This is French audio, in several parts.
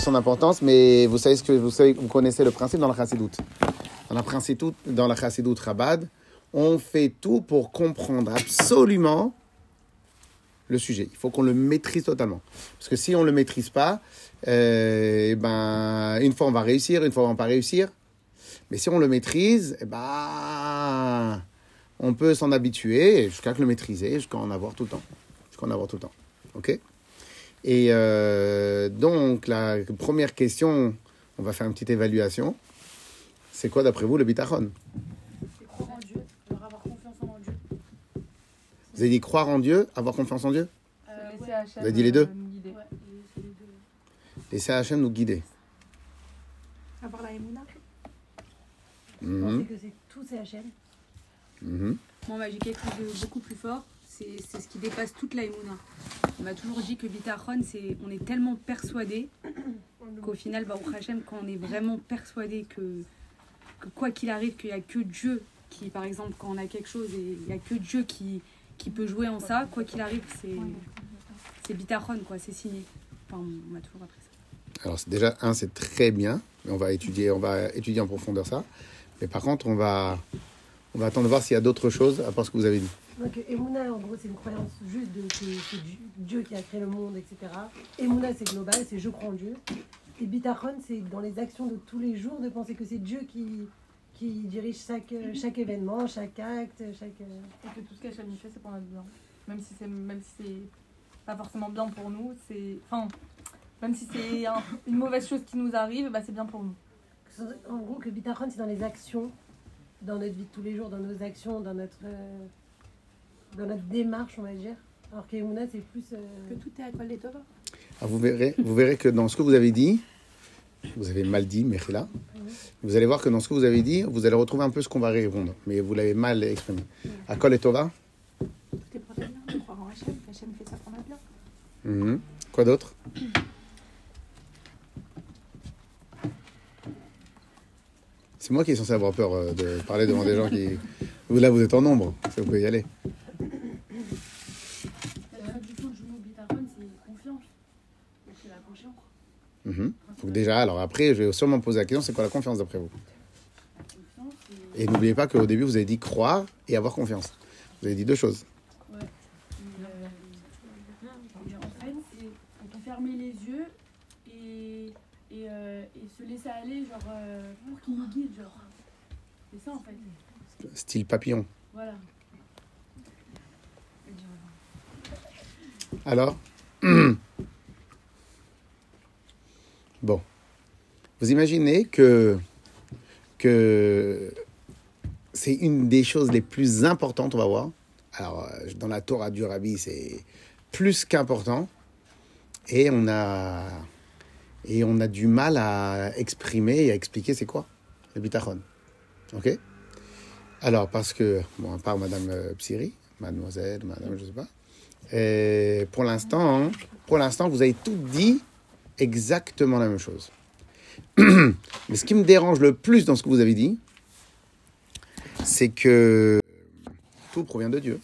son importance, mais vous savez ce que vous savez, vous connaissez le principe dans la chassidoute. Dans la principe, dans la chassidoute on fait tout pour comprendre absolument le sujet. Il faut qu'on le maîtrise totalement. Parce que si on ne le maîtrise pas, euh, eh ben, une fois on va réussir, une fois on va pas réussir. Mais si on le maîtrise, eh ben, on peut s'en habituer jusqu'à le maîtriser, jusqu'à en avoir tout le temps. Jusqu'à en avoir tout le temps. OK? Et euh, donc, la première question, on va faire une petite évaluation. C'est quoi d'après vous le bitachon? Croire en Dieu, avoir confiance en Dieu. Vous avez dit croire en Dieu, avoir confiance en Dieu? Euh, Laisser ouais. Hachem, Vous avez dit les deux? euh, nous guider. Ouais, c'est Hachem nous guider. Avoir la Emouna. Mhm, que c'est tout c'est. Moi, bah, j'ai quelque chose de beaucoup plus fort. C'est ce qui dépasse toute la Emouna. On m'a toujours dit que Bitachon, c'est on est tellement persuadé qu'au final, bah, au Hachem, quand on est vraiment persuadé que, que quoi qu'il arrive, qu'il n'y a que Dieu qui, par exemple, quand on a quelque chose et il n'y a que Dieu qui, qui peut jouer en ça, quoi qu'il arrive, c'est c'est Bitachon, quoi, c'est signé. Enfin, on m'a toujours appris ça. Alors c'est déjà un, c'est très bien, mais on va étudier, on va étudier en profondeur ça. Mais par contre, on va, on va attendre de voir s'il y a d'autres choses à part ce que vous avez dit. Donc Emouna, en gros, c'est une croyance juste de que c'est Dieu- qui a créé le monde, etc. Emouna, c'est global, c'est je crois en Dieu. Et Bitachon, c'est dans les actions de tous les jours de penser que c'est Dieu qui, qui dirige chaque, chaque événement, chaque acte, chaque... Et que tout ce qu'Hachem fait, c'est pour notre bien. Même si c'est même si c'est pas forcément bien pour nous, c'est. Enfin, même si c'est un- une mauvaise chose qui nous arrive, bah, c'est bien pour nous. En gros, que Bitachon, c'est dans les actions, dans notre vie de tous les jours, dans nos actions, dans notre, euh, dans notre démarche, on va dire. Alors qu'Emouna, c'est plus... euh, Que tout est à quoi les Tova Alors, Ah, vous, verrez, vous verrez que dans ce que vous avez dit, vous avez mal dit, Mechila, vous allez voir que dans ce que vous avez dit, vous allez retrouver un peu ce qu'on va répondre, mais vous l'avez mal exprimé. À Kol et Tova? Tout est pour bien, de croire en Hachem, qu'Hachem fait ça pour notre bien. Mhm. Quoi d'autre? C'est moi qui est censé avoir peur euh, de parler devant des gens qui... Vous, là, vous êtes en nombre, ça, vous pouvez y aller. Du mot Bitachon, c'est confiance. Donc c'est la confiance. Mhm. Donc déjà, alors après, je vais sûrement poser la question, c'est quoi la confiance d'après vous? Et n'oubliez pas qu'au début, vous avez dit croire et avoir confiance. Vous avez dit deux choses. Ouais. Euh, en fait, c'est fermer les yeux et, et, euh, et se laisser aller, genre, euh, pour qu'il nous guide, genre. C'est ça en fait. Style papillon. Voilà. Alors Bon. Vous imaginez que, que c'est une des choses les plus importantes, on va voir. Alors, euh, dans la Torah du Rabbi, c'est plus qu'important. Et on a, et on a du mal à exprimer et à expliquer c'est quoi le bitachon. Ok? Alors, parce que, bon, à part Madame euh, Psyri, Mademoiselle, Madame, je sais pas, et pour l'instant, pour l'instant, vous avez tout dit exactement la même chose. Mais ce qui me dérange le plus dans ce que vous avez dit, c'est que tout provient de Dieu.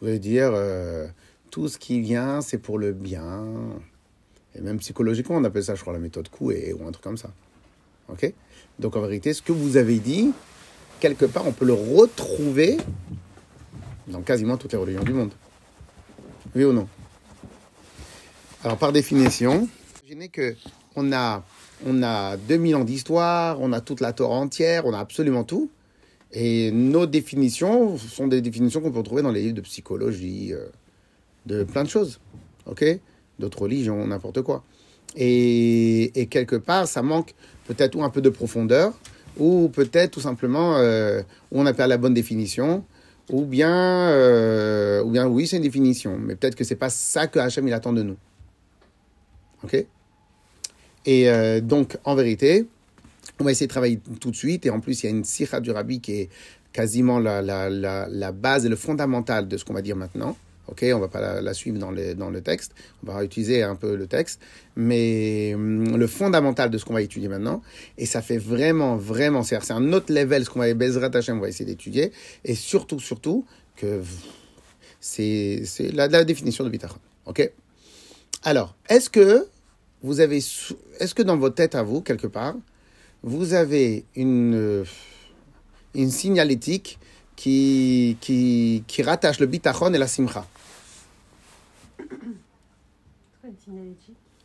Vous allez dire, euh, tout ce qui vient, c'est pour le bien. Et même psychologiquement, on appelle ça, je crois, la méthode Coué ou un truc comme ça. Ok? Donc en vérité, ce que vous avez dit, quelque part, on peut le retrouver dans quasiment toutes les religions du monde. Oui ou non? Alors par définition, imaginez que on a, on a 2000 ans d'histoire, on a toute la Torah entière, on a absolument tout. Et nos définitions sont des définitions qu'on peut retrouver dans les livres de psychologie, euh, de plein de choses. Ok? D'autres religions, n'importe quoi. Et, quelque part, ça manque peut-être ou un peu de profondeur, ou peut-être tout simplement, euh, on n'a pas la bonne définition, ou bien, euh, ou bien oui, c'est une définition, mais peut-être que c'est pas ça que Hachem il attend de nous. Ok? Et euh, donc, en vérité, on va essayer de travailler tout de suite, et en plus, il y a une sikha du qui est quasiment la, la, la base et le fondamental de ce qu'on va dire maintenant. Ok, on va pas la, suivre dans le, dans le texte, on va utiliser un peu le texte, mais hum, le fondamental de ce qu'on va étudier maintenant, et ça fait vraiment, vraiment, c'est un autre level, ce qu'on va, Bezrat Hashem, on va essayer d'étudier, et surtout, surtout, que c'est la, la définition de Bitachon. Ok? Alors, est-ce que vous avez, est-ce que dans votre tête à vous, quelque part, vous avez une, une signalétique qui, qui, qui rattache le bitachon et la simcha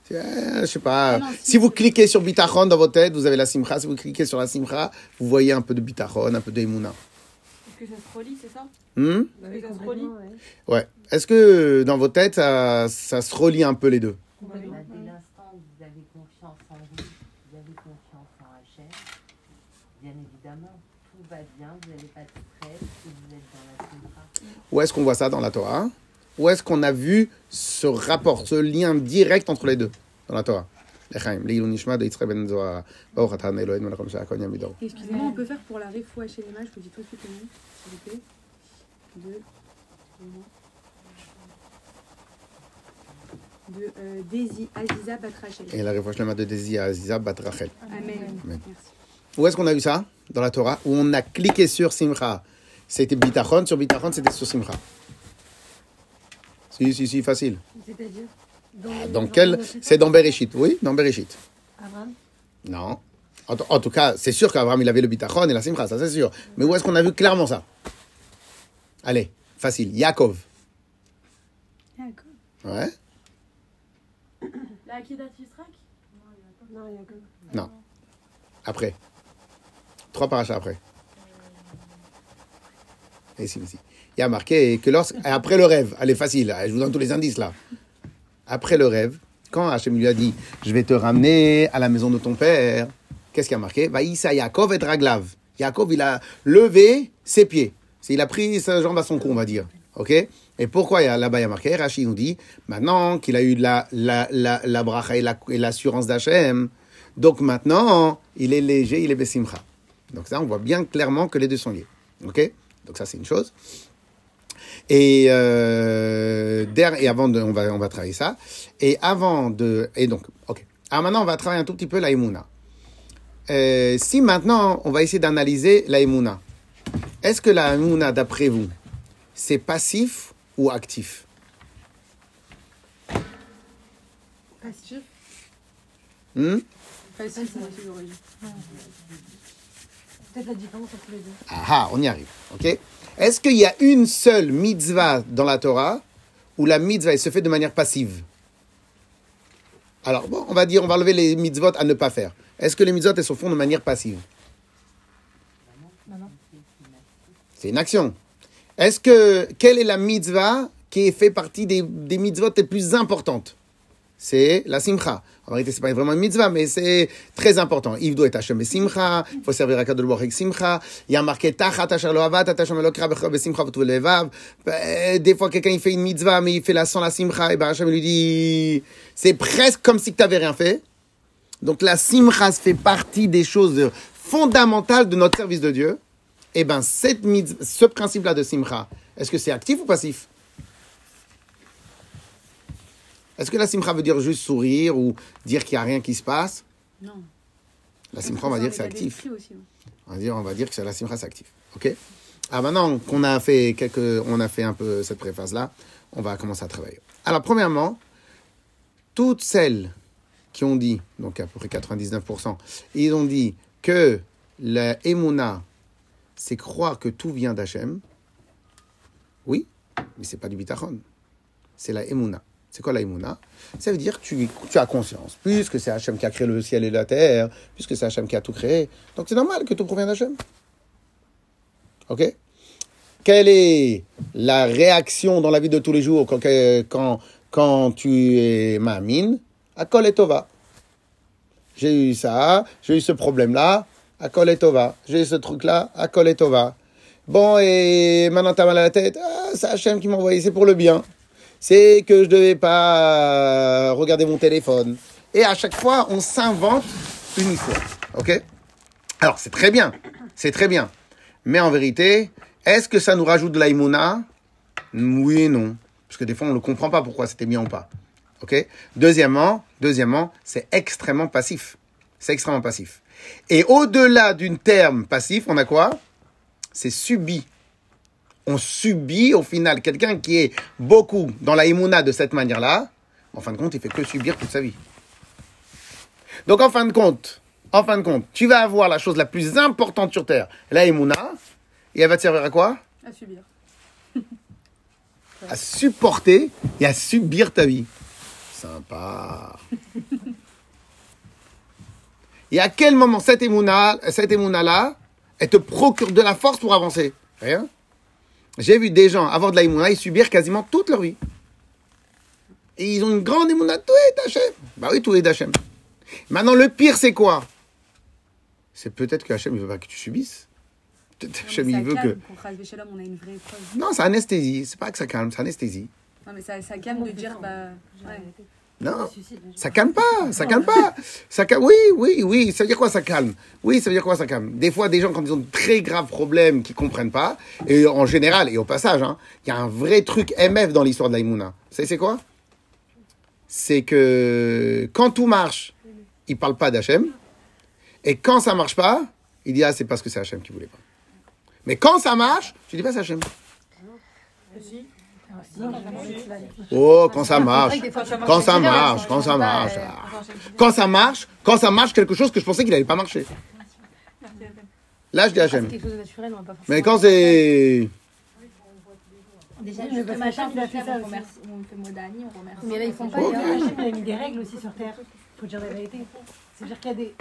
Je sais pas. Ah non, si, vous cliquez sur bitachon dans votre tête, vous avez la simcha. Si vous cliquez sur la simcha, vous voyez un peu de bitachon, un peu d'émouna. Est-ce que ça se relie, c'est ça? Hmm? Bah oui, ça se relie? ouais. Est-ce que dans votre tête, ça, ça se relie un peu les deux? Bah, dès l'instant où vous avez confiance en vous, vous avez confiance en Hachem, bien évidemment, tout va bien, vous n'avez pas de stress, et vous êtes dans la simcha. Où est-ce qu'on voit ça dans la Torah? Où est-ce qu'on a vu ce rapport, ce lien direct entre les deux dans la Torah? Ben. Excusez-moi, on peut faire pour la refoua chez les mages, je vous dis tout de suite s'il vous plaît. De. De euh, Daisy Aziza Batrachel. Et la réfouach lema de Desi Aziza bat Rachel. Amen. Amen. Merci. Où est-ce qu'on a vu ça dans la Torah? Où on a cliqué sur Simcha. C'était Bitachon, sur Bitachon, c'était sur Simcha. Si, si, si, facile. C'est-à-dire dans, Ah, le- Dans dans quel C'est dans Bereshit. Oui, dans Bereshit. Abraham Non. En, tout cas, c'est sûr qu'Abraham, il avait le bitachon et la simcha, ça c'est sûr. Mais où est-ce qu'on a vu clairement ça? Allez, facile. Yaakov. D'accord. Ouais. La Akidat Yisrak Non, il y a que- Non. Après. Trois parachas après. Ici. Il y a marqué que lorsque, après le rêve, allez, facile, je vous donne tous les indices là. Après le rêve, quand Hachem lui a dit Je vais te ramener à la maison de ton père, qu'est-ce qu'il a marqué? Vaïssa Yaakov et Draglav. Yaakov, il a levé ses pieds. Il a pris sa jambe à son cou, on va dire. OK? Et pourquoi là-bas il y a marqué Rachid nous dit Maintenant qu'il a eu la, la, la, la bracha et la- l'assurance d'Hachem, donc maintenant, il est léger, il est Bessimcha. Donc ça, on voit bien clairement que les deux sont liés. OK? Donc ça, c'est une chose. Et, euh, der- et avant de, on va, on va travailler ça. Et avant de, et donc, ok. Alors maintenant, on va travailler un tout petit peu la Emouna. Euh, si maintenant, on va essayer d'analyser la Emouna. Est-ce que la Emouna, d'après vous, c'est passif ou actif? Passif. Hmm? C'est moi qui l'aurais dit. Ah ah, on y arrive. Ok? Est-ce qu'il y a une seule mitzvah dans la Torah où la mitzvah se fait de manière passive? Alors, bon, on va dire, on va enlever les mitzvot à ne pas faire. Est-ce que les mitzvot elles se font de manière passive? C'est une action. Est-ce que, quelle est la mitzvah qui fait partie des, des mitzvot les plus importantes? C'est la simcha. En vérité, c'est pas vraiment une mitzvah, mais c'est très important. Doit être Hashem simcha. Il faut servir à Kadol Baruch simcha. Il y a marqué tachat asher lo avat, Hashem lo kra bechol besimcha v'tu levav. Euh, Des fois, quelqu'un, il fait une mitzvah, mais il fait la sans la simcha, et ben Hashem lui dit, c'est presque comme si tu n'avais rien fait. Donc la simcha fait partie des choses fondamentales de notre service de Dieu. Eh bien, cette mitzvah- ce principe-là de simcha, est-ce que c'est actif ou passif? Est-ce que la simcha veut dire juste sourire ou dire qu'il n'y a rien qui se passe Non. La simcha, on va dire que c'est actif. aussi. On va dire, on va dire que c'est la simcha, c'est actif. Ok? Alors maintenant qu'on a fait quelques, on a fait un peu cette préface-là, on va commencer à travailler. Alors premièrement, toutes celles qui ont dit, donc à peu près 99%, ils ont dit que la emuna, c'est croire que tout vient d'Hachem. Oui, mais c'est pas du bitachon. C'est la emuna. C'est quoi la emuna Ça veut dire que tu, tu as conscience, puisque c'est Hachem qui a créé le ciel et la terre, puisque c'est Hachem qui a tout créé. Donc c'est normal que tout provient d'Hachem. Ok? Quelle est la réaction dans la vie de tous les jours quand, quand, quand tu es mamine? À Kol et Tova. J'ai eu ça, j'ai eu ce problème-là, à Kol et. J'ai eu ce truc-là, à Kol et. Bon, et maintenant t'as mal à la tête. Ah, c'est Hachem qui m'a envoyé, c'est pour le bien. C'est que je devais pas euh, regarder mon téléphone. Et à chaque fois, on s'invente une histoire. Ok? Alors, c'est très bien. C'est très bien. Mais en vérité, est-ce que ça nous rajoute de l'aïmouna Oui et non. Parce que des fois, on ne comprend pas pourquoi c'était bien ou pas. Ok? Deuxièmement, deuxièmement, c'est extrêmement passif. C'est extrêmement passif. Et au-delà d'une terme passif, on a quoi? C'est subi. On subit au final quelqu'un qui est beaucoup dans la imuna de cette manière-là. en fin de compte, il fait que subir toute sa vie. Donc, en fin de compte, en fin de compte, tu vas avoir la chose la plus importante sur Terre, la Emouna, et elle va te servir à quoi? À subir. À supporter et à subir ta vie. Sympa. Et à quel moment cette Emouna, cette Emouna-là, elle te procure de la force pour avancer? Rien. J'ai vu des gens avoir de la Emouna et subir quasiment toute leur vie. Et ils ont une grande Emouna, tout est Hachem. Bah oui, tout est Hachem. Maintenant, le pire, c'est quoi? C'est peut-être que Hachem ne veut pas que tu subisses. Peut-être Non, Hachem, ça il veut que. calme. Pour Chaz Veshalom, on a une vraie épreuve. Non, c'est anesthésie. C'est pas que ça calme, c'est anesthésie. Non, mais ça, ça calme de dire, bah. Ouais. Non. Ça calme pas, ça calme pas. Ça calme, oui, oui, oui. Ça veut dire quoi, ça calme? Oui, ça veut dire quoi, ça calme? Des fois, des gens, quand ils ont de très graves problèmes qu'ils comprennent pas, et en général, et au passage, hein, il y a un vrai truc MF dans l'histoire de l'Aïmouna. Vous savez, c'est quoi? C'est que quand tout marche, il parle pas d'Hachem. Et quand ça marche pas, il dit, ah, c'est parce que c'est Hachem qui voulait pas. Mais quand ça marche, tu dis pas c'est Hachem. Oh, quand ça marche. Quand ça marche, quand ça marche. Quand ça marche, quand ça marche quelque chose que je pensais qu'il n'allait pas marcher. Là, je dis Hachem. C'est on. Mais quand c'est. Déjà, Oui, fais parce machin, il a fait on ça aussi. remercie- on fait Modani, on remercie. Mais là, ils font pas. Ok. Hachem, il a mis des règles aussi sur Terre. Faut dire la vérité. C'est-à-dire qu'il y a des,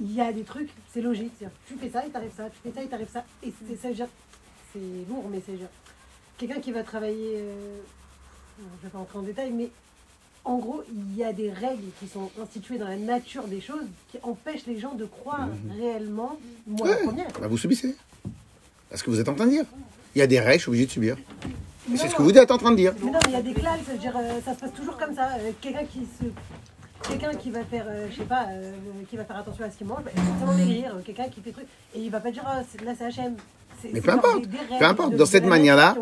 il y a des trucs, c'est logique. C'est-à-dire, tu fais ça, il t'arrive ça. Tu fais ça, il t'arrive ça. Et c'est dire, c'est lourd, mais c'est genre, quelqu'un qui va travailler. euh, je vais pas entrer en détail, mais en gros, il y a des règles qui sont instituées dans la nature des choses qui empêchent les gens de croire réellement. Moi, la Ouais. première. Bah, vous subissez. C'est ce que vous êtes en train de dire. Il y a des règles, je suis obligé de subir. C'est ce que vous êtes en train de dire. Mais non, mais il y a des clals, ça dire, euh, ça se passe toujours comme ça. Euh, quelqu'un qui se. Quelqu'un qui va faire, euh, je sais pas, euh, qui va faire attention à ce qu'il mange, bah, il va forcément maigrir. Quelqu'un qui fait truc. Et il va pas dire, c'est- là c'est HM. Mais peu importe. Peu importe. de- cette manière-là.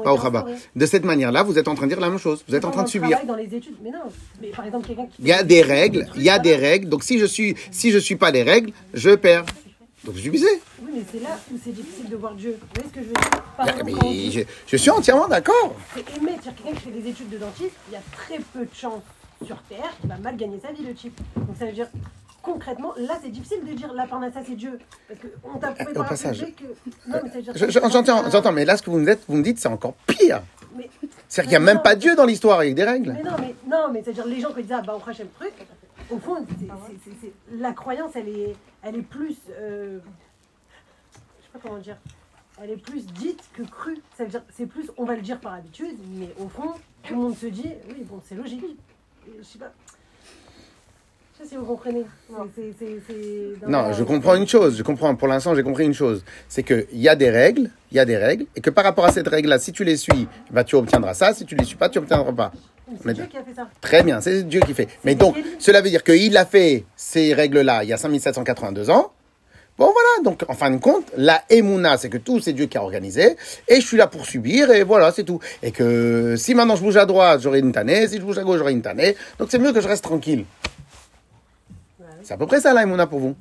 De cette manière-là, vous êtes en train de dire la même chose. Vous êtes en train de subir. travail, Dans les études, mais non. Mais par exemple, quelqu'un qui. Il y a des règles, il y a des règles. Donc si je suis, si je suis pas les règles, je perds. Donc vous subissez. Oui, mais c'est là où c'est difficile de voir Dieu. Vous voyez ce que je veux dire? Par exemple, Mais on dit- je, je suis entièrement d'accord. c'est. C'est-à-dire quelqu'un qui fait des études de dentiste, il y a très peu de chances sur Terre qu'il va mal gagner sa vie, le type. Donc ça veut dire, concrètement, là c'est difficile de dire la parnassa c'est Dieu. Parce qu'on t'a prouvé au par un passage. sujet que. Non, mais dire. Je- je- J'entends, j'entends, mais là ce que vous me dites, vous me dites, c'est encore pire. Mais- C'est-à-dire qu'il n'y a même pas Dieu dans l'histoire avec des règles. Mais non, mais, non, mais c'est-à-dire les gens qui disent ah bah on crache le truc, au fond, c'est- c'est- c'est- c'est- la croyance elle est, elle est plus. euh, je sais pas comment dire. Elle est plus dite que crue. Ça veut dire, c'est plus, on va le dire par habitude, mais au fond, tout le monde se dit, oui, bon, c'est logique. Je sais pas. Je sais pas si vous comprenez. Non, je comprends une chose. Je comprends. Pour l'instant, j'ai compris une chose. C'est qu'il y a des règles, il y a des règles, et que par rapport à cette règle-là, si tu les suis, bah, tu obtiendras ça. Si tu les suis pas, tu obtiendras pas. C'est Dieu qui a fait ça. Très bien, c'est Dieu qui fait. Mais donc, cela veut dire qu'il a fait ces règles-là il y a 5782 ans. Bon, voilà. Donc, en fin de compte, la Emouna, c'est que tout, c'est Dieu qui a organisé. Et je suis là pour subir, et voilà, c'est tout. Et que si maintenant je bouge à droite, j'aurai une tannée. Si je bouge à gauche, j'aurai une tannée. Donc, c'est mieux que je reste tranquille. C'est à peu près ça, la Emouna, pour vous.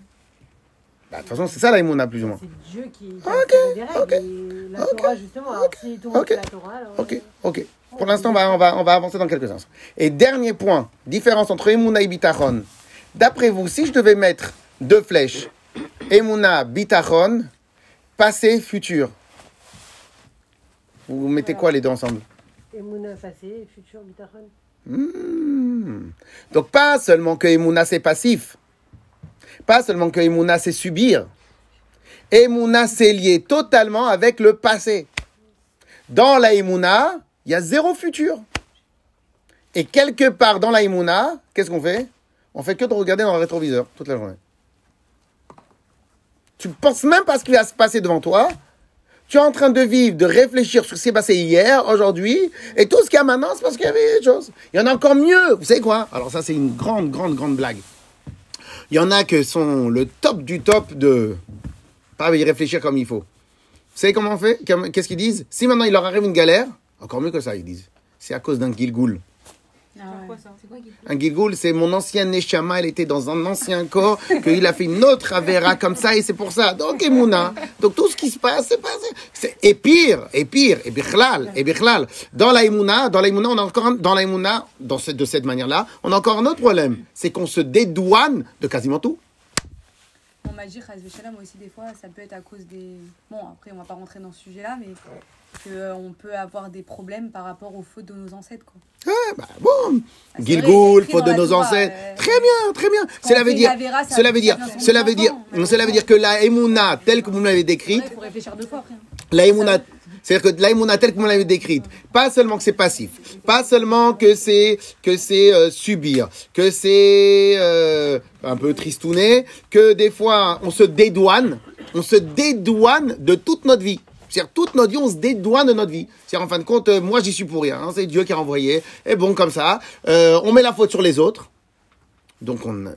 Bah, De toute façon, c'est ça, la Emouna, plus ou moins. C'est Dieu qui, la Torah, justement, alors si la Torah, alors, Ok, euh, ok. Pour l'instant, on va, on, va, on va avancer dans quelques sens. Et dernier point, différence entre Emouna et Bitachon. D'après vous, si je devais mettre deux flèches, Emouna, Bitachon, passé, futur, vous mettez quoi les deux ensemble? Emouna passé, futur, bitachon. Hmm. Donc pas seulement que Emouna c'est passif, pas seulement que Emouna c'est subir, Emouna c'est lié totalement avec le passé. Dans la Emouna, il y a zéro futur. Et quelque part dans la Emouna, qu'est-ce qu'on fait? On fait que de regarder dans le rétroviseur toute la journée. Tu ne penses même pas ce qui va se passer devant toi. Tu es en train de vivre, de réfléchir sur ce qui s'est passé hier, aujourd'hui, et tout ce qu'il y a maintenant, c'est parce qu'il y avait des choses. Il y en a encore mieux. Vous savez quoi? Alors ça, c'est une grande, grande, grande blague. Il y en a qui sont le top du top de pas y réfléchir comme il faut. Vous savez comment on fait? Qu'est-ce qu'ils disent? Si maintenant il leur arrive une galère, encore mieux que ça, ils disent. C'est à cause d'un Gilgoul. Un Gilgoul, c'est mon ancien Neshama, elle était dans un ancien corps, qu'il a fait une autre Avera comme ça, et c'est pour ça. Donc, Emouna. Donc, tout ce qui se passe, c'est pas, c'est, et pire, et pire, et bichlal, et bichlal. Dans la Emouna, dans la Emouna, on a encore, un- dans la Emouna, dans cette, de cette manière-là, on a encore un autre problème. C'est qu'on se dédouane de quasiment tout. On m'a dit, Chaz Veshalom, aussi, des fois, ça peut être à cause des. Bon, après, on va pas rentrer dans ce sujet-là, mais qu'on peut avoir des problèmes par rapport aux fautes de nos ancêtres. Quoi. Ah, bah, bon. Ah, Gilgoul, faute de nos Torah, ancêtres. euh, Très bien, très bien. quand Cela veut dire, Vera, cela veut dire, cela veut dire, cela veut dire que la Emouna, telle que vous me l'avez décrite, Il faut réfléchir deux fois après. hein. La Emouna, c'est-à-dire que la Emouna telle que vous l'avez décrite, pas seulement que c'est passif, pas seulement que c'est que c'est euh, subir, que c'est euh, un peu tristouné, que des fois on se dédouane, on se dédouane de toute notre vie. C'est-à-dire toute notre vie, on se dédouane de notre vie. C'est-à-dire en fin de compte, euh, moi j'y suis pour rien, hein, c'est Dieu qui a envoyé. Et bon comme ça, euh, on met la faute sur les autres. Donc on, Ça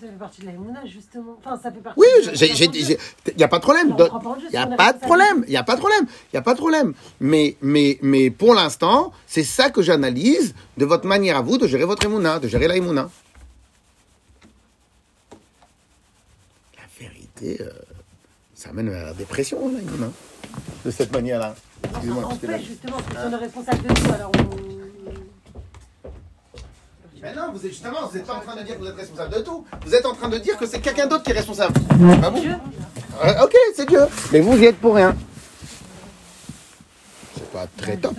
fait partie de la Emouna, justement. Enfin, ça fait partie oui, de- j'ai, j'ai, j'ai- y a pas de problème. Il y a pas de problème. Il y a pas de problème. Il y a pas de problème. Mais, mais, mais pour l'instant, c'est ça que j'analyse de votre manière à vous de gérer votre émouna, de gérer la. La vérité, euh, ça amène à la dépression, la. De cette manière-là. Excusez-moi, là- empêche, justement, parce on est responsable de tout, alors on... Mais non, vous êtes justement, vous n'êtes pas en train de dire que vous êtes responsable de tout. Vous êtes en train de dire que c'est quelqu'un d'autre qui est responsable. Pas vous Euh, Ok, c'est Dieu. Mais vous y êtes pour rien. C'est pas très top.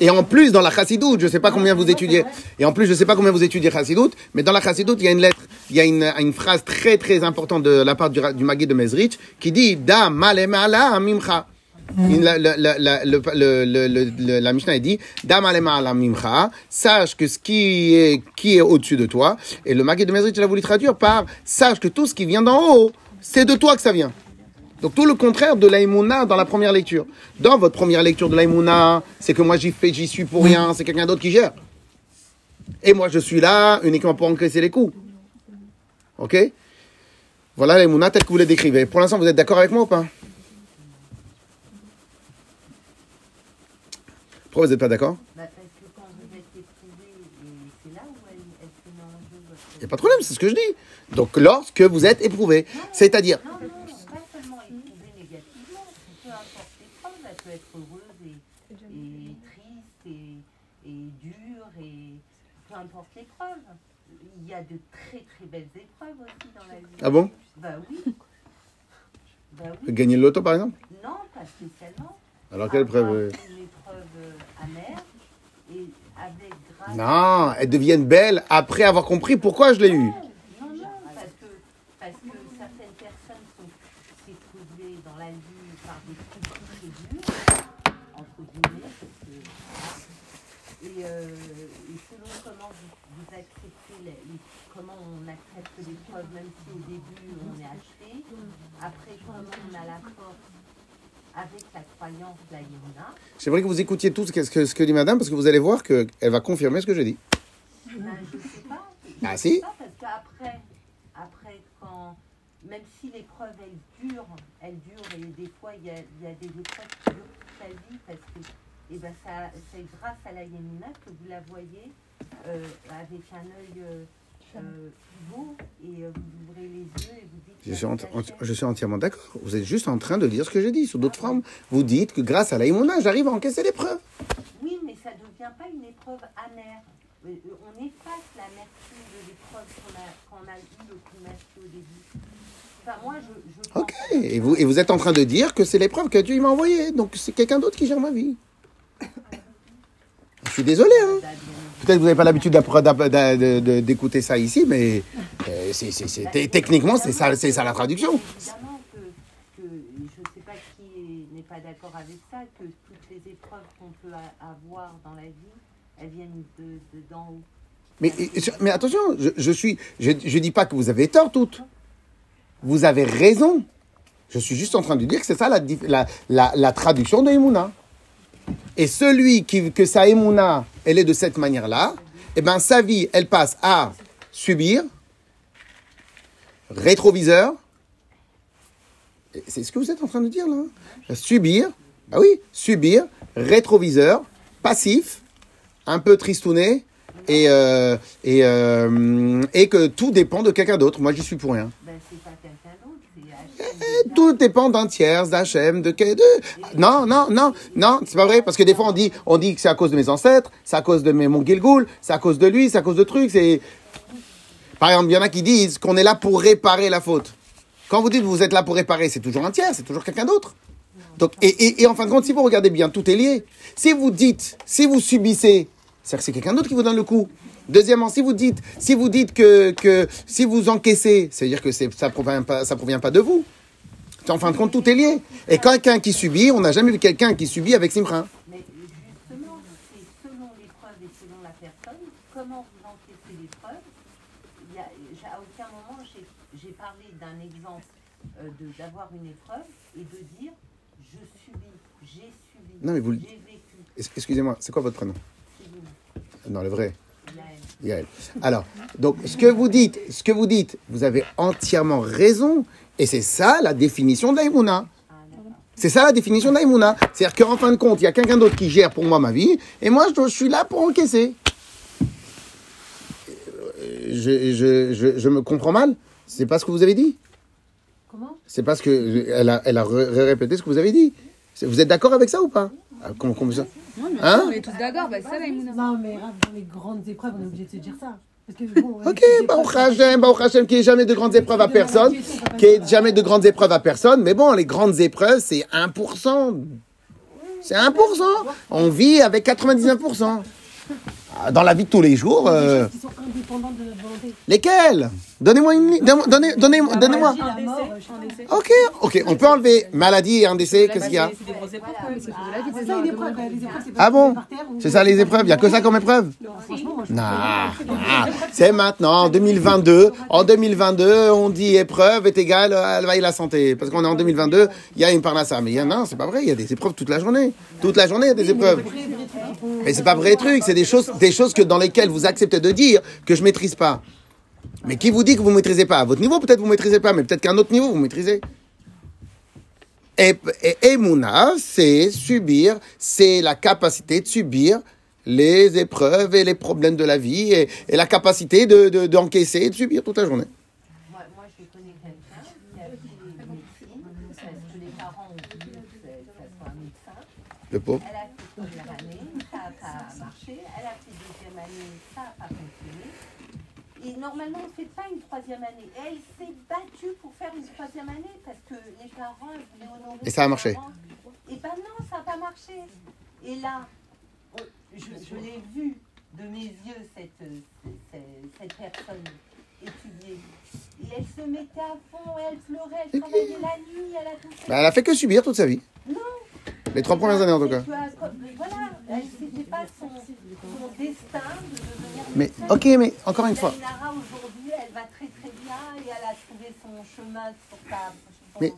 Et en plus, dans la chassidoute, je sais pas combien vous étudiez. Et en plus, je sais pas combien vous étudiez chassidoute, mais dans la chassidoute, il y a une lettre, il y a une, phrase très très importante de la part du, du Magui de Mezrich qui dit Da La, la, la, la, Mishnah dit Da malemala mimcha. Sache que ce qui est, qui est au-dessus de toi. Et le Magui de Mezrich, il a voulu traduire par Sache que tout ce qui vient d'en haut, c'est de toi que ça vient. Donc tout le contraire de l'aïmouna dans la première lecture. Dans votre première lecture de l'aïmouna, c'est que moi j'y fais, j'y suis pour rien, c'est quelqu'un d'autre qui gère. Et moi je suis là uniquement pour encaisser les coups. Ok? Voilà l'aïmouna telle que vous la décrivez. Pour l'instant, vous êtes d'accord avec moi ou pas? Pourquoi vous n'êtes pas d'accord? Bah, parce que quand vous êtes éprouvé, et c'est là où elle, elle se met en jeu votre... Il n'y a pas de problème, c'est ce que je dis. Donc lorsque vous êtes éprouvé, c'est-à-dire... Non, non, pas seulement éprouvé négativement, peu importe l'épreuve, elle peut être heureuse et, et triste et, et dure, et peu importe l'épreuve. Il y a de très très belles épreuves aussi dans la vie. Ah bon? Bah oui. Bah oui. Gagner le loto par exemple? Non, pas spécialement. Alors quelle Avoir preuve Une épreuve euh, amère et avec grâce. Non, elles deviennent belles après avoir compris pourquoi je l'ai eu. Non, non, parce que, parce que certaines personnes sont éprouvées dans la vie par des trucs très durs, entre guillemets, parce que- et, euh, et selon comment vous, vous acceptez, les, les- comment on accepte l'épreuve, même si au début on est acheté, après comment on a la force avec la croyance de la Yémona, J'aimerais que vous écoutiez tout ce que, ce dit madame, parce que vous allez voir qu'elle va confirmer ce que je dis. ben, je sais pas. Ah, Je si. pas, parce qu'après, après, quand, même si l'épreuve, elle dure, elle dure, et des fois, il y a, il y a des épreuves qui durent toute la vie, parce que et ben, ça, c'est grâce à la Yémina que vous la voyez euh, avec un œil euh, euh, et euh, vous ouvrez les yeux et vous dites... Je suis, enti- je suis entièrement d'accord. Vous êtes juste en train de dire ce que j'ai dit. Sous d'autres formes, vous dites que grâce à l'aïmouna, j'arrive à encaisser l'épreuve. Oui, mais ça ne devient pas une épreuve amère. Euh, On efface l'amertume de l'épreuve qu'on a, qu'on a eu le coup merci au début. Enfin, moi, je, Ok. Et vous, et vous êtes en train de dire que c'est l'épreuve que Dieu m'a envoyée. Donc c'est quelqu'un d'autre qui gère ma vie. Je suis désolé. Hein. Peut-être que vous n'avez pas l'habitude d'écouter ça ici, mais euh, c'est- c'est- c'est- t- techniquement, c'est ça, c'est ça la traduction. Évidemment que, que je ne sais pas qui est- n'est pas d'accord avec ça, que toutes les épreuves qu'on peut avoir dans la vie, elles viennent de, de d'en haut. Mais, mais attention, je, je suis, je, je dis pas que vous avez tort toutes. Vous avez raison. Je suis juste en train de dire que c'est ça la, la, la, la traduction de Emouna. Et celui qui, que sa elle est de cette manière-là, eh ben sa vie, elle passe à subir, rétroviseur. C'est ce que vous êtes en train de dire là. hein. Subir, ah oui, subir, rétroviseur, passif, un peu tristouné, et, euh, et, euh, et que tout dépend de quelqu'un d'autre. Moi, j'y suis pour rien. Ben, c'est pas quelqu'un d'autre, c'est Hachem. Tout dépend d'un tiers, d'Hachem, de de... Non, non, non, non, c'est pas vrai. Parce que des fois, on dit, on dit que c'est à cause de mes ancêtres, c'est à cause de mes, mon Gilgoul, c'est à cause de lui, c'est à cause de trucs. C'est... Par exemple, il y en a qui disent qu'on est là pour réparer la faute. Quand vous dites que vous êtes là pour réparer, c'est toujours un tiers, c'est toujours quelqu'un d'autre. Donc, et, et, et en fin de compte, si vous regardez bien, tout est lié. Si vous dites, si vous subissez, c'est que c'est quelqu'un d'autre qui vous donne le coup. Deuxièmement, si vous dites, si vous dites que, que si vous encaissez, c'est-à-dire que ça provient pas, ça provient pas de vous. En fin de compte, tout est lié. Et quelqu'un qui subit, on n'a jamais vu quelqu'un qui subit avec Simcha. Mais justement, c'est selon l'épreuve et selon la personne, comment vous encaissez l'épreuve. Il y a- j'ai- À aucun moment, j'ai parlé d'un exemple euh, d'avoir une épreuve et de dire je subis, j'ai subi, Non, mais vous j'ai vécu. Excusez-moi, c'est quoi votre prénom? Non, le vrai. Yael. Yael. Alors, donc, ce que vous dites, ce que vous dites, vous avez entièrement raison. Et c'est ça la définition de l'Aïmouna. D'accord. C'est ça la définition de l'Aïmouna. C'est-à-dire qu'en fin de compte, il y a quelqu'un d'autre qui gère pour moi ma vie, et moi, je, je suis là pour encaisser. Euh, Je, je, je, je me comprends mal C'est pas ce que vous avez dit Comment? C'est parce que elle a, elle a ré- répété ce que vous avez dit. Vous êtes d'accord avec ça ou pas? Ah, comment- comment ça? Non, mais Hein? on est tous d'accord, bah, c'est ça la Emouna. Non, mais dans les grandes épreuves, on est obligé de se dire ça. Ok, Baruch Hashem, Baruch Hashem, qui est jamais de grandes épreuves à personne, qui est jamais de grandes épreuves à personne, mais bon, les grandes épreuves, c'est 1%. C'est 1%. On vit avec 99%. Ah, Dans la vie de tous les jours, euh, Qui Donnez-moi une donnez, donnez, sais pas. Ok, ok, on peut enlever maladie et un décès, qu'est-ce qu'il y a Ah bon C'est ça les épreuves Il y a que ça comme épreuve Non, franchement, moi, je Non, non. c'est maintenant, en 2022. En 2022, on dit épreuve est égale à la la santé. Parce qu'on est en 2022, il y a une parnassa. Mais il y en a, non, c'est pas vrai, il y a des épreuves toute la journée. Toute la journée, il y a des épreuves. Mais c'est pas vrai truc, c'est des choses, des choses que dans lesquelles vous acceptez de dire que je maîtrise pas. Mais qui vous dit que vous maîtrisez pas? À votre niveau, peut-être vous maîtrisez pas, mais peut-être qu'à un autre niveau, vous maîtrisez. Et, et, et Mouna, c'est subir, c'est la capacité de subir les épreuves et les problèmes de la vie et, et la capacité de, de- d'encaisser et de subir toute la journée. Moi, moi, je connais quelqu'un qui a fait médecine parce que les parents ont voulu que ça soit un médecin. Le pauvre. Elle a fait première année, ça n'a pas marché. Elle a fait deuxième année, ça n'a pas fonctionné. Et normalement, on ne fait pas une troisième année. Et elle s'est battue pour faire une troisième année parce que les parents elles voulaient honorer. Et ça a marché. parents. Et ben non, ça n'a pas marché. Et là, on- je, je l'ai vu de mes yeux, cette, cette, cette personne étudier. Et elle se mettait à fond, elle pleurait, elle travaillait la nuit, elle a tout fait. Bah, elle a fait que subir toute sa vie. Non. Les trois premières années en tout cas. Voilà, c'était pas son, son destin de devenir Mais médecin. ok, mais encore une fois. Lainara, aujourd'hui, elle va très très bien et elle a trouvé son chemin sur sa. Mais.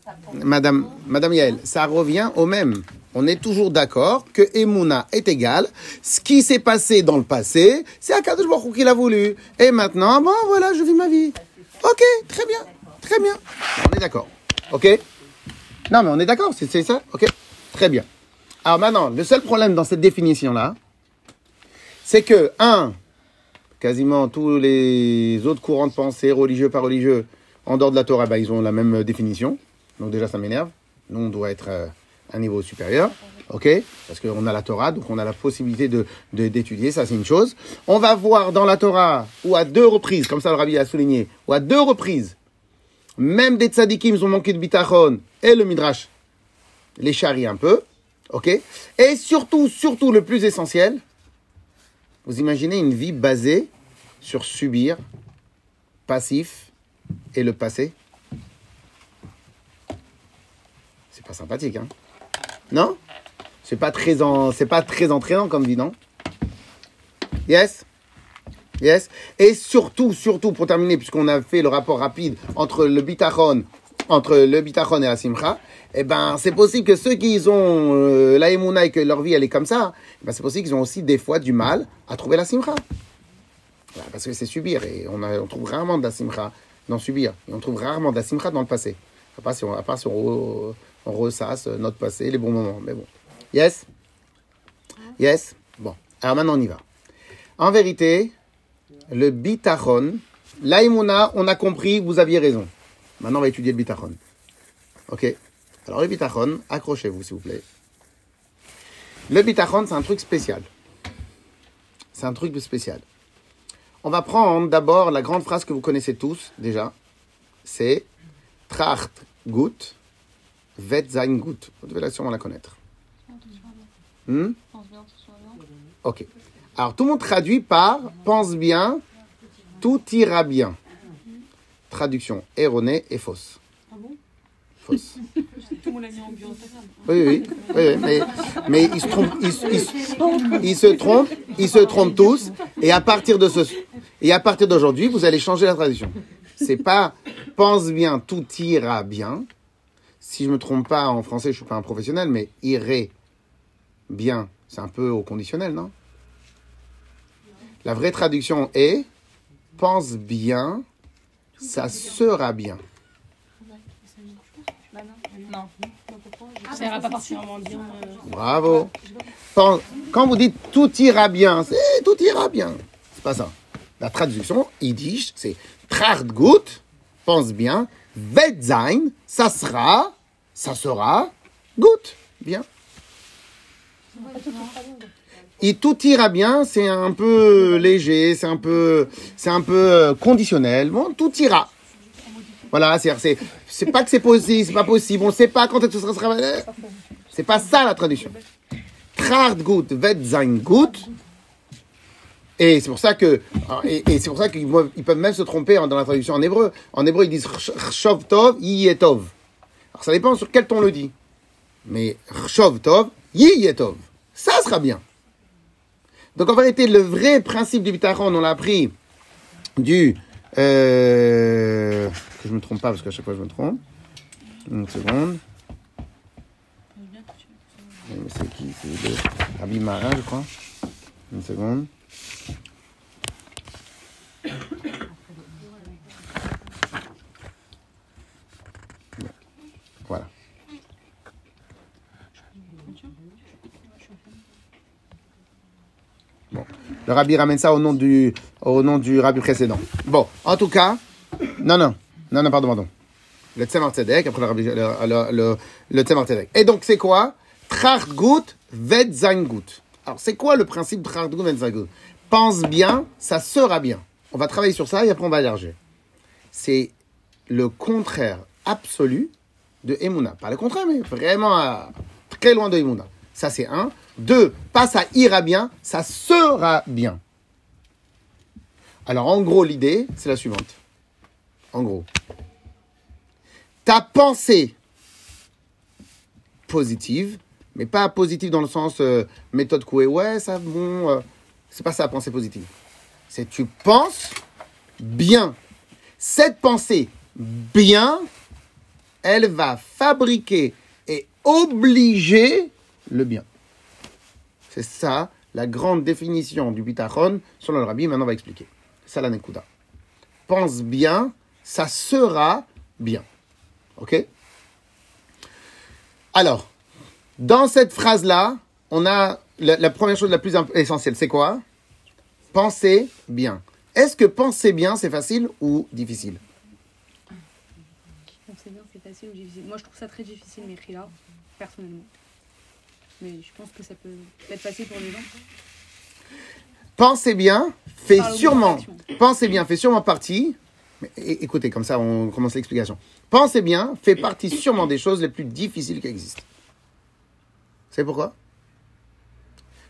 Madame, Madame Yael, ça revient au même. On est toujours d'accord que Emouna est égal. Ce qui s'est passé dans le passé, c'est Akadosh Baruch qui l'a voulu. Et maintenant, bon, voilà, je vis ma vie. Ok, très bien, très bien. On est d'accord. Ok? Non, mais on est d'accord, c'est ça Ok? Très bien. Alors maintenant, le seul problème dans cette définition-là, c'est que, un, quasiment tous les autres courants de pensée, religieux, pas religieux, en dehors de la Torah, bah, ils ont la même définition. Donc déjà, ça m'énerve. Nous, on doit être euh, un niveau supérieur. OK? Parce qu'on a la Torah, donc on a la possibilité d'étudier, ça c'est une chose. On va voir dans la Torah, ou à deux reprises, comme ça le rabbi a souligné, ou à deux reprises, même des tzadikim ont manqué de bitachon, et le midrash les charrie un peu. OK? Et surtout, surtout, le plus essentiel, vous imaginez une vie basée sur subir, passif, et le passé. C'est pas sympathique, hein? Non? C'est pas très en... c'est pas très entraînant comme vie, non? Yes? Yes? Et surtout, surtout, pour terminer, puisqu'on a fait le rapport rapide entre le bitachon, entre le bitachon et la simcha, eh ben, c'est possible que ceux qui ont euh, et que leur vie elle est comme ça, eh ben, c'est possible qu'ils ont aussi des fois du mal à trouver la simcha. Parce que c'est subir et on, a- trouve rarement de la simcha dans subir. On trouve rarement de la simcha dans le passé. À part si on, à part si on, on ressasse notre passé, les bons moments. Mais bon. Yes? Yes? Bon. Alors maintenant on y va. En vérité, le bitachon, l'aïmouna, on a compris, vous aviez raison. Maintenant, on va étudier le bitachon. Ok? Alors, le bitachon, accrochez-vous, s'il vous plaît. Le bitachon, c'est un truc spécial. C'est un truc spécial. On va prendre d'abord la grande phrase que vous connaissez tous, déjà. C'est Tracht gut, vet sein gut. Vous devez la sûrement la connaître. Hmm? Ok. Alors, tout le monde traduit par pense bien, tout ira bien. Traduction erronée et fausse. Fausse. Tout le monde l'a mis en bio Oui, oui, oui, mais, mais ils se trompent, ils, ils se trompent, ils se trompent tous, et à partir de ce, et à partir d'aujourd'hui, vous allez changer la traduction. C'est pas pense bien, tout ira bien. Si je me trompe pas en français, je suis pas un professionnel, mais irait bien, c'est un peu au conditionnel, non? La vraie traduction est pense bien, ça sera bien. Non. Ça ira pas particulièrement bien. euh, Bravo. Quand, vous dites tout ira bien, c'est tout ira bien. C'est pas ça. La traduction yiddish, c'est tracht gut, pense bien, wird sein, ça sera, ça sera, gut, bien. Et tout ira bien, c'est un peu léger, c'est un peu, c'est un peu euh, conditionnel. Bon, tout ira. Voilà, c'est, c'est, pas que c'est possible, c'est pas possible, on sait pas quand ce sera. C'est pas ça la traduction. Tracht gut, wird sein. Et c'est pour ça que, et, c'est pour ça qu'ils peuvent même se tromper dans la traduction en hébreu. En hébreu, ils disent Rshov tov, yiyetov. Alors ça dépend sur quel ton on le dit. Mais Rshov tov, yiyetov. Ça sera bien. Donc en vérité, le vrai principe du bitachon, on l'a appris du. Euh, que je me trompe pas parce qu'à chaque fois je me trompe. Une seconde. C'est qui? C'est le Rabbi Marin, je crois. Une seconde. Voilà. Bon. Le rabbi ramène ça au nom du, au nom du rabbi précédent. Bon, en tout cas, non, non, non, non, pardon, pardon. Le Tzemar Tzedek, après le le, le, le, Tzemar Tzedek. Et donc, c'est quoi? Trachgut vet gut. Alors, c'est quoi le principe de Trachgut vet gut Pense bien, ça sera bien. On va travailler sur ça et après on va élargir. C'est le contraire absolu de Emouna. Pas le contraire, mais vraiment à- très loin de Emouna. Ça, c'est un. Deux, pas ça ira bien, ça sera bien. Alors, en gros, l'idée, c'est la suivante. En gros, ta pensée positive, mais pas positive dans le sens euh, méthode couée, ouais, ça, bon, euh, c'est pas ça pensée positive. C'est tu penses bien. Cette pensée bien, elle va fabriquer et obliger le bien. C'est ça la grande définition du bitachon selon le rabbi. Maintenant, on va expliquer. Ça la nekuda. Pense bien, ça sera bien. Ok? Alors, dans cette phrase-là, on a la, la première chose la plus essentielle, c'est quoi? Penser bien. Est-ce que penser bien, c'est facile ou difficile? Sait bien, c'est facile ou difficile? Moi, je trouve ça très difficile, mais là, personnellement. Mais je pense que ça peut être facile pour les gens. Pensez bien, fait sûrement. Pensez bien, fait sûrement partie. Écoutez, comme ça, on commence l'explication. Pensez bien, fait partie sûrement des choses les plus difficiles qui existent. Vous savez pourquoi?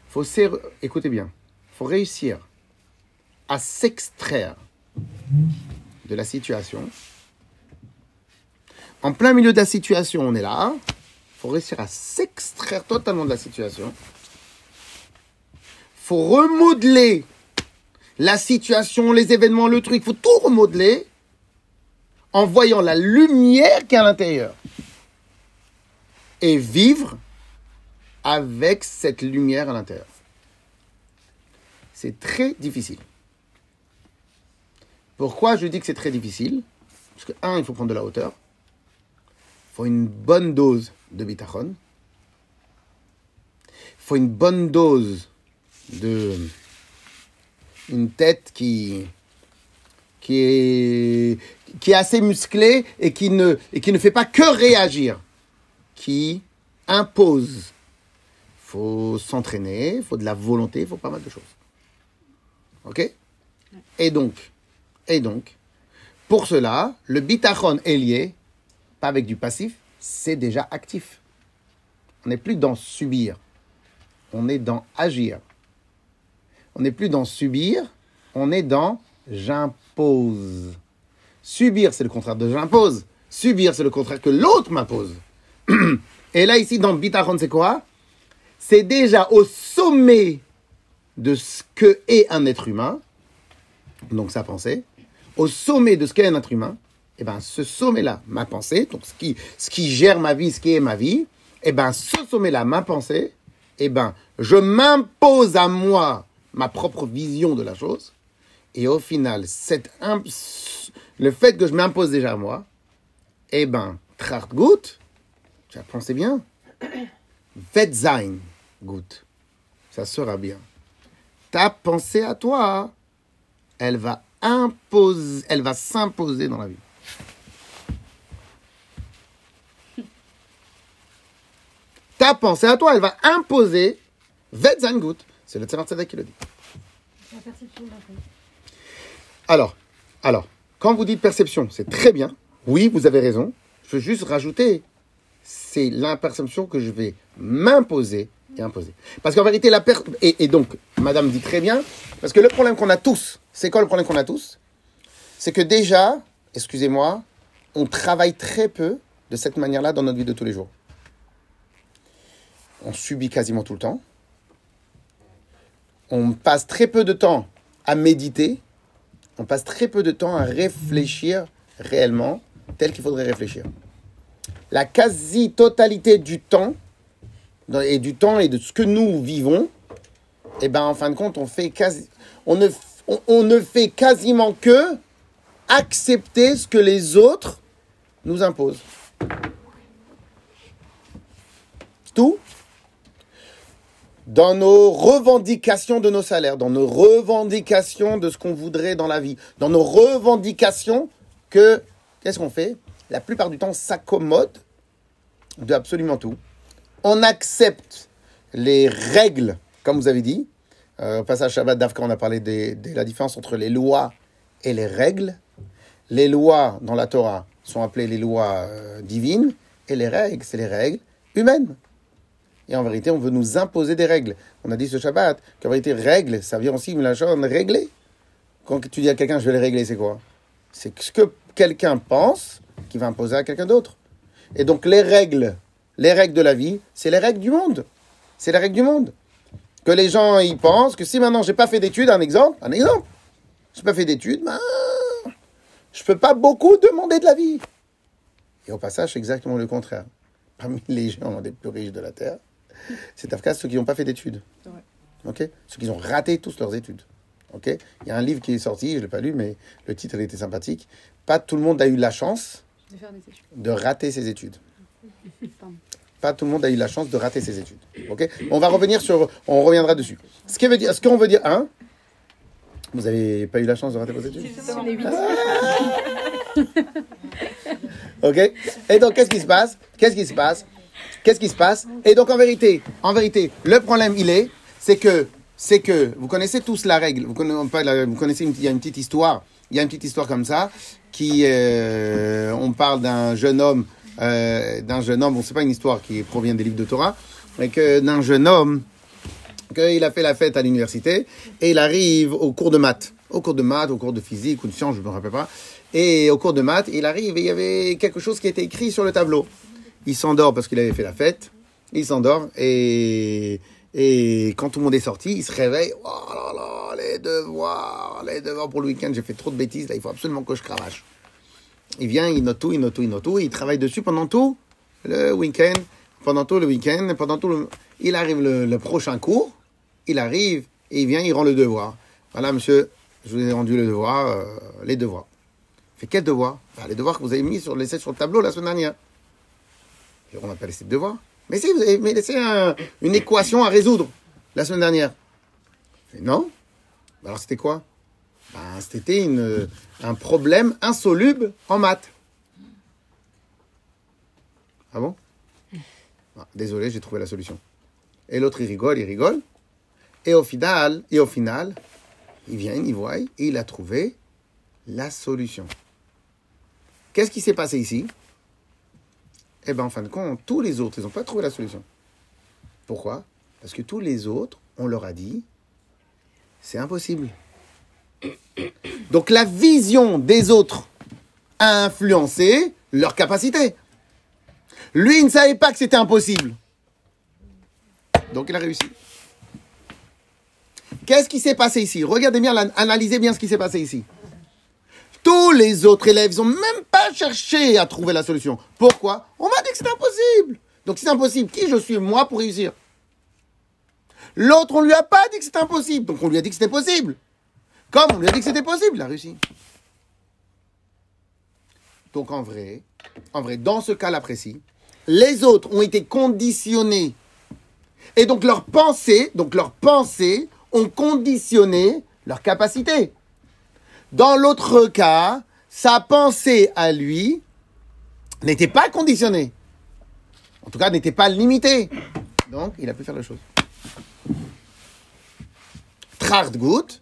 Faut écoutez bien. Faut réussir à s'extraire de la situation. En plein milieu de la situation, on est là. Faut réussir à s'extraire totalement de la situation. Faut remodeler la situation, les événements, le truc. Faut tout remodeler en voyant la lumière qui est à l'intérieur. Et vivre avec cette lumière à l'intérieur. C'est très difficile. Pourquoi je dis que c'est très difficile? Parce que, un, il faut prendre de la hauteur. Il faut une bonne dose de bitachon. Il faut une bonne dose de une tête qui, qui, est, qui est assez musclée et qui, ne, et qui ne fait pas que réagir, qui impose. Il faut s'entraîner, il faut de la volonté, il faut pas mal de choses. Ok? Et donc, et donc, pour cela, le bitachon est lié, pas avec du passif, c'est déjà actif. On n'est plus dans subir, on est dans agir. On n'est plus dans subir, on est dans j'impose. Subir, c'est le contraire de j'impose. Subir, c'est le contraire que l'autre m'impose. Et là, ici, dans Bitachon, c'est quoi C'est déjà au sommet de ce que est un être humain, donc sa pensée, au sommet de ce qu'est un être humain, et ben ce sommet-là, ma pensée, donc ce qui, ce qui gère ma vie, ce qui est ma vie, et ben ce sommet-là, ma pensée, et ben je m'impose à moi ma propre vision de la chose, et au final, cette le fait que je m'impose déjà à moi, eh ben, gut, tu as pensé bien, wird sein gut, ça sera bien. Ta pensée à toi, elle va imposer, elle va s'imposer dans la vie. Ta pensée à toi, elle va imposer wird sein gut. C'est le Tzemar Tzedek qui le dit. La perception d'un fait. Alors, alors, quand vous dites perception, c'est très bien. Oui, vous avez raison. Je veux juste rajouter, c'est l'imperception que je vais m'imposer et imposer. Parce qu'en vérité, la per... et, et donc, Madame dit très bien, parce que le problème qu'on a tous, c'est quoi le problème qu'on a tous? C'est que déjà, excusez-moi, on travaille très peu de cette manière-là dans notre vie de tous les jours. On subit quasiment tout le temps. On passe très peu de temps à méditer on passe très peu de temps à réfléchir réellement tel qu'il faudrait réfléchir. La quasi-totalité du temps, et du temps et de ce que nous vivons, eh ben, en fin de compte, on, fait quasi, on, ne, on, ne fait quasiment que accepter ce que les autres nous imposent. Tout dans nos revendications de nos salaires, dans nos revendications de ce qu'on voudrait dans la vie, dans nos revendications que, qu'est-ce qu'on fait? La plupart du temps, on s'accommode de absolument tout. On accepte les règles, comme vous avez dit. Euh, au passage Shabbat d'Afka, on a parlé de la différence entre les lois et les règles. Les lois dans la Torah sont appelées les lois euh, divines, et les règles, c'est les règles humaines. Et en vérité, on veut nous imposer des règles. On a dit ce Shabbat qu'en vérité, règle, ça vient aussi la chose régler. Quand tu dis à quelqu'un, je vais les régler, c'est quoi? C'est ce que quelqu'un pense qui va imposer à quelqu'un d'autre. Et donc, les règles, les règles de la vie, c'est les règles du monde. C'est les règles du monde. Que les gens, ils pensent que si maintenant j'ai pas fait d'études, un exemple, un exemple, j'ai pas fait d'études, ben, je peux pas beaucoup demander de la vie. Et au passage, c'est exactement le contraire. Parmi les gens les plus riches de la Terre, c'est Afka ceux qui n'ont pas fait d'études. Ceux qui ont raté tous leurs études. Ok? Il y a un livre qui est sorti, je ne l'ai pas lu, mais le titre il était sympathique. Pas tout le monde a eu la chance De faire des de rater ses études. Pardon. Pas tout le monde a eu la chance de rater ses études. Ok? On va revenir sur, on reviendra dessus. Ce qui veut dire, ce qu'on veut dire, hein? Vous avez pas eu la chance de rater vos études? Justement. Ok? Et donc, qu'est-ce qui se passe? Qu'est-ce qui se passe? Qu'est-ce qui se passe Et donc, en vérité, en vérité, le problème, il est, c'est que, c'est que, vous connaissez tous la règle. Vous connaissez, une, il y a une petite histoire. Il y a une petite histoire comme ça, qui, euh, on parle d'un jeune homme, euh, d'un jeune homme. Bon, c'est pas une histoire qui provient des livres de Torah, mais que d'un jeune homme qu'il a fait la fête à l'université et il arrive au cours de maths, au cours de maths, au cours de physique ou de sciences, je me rappelle pas. Et au cours de maths, il arrive et il y avait quelque chose qui était écrit sur le tableau. Il s'endort parce qu'il avait fait la fête. Il s'endort et et quand tout le monde est sorti, il se réveille. Oh là là, les devoirs, les devoirs pour le week-end. J'ai fait trop de bêtises là. Il faut absolument que je cravache. Il vient, il note tout, il note tout, il note tout. Il travaille dessus pendant tout le week-end, pendant tout le week-end, pendant tout le. Il arrive le, le prochain cours. Il arrive et il vient, il rend le devoir. Voilà, monsieur, je vous ai rendu le devoir, euh, les devoirs. Fait quel devoir? Bah, Les devoirs que vous avez mis sur, sur le tableau la semaine dernière. On n'a pas laissé de devoir. Mais si, vous avez laissé un- une équation à résoudre la semaine dernière. Non. Alors c'était quoi? Ben, C'était un problème insoluble en maths. Ah bon? Ah, Désolé, j'ai trouvé la solution. Et l'autre, il rigole, il rigole. Et au final, et au final, il vient, il voit, et il a trouvé la solution. Qu'est-ce qui s'est passé ici? Eh bien, en fin de compte, tous les autres, ils n'ont pas trouvé la solution. Pourquoi? Parce que tous les autres, on leur a dit, c'est impossible. Donc la vision des autres a influencé leur capacité. Lui, il ne savait pas que c'était impossible. Donc il a réussi. Qu'est-ce qui s'est passé ici? Regardez bien, analysez bien ce qui s'est passé ici. Tous les autres élèves, n'ont même pas cherché à trouver la solution. Pourquoi? On m'a dit que c'était impossible. Donc c'est impossible, qui je suis moi pour réussir? L'autre, on lui a pas dit que c'était impossible. Donc on lui a dit que c'était possible. Comme on lui a dit que c'était possible, il a. Donc en vrai, en vrai, dans ce cas-là précis, les autres ont été conditionnés. Et donc leurs pensées, donc leurs pensées ont conditionné leur capacité. Dans l'autre cas, sa pensée à lui n'était pas conditionnée. En tout cas, n'était pas limitée. Donc, il a pu faire les choses. Trard gut,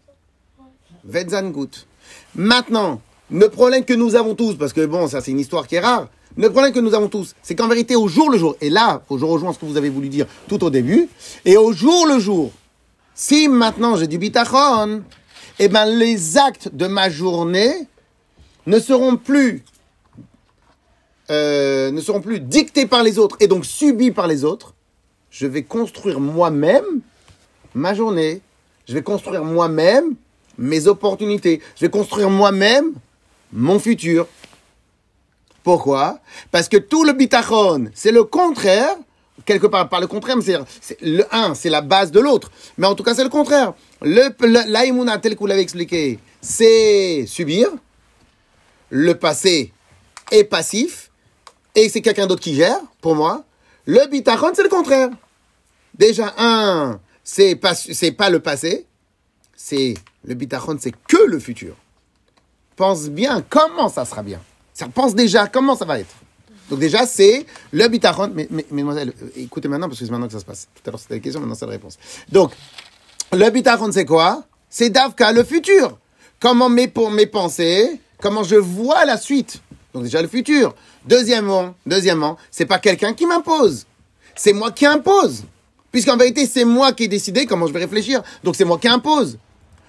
Wetzan gut. Maintenant, le problème que nous avons tous, parce que bon, ça c'est une histoire qui est rare, le problème que nous avons tous, c'est qu'en vérité, au jour le jour, et là, je rejoins ce que vous avez voulu dire tout au début, et au jour le jour, si maintenant j'ai du bitachon, eh ben les actes de ma journée ne seront plus euh, ne seront plus dictés par les autres et donc subis par les autres. Je vais construire moi-même ma journée. Je vais construire moi-même mes opportunités. Je vais construire moi-même mon futur. Pourquoi? Parce que tout le bitachon, c'est le contraire, quelque part par le contraire, mais c'est, le un, c'est la base de l'autre. Mais en tout cas, c'est le contraire. Le l'aïmouna, tel que vous l'avez expliqué, c'est subir. Le passé est passif. Et c'est quelqu'un d'autre qui gère, pour moi. Le bitachon, c'est le contraire. Déjà, un, c'est pas, c'est pas le passé. C'est, le bitachon, c'est que le futur. Pense bien comment ça sera bien. Ça pense déjà comment ça va être. Donc déjà, c'est le bitachon. Mais, mais, mesdemoiselles, euh, écoutez maintenant, parce que c'est maintenant que ça se passe. Tout à l'heure, c'était la question, maintenant, c'est la réponse. Donc, le bitachon, c'est quoi? C'est Davka, le futur. Comment mes, pour mes pensées, comment je vois la suite? Donc déjà, le futur. Deuxièmement, deuxièmement, c'est pas quelqu'un qui m'impose. C'est moi qui impose. Puisqu'en vérité, c'est moi qui ai décidé comment je vais réfléchir. Donc c'est moi qui impose.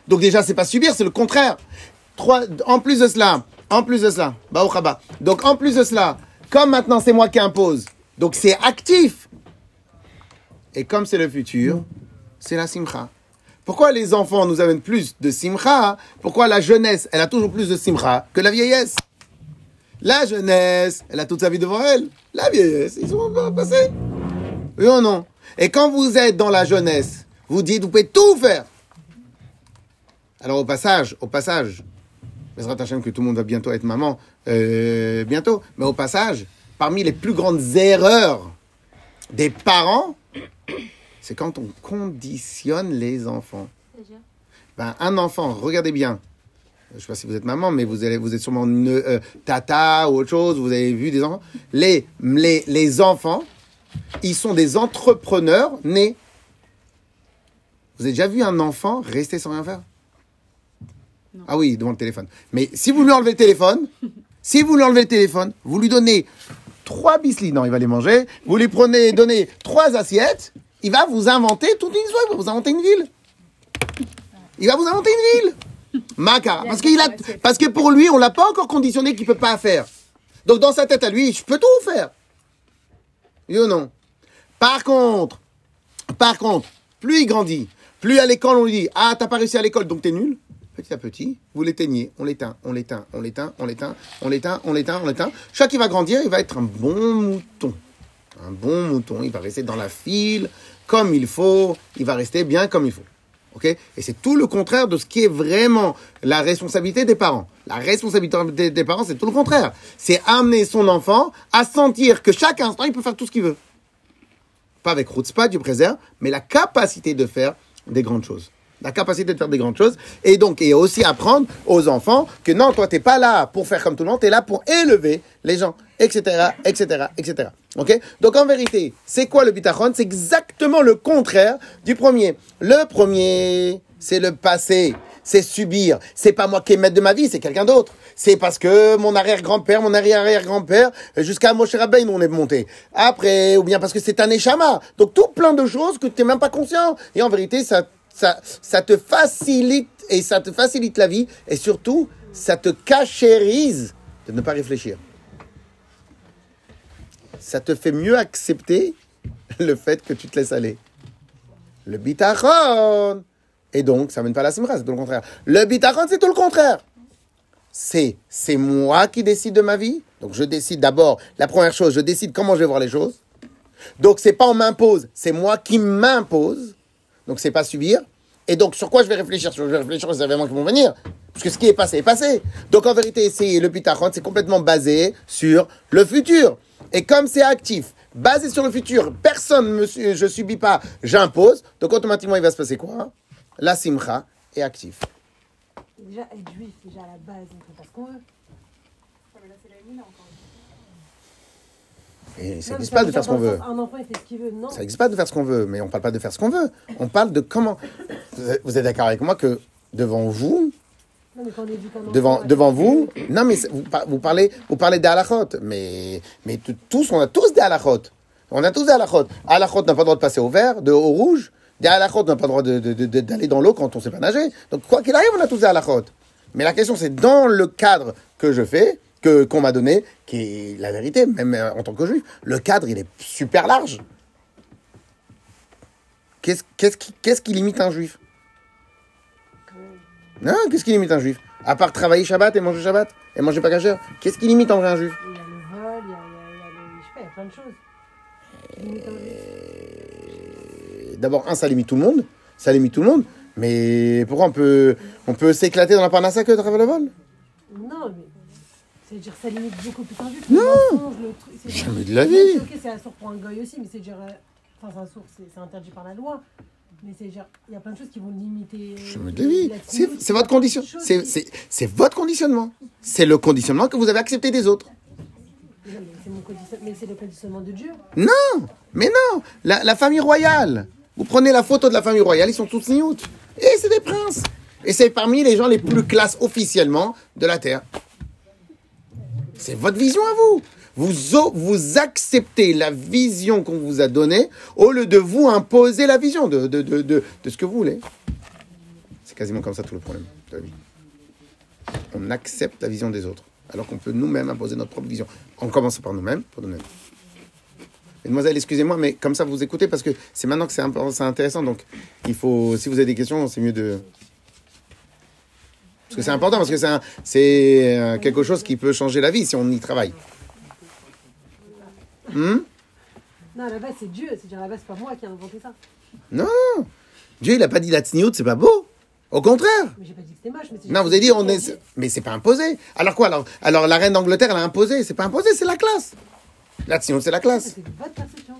Donc déjà, c'est pas subir, c'est le contraire. Trois, en plus de cela, en plus de cela. Donc en plus de cela, comme maintenant c'est moi qui impose, donc c'est actif. Et comme c'est le futur, c'est la simcha. Pourquoi les enfants nous amènent plus de simcha? Pourquoi la jeunesse, elle a toujours plus de simcha que la vieillesse? La jeunesse, elle a toute sa vie devant elle. La vieillesse, ils sont pas passés. Oui ou non? Et quand vous êtes dans la jeunesse, vous dites, vous pouvez tout faire. Alors au passage, au passage, Bezrat que tout le monde va bientôt être maman, euh, bientôt, mais au passage, parmi les plus grandes erreurs des parents, c'est quand on conditionne les enfants. Ben, un enfant, regardez bien, je ne sais pas si vous êtes maman, mais vous, allez, vous êtes sûrement une, euh, tata ou autre chose, vous avez vu des enfants. Les, les, les enfants, ils sont des entrepreneurs nés. Vous avez déjà vu un enfant rester sans rien faire? Ah oui, devant le téléphone. Mais si vous lui enlevez le téléphone, si vous lui enlevez le téléphone, vous lui donnez trois bislis, non, il va les manger, vous lui prenez, donnez trois assiettes, il va vous inventer toute une histoire, il va vous inventer une ville. Il va vous inventer une ville. Maca. Parce, qu'il a, parce que pour lui, on l'a pas encore conditionné qu'il peut pas faire. Donc dans sa tête à lui, je peux tout faire. Oui ou non Par contre, par contre, plus il grandit, plus à l'école on lui dit Ah, t'as pas réussi à l'école, donc t'es nul. Petit à petit, vous l'éteignez, on l'éteint, on l'éteint, on l'éteint, on l'éteint, on l'éteint, on l'éteint, on l'éteint. Chaque qui va grandir, il va être un bon mouton. Un bon mouton, il va rester dans la file comme il faut, il va rester bien comme il faut. Et c'est tout le contraire de ce qui est vraiment la responsabilité des parents. La responsabilité des, parents, c'est tout le contraire. C'est amener son enfant à sentir que chaque instant, il peut faire tout ce qu'il veut. Pas avec Rutzpah, du préserve, mais la capacité de faire des grandes choses. La capacité de faire des grandes choses, et donc, et aussi apprendre aux enfants que non, toi, t'es pas là pour faire comme tout le monde, t'es là pour élever les gens, etc., etc., etc. Ok? Donc, en vérité, c'est quoi le bitachon? C'est exactement le contraire du premier. Le premier, c'est le passé, c'est subir. C'est pas moi qui est maître de ma vie, c'est quelqu'un d'autre. C'est parce que mon arrière-grand-père, mon arrière-arrière-grand-père, jusqu'à Moshe Rabbein, on est monté. Après, ou bien parce que c'est un échama. Donc, tout plein de choses que tu n'es même pas conscient. Et en vérité, ça, ça, ça te facilite, et ça te facilite la vie, et surtout, ça te cachérise de ne pas réfléchir. Ça te fait mieux accepter le fait que tu te laisses aller. Le bitachon. Et donc, ça mène pas à la simra, c'est tout le contraire. Le bitachon, c'est tout le contraire. C'est, c'est moi qui décide de ma vie. Donc, je décide d'abord, la première chose, je décide comment je vais voir les choses. Donc, c'est pas on m'impose, c'est moi qui m'impose. Donc, c'est pas subir. Et donc, sur quoi je vais réfléchir? Je vais réfléchir aux événements qui vont venir. Parce que ce qui est passé est passé. Donc, en vérité, c'est le bitachon, c'est complètement basé sur le futur. Et comme c'est actif, basé sur le futur, personne ne je subis pas, j'impose. Donc, automatiquement, il va se passer quoi? La simcha est active. Déjà, être juif, déjà à la base, on faire ce qu'on veut. Et ça n'existe pas de faire ce qu'on veut. Un enfant, il fait ce qu'il veut. Non. Ça n'existe pas de faire ce qu'on veut, mais on parle pas de faire ce qu'on veut. On parle de comment. Vous êtes- d'accord avec moi que devant vous, Non, mais quand on éduque un enfant, devant, devant vous, non mais vous, par- vous parlez, vous parlez des halachot, mais, mais tous, on a tous des halachot. On a tous des halachot. Halachot n'a pas le droit de passer au vert, de, au rouge. Des halachot n'a pas le droit de- de- de- d'aller dans l'eau quand on sait pas nager. Donc quoi qu'il arrive, on a tous des halachot. Mais la question c'est dans le cadre que je fais, que qu'on m'a donné, qui est la vérité, même euh, en tant que juif, le cadre il est super large. Qu'est-ce qu'est-ce qui, qui limite un juif? Non, qu'est-ce qui limite un juif? À part travailler Shabbat et manger Shabbat et manger pas cachère, qu'est-ce qui limite en vrai un juif? Il y a le vol, il y a, il y a, il y a le- je sais pas, il y a plein de choses. Juif. D'abord, un, ça limite tout le monde, ça limite tout le monde. Mais pourquoi on peut, on peut s'éclater dans la parnassa que de travers le vol Non, mais. C'est-à-dire, ça limite beaucoup plus un juif. Non. Le mensonge, Jamais de la vie. Ok, c'est un sourd pour un goy aussi, mais c'est dire. euh, Enfin, c'est un sourd, c'est interdit par la loi. Mais c'est dire, il y a plein de choses qui vont limiter. Jamais de la vie. C'est votre condition. C'est- votre conditionnement. C'est le conditionnement que vous avez accepté des autres. Mais c'est le conditionnement de Dieu. Non, mais non. La, la famille royale. Vous prenez la photo de la famille royale, ils sont tous niout. Et c'est des princes. Et c'est parmi les gens les plus classes officiellement de la Terre. C'est votre vision à vous. Vous, vous acceptez la vision qu'on vous a donnée au lieu de vous imposer la vision de, de, de, de, ce que vous voulez. C'est quasiment comme ça tout le problème de la vie. On accepte la vision des autres, alors qu'on peut nous-mêmes imposer notre propre vision. En commençant par nous-mêmes, pour nous-mêmes. Mesdemoiselles, excusez-moi, mais comme ça vous écoutez parce que c'est maintenant que c'est intéressant. Donc, il faut, si vous avez des questions, c'est mieux de. Parce que c'est important, parce que c'est un- c'est euh, quelque chose qui peut changer la vie si on y travaille. Hmm? Non, à la base, c'est Dieu. C'est-à-dire, à la base, c'est pas moi qui ai inventé ça. non Dieu, il n'a pas dit la tsniout, c'est pas beau. Au contraire. Mais j'ai pas dit que c'était moche. Mais c'est Non, vous avez dit, on est. Mais c'est pas imposé. Alors quoi alors, alors la reine d'Angleterre, elle a imposé. C'est pas imposé, c'est la classe. La tsniout, c'est la classe. C'est votre perception.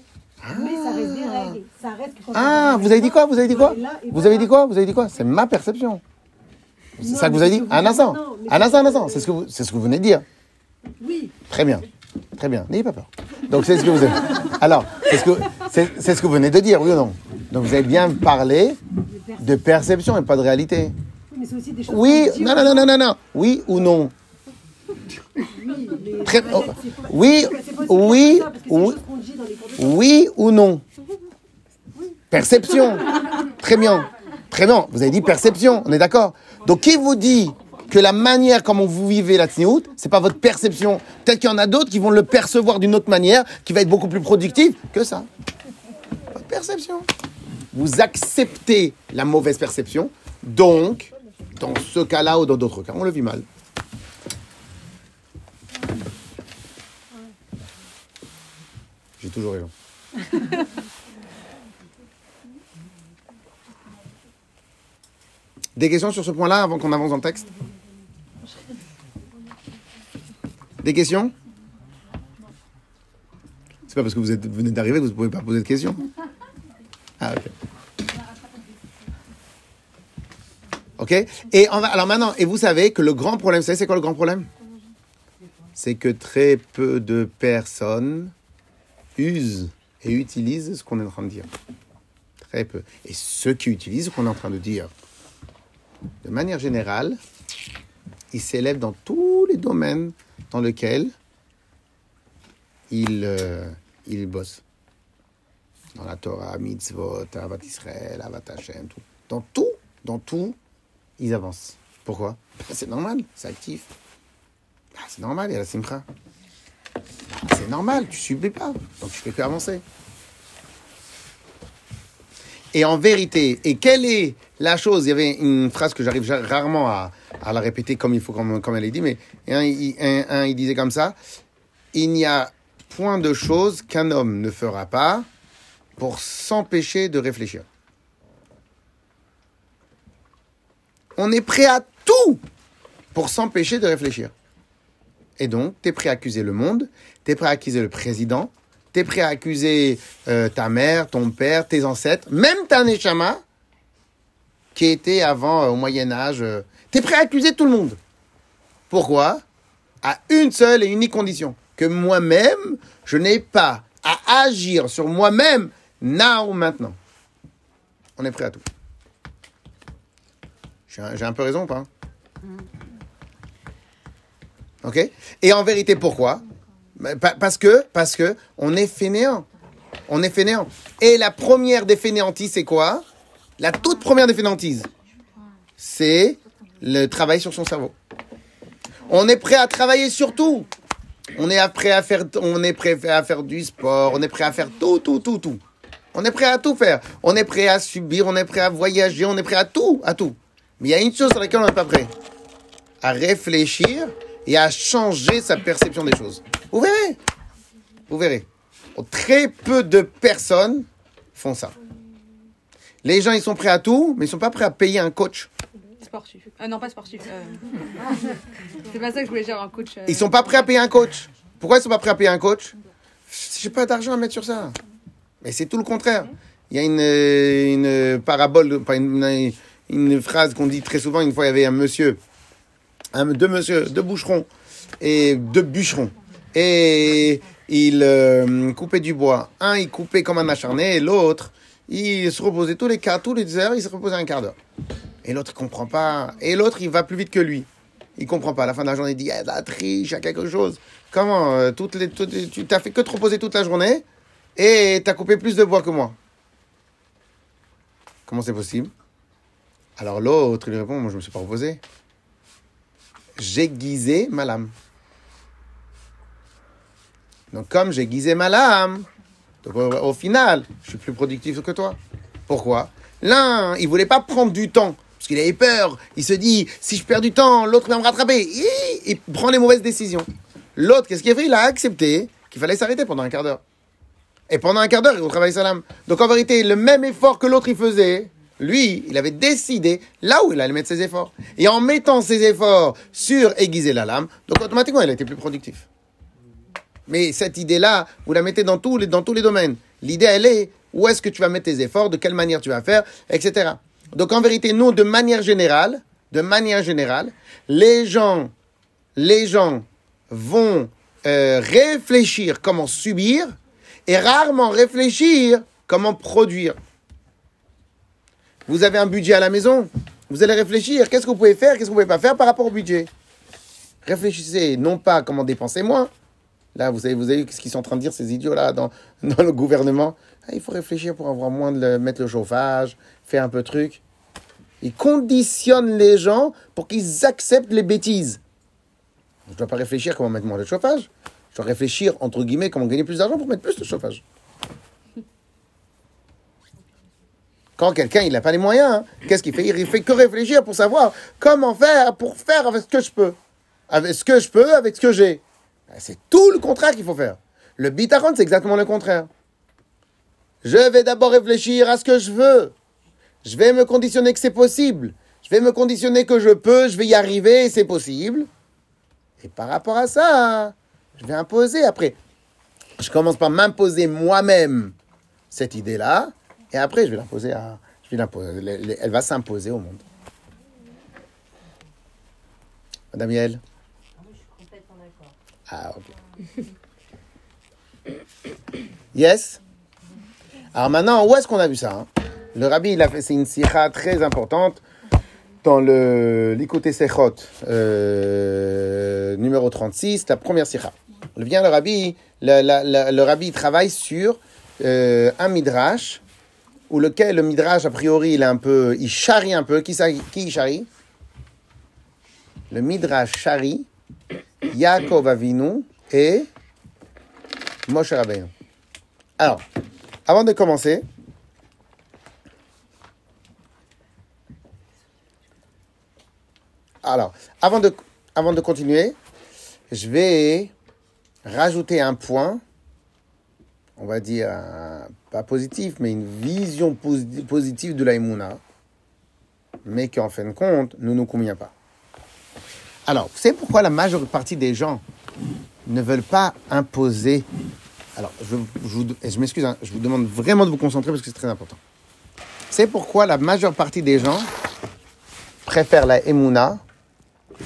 Mais ça reste des règles. Ça reste que Ah, vous avez dit quoi Vous avez dit quoi Vous avez dit quoi Vous avez dit quoi? C'est ma perception. C'est ça que vous avez dit Un instant. Un instant, un instant. C'est ce que vous, c'est ce que vous venez de dire. Oui. Très bien. Très bien. N'ayez pas peur. Donc c'est ce que vous avez. Alors, c'est ce que c'est ce que vous venez de dire, oui ou non? Donc vous avez bien parlé de perception et pas de réalité. Oui, mais c'est aussi des choses. Oui. Non, non, non, non, non, non. Oui ou non? Oui, Très- oh, oui, oui, Oui ou non? Perception. Très bien. Très bien. Vous avez dit perception. On est d'accord Donc qui vous dit que la manière comment vous vivez la tsniout, c'est pas votre perception Peut-être qu'il y en a d'autres qui vont le percevoir d'une autre manière, qui va être beaucoup plus productive que ça. Votre perception. Vous acceptez la mauvaise perception, donc, dans ce cas-là ou dans d'autres cas, on le vit mal. J'ai toujours raison. Des questions sur ce point-là avant qu'on avance dans le texte Des questions C'est pas parce que vous êtes, venez d'arriver que vous ne pouvez pas poser de questions Ah, ok. Ok Et on va, alors maintenant, et vous savez que le grand problème, vous savez, c'est quoi le grand problème C'est que très peu de personnes usent et utilisent ce qu'on est en train de dire. Très peu. Et ceux qui utilisent ce qu'on est en train de dire, de manière générale, ils s'élèvent dans tous les domaines dans lesquels ils, euh, ils bossent. Dans la Torah, mitzvot, Avat Israël, Avat Hashem. Dans tout, dans tout, ils avancent. Pourquoi? Ben, C'est normal, c'est actif. Ben, c'est normal, il y a la simcha. Ben, C'est normal, tu subis pas, donc tu fais que avancer. Et en vérité, et quelle est la chose? Il y avait une phrase que j'arrive ja- rarement à, la répéter comme il faut, comme, elle est dit, mais il disait comme ça il n'y a point de chose qu'un homme ne fera pas pour s'empêcher de réfléchir. On est prêt à tout pour s'empêcher de réfléchir. Et donc, tu es prêt à accuser le monde, tu es prêt à accuser le président, tu es prêt à accuser euh, ta mère, ton père, tes ancêtres, même ta Neshama, qui était avant, euh, au Moyen-Âge. tu es prêt à accuser tout le monde. Pourquoi? À une seule et unique condition que moi-même, je n'ai pas à agir sur moi-même, now, maintenant. On est prêt à tout. J'ai un, peu raison ou pas? Ok Et en vérité, pourquoi? Parce que, parce que on est fainéant. On est fainéant. Et la première des fainéantises, c'est quoi? La toute première des fainéantises, c'est le travail sur son cerveau. On est prêt à travailler sur tout. On est prêt à faire, on est prêt à faire du sport. On est prêt à faire tout, tout, tout, tout. On est prêt à tout faire. On est prêt à subir. On est prêt à voyager. On est prêt à tout, à tout. Mais il y a une chose sur laquelle on n'est pas prêt. À réfléchir et à changer sa perception des choses. Vous verrez. Vous verrez. Très peu de personnes font ça. Les gens, ils sont prêts à tout, mais ils sont pas prêts à payer un coach. Sportif. Ah non, pas sportif. euh. C'est pas ça que je voulais dire, un coach. euh. Ils sont pas prêts à payer un coach. Pourquoi ils sont pas prêts à payer un coach? J'ai pas d'argent à mettre sur ça. Mais c'est tout le contraire. Il y a une, euh, une parabole, une, une phrase qu'on dit très souvent. Une fois, il y avait un monsieur, un, deux monsieur, deux boucherons et deux bûcherons. Et il euh, coupait du bois. Un, il coupait comme un acharné, et l'autre, il se reposait tous les quarts, tous les heures, il se reposait un quart d'heure. Et l'autre, il comprend pas. Et l'autre, il va plus vite que lui. Il comprend pas. À la fin de la journée, il dit, eh, la triche, il y a quelque chose. Comment euh, toutes les, toutes Tu t'as fait que te reposer toute la journée et t'as coupé plus de bois que moi. Comment c'est possible? Alors l'autre, il lui répond, moi je me suis pas reposé. J'ai aiguisé ma lame. Donc comme j'ai aiguisé ma lame, au, final, je suis plus productif que toi. Pourquoi? L'un, il voulait pas prendre du temps. Parce qu'il avait peur. Il se dit, si je perds du temps, l'autre va me rattraper. Il prend les mauvaises décisions. L'autre, qu'est-ce qu'il a fait? Il a accepté qu'il fallait s'arrêter pendant un quart d'heure. Et pendant un quart d'heure, il retravaille sa lame. Donc en vérité, le même effort que l'autre il faisait, lui, il avait décidé là où il allait mettre ses efforts. Et en mettant ses efforts sur aiguiser la lame, donc automatiquement, il a été plus productif. Mais cette idée-là, vous la mettez dans tous les, dans tous les domaines. L'idée, elle est où est-ce que tu vas mettre tes efforts, de quelle manière tu vas faire, etc. Donc en vérité, nous, de manière générale, de manière générale, les gens, les gens vont euh, réfléchir comment subir et rarement réfléchir comment produire. Vous avez un budget à la maison, vous allez réfléchir, qu'est-ce que vous pouvez faire, qu'est-ce que vous pouvez pas faire par rapport au budget? Réfléchissez non pas comment dépenser moins, Là, vous savez, vous avez ce qu'ils sont en train de dire, ces idiots-là, dans, dans le gouvernement. Ah, il faut réfléchir pour avoir moins de mettre le chauffage, faire un peu de truc. Ils conditionnent les gens pour qu'ils acceptent les bêtises. Je ne dois pas réfléchir comment mettre moins de chauffage. Je dois réfléchir, entre guillemets, comment gagner plus d'argent pour mettre plus de chauffage. Quand quelqu'un, n'a pas les moyens, hein, qu'est-ce qu'il fait? Il fait que réfléchir pour savoir comment faire pour faire avec ce que je peux. Avec ce que je peux, avec ce que j'ai. C'est tout le contraire qu'il faut faire. Le bitachon, c'est exactement le contraire. Je vais d'abord réfléchir à ce que je veux. Je vais me conditionner que c'est possible. Je vais me conditionner que je peux, je vais y arriver et c'est possible. Et par rapport à ça, je vais imposer après. Je commence par m'imposer moi-même cette idée-là. Et après, je vais l'imposer à. Je vais. Elle va s'imposer au monde. Madame Ah, moi, je suis complètement d'accord. Ah, ok. Yes? Alors maintenant, où est-ce qu'on a vu ça hein? Le rabbi, il a fait, c'est une sikha très importante dans le l'Ikoté Sechot euh, numéro 36, la première sikha. Vient le rabbi, le, la- le rabbi travaille sur euh, un midrash où lequel le midrash, a priori, il est un peu, il charrie un peu. Qui, qui charrie? Le midrash charrie Yaakov Avinu et Moshe Rabbeinu. Alors, avant de commencer, alors, avant de, avant de continuer, je vais rajouter un point, on va dire, pas positif, mais une vision posi- positive de l'Aïmouna, mais qui en fin de compte ne nous convient pas. Alors, savez pourquoi la majeure partie des gens ne veulent pas imposer? Alors, je, je je m'excuse, hein, je vous demande vraiment de vous concentrer parce que c'est très important. C'est pourquoi la majeure partie des gens préfèrent la Emouna?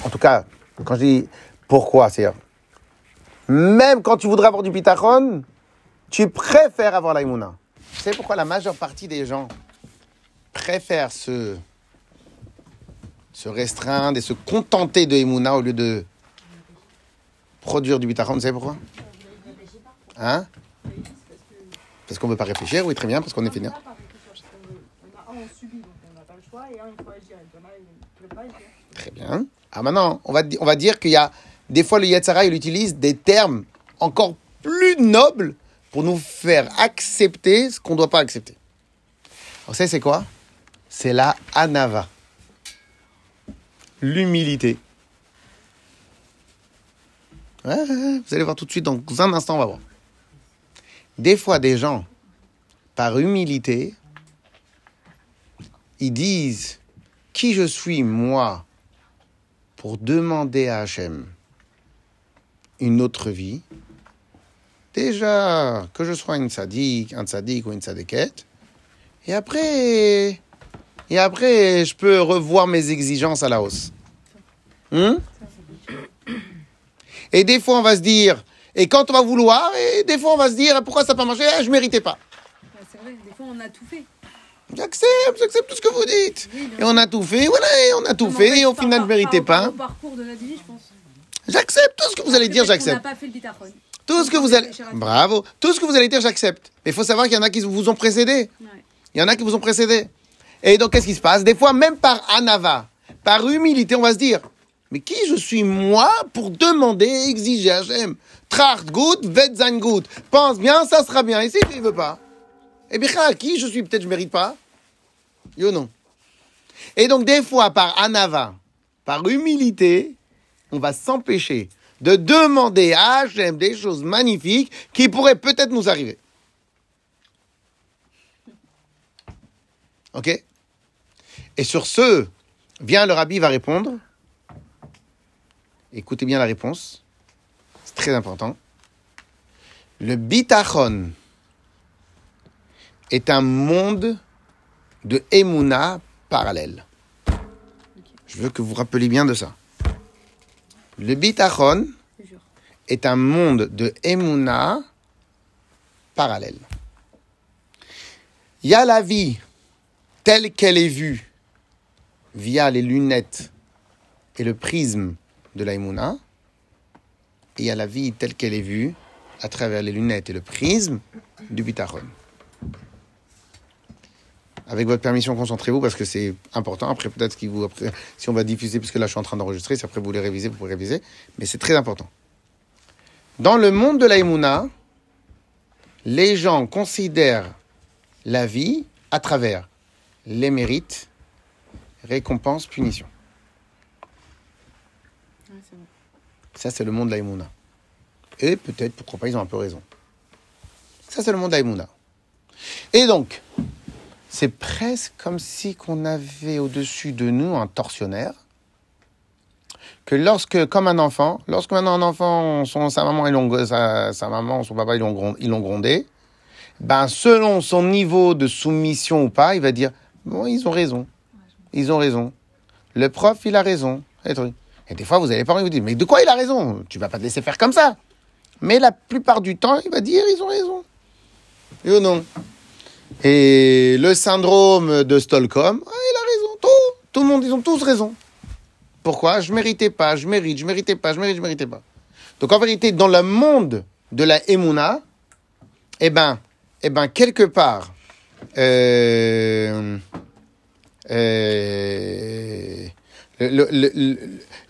En tout cas, quand je dis pourquoi, c'est même quand tu voudrais avoir du pitachon, tu préfères avoir la Emouna. C'est pourquoi la majeure partie des gens préfèrent se, se restreindre et se contenter de Emouna au lieu de produire du bitachon. Vous savez pourquoi? Hein? Parce qu'on ne veut pas réfléchir, oui, très bien, parce qu'on est agir. Très bien. Ah, maintenant, on va, on va dire qu'il y a des fois le Yetzara, il utilise des termes encore plus nobles pour nous faire accepter ce qu'on ne doit pas accepter. Vous savez, c'est quoi? C'est la anava. L'humilité. Vous allez voir tout de suite, dans un instant, on va voir. Des fois, des gens, par humilité, ils disent qui je suis, moi, pour demander à Hachem une autre vie, déjà que je sois une sadique, un sadique ou une sadéquette, et après, je peux revoir mes exigences à la hausse. Hein? Et des fois, on va se dire, et quand on va vouloir, et des fois, on va se dire, pourquoi ça n'a pas marché? Ah, Je méritais pas. C'est vrai, des fois on a tout fait. J'accepte, j'accepte tout ce que vous dites. Oui, Et on a tout fait, voilà, et on a tout Non, mais en fait, et au final, par- ne méritez par- pas. Au parcours de notre vie, je pense. J'accepte tout ce que vous allez dire, j'accepte. n'a pas fait le. Tout ce que vous allez. Bravo. Tout ce que vous allez dire, j'accepte. Mais il faut savoir qu'il y en a qui vous ont précédé. Ouais. Il y en a qui vous ont précédé. Et donc, qu'est-ce qui se passe? Des fois, même par anava, par humilité, on va se dire Mais qui je suis, moi, pour demander, exiger Hachem Tracht gut, vet gut. Pense bien, ça sera bien. Et si tu ne veux pas? Eh bien, qui je suis? Peut-être je mérite pas. Yo non. Et donc, des fois, par anava, par humilité, on va s'empêcher de demander à Hachem des choses magnifiques qui pourraient peut-être nous arriver. Ok? Et sur ce, vient le rabbi va répondre. Écoutez bien la réponse. C'est très important. Le bitachon est un monde de Emouna parallèle. Je veux que vous vous rappeliez bien de ça. Le bitachon est un monde de Emouna parallèle. Il y a la vie telle qu'elle est vue via les lunettes et le prisme de la Emouna, et a la vie telle qu'elle est vue à travers les lunettes et le prisme du bitachon. Avec votre permission, concentrez-vous parce que c'est important. Après, peut-être qu'il vous, si on va diffuser, puisque là je suis en train d'enregistrer, si après vous voulez réviser, vous pouvez réviser. Mais c'est très important. Dans le monde de l'Aïmouna, les gens considèrent la vie à travers les mérites, récompenses, punitions. Ouais, c'est vrai. Ça, c'est le monde de l'Aïmouna. Et peut-être, pourquoi pas, ils ont un peu raison. Ça, c'est le monde de l'Aïmouna. Et donc, c'est presque comme si qu'on avait au-dessus de nous un tortionnaire. Que lorsque, comme un enfant, lorsque maintenant un enfant, son, sa maman, ils sa, sa maman, son papa, ils l'ont ils l'ont grondé, ben, selon son niveau de soumission ou pas, il va dire, bon, ils ont raison. Ils ont raison. Le prof, il a raison. Et. Et des fois, vous allez pas vous dire, mais de quoi il a raison? Tu vas pas te laisser faire comme ça. Mais la plupart du temps, il va dire, ils ont raison. Et non Et le syndrome de Stockholm, ah, il a raison. Tout, tout le monde, ils ont tous raison. Pourquoi? Je méritais pas, je mérite, je méritais pas, je mérite, je méritais pas. Donc en vérité, dans le monde de la Emouna, eh ben, eh ben, quelque part, euh, euh, le- le-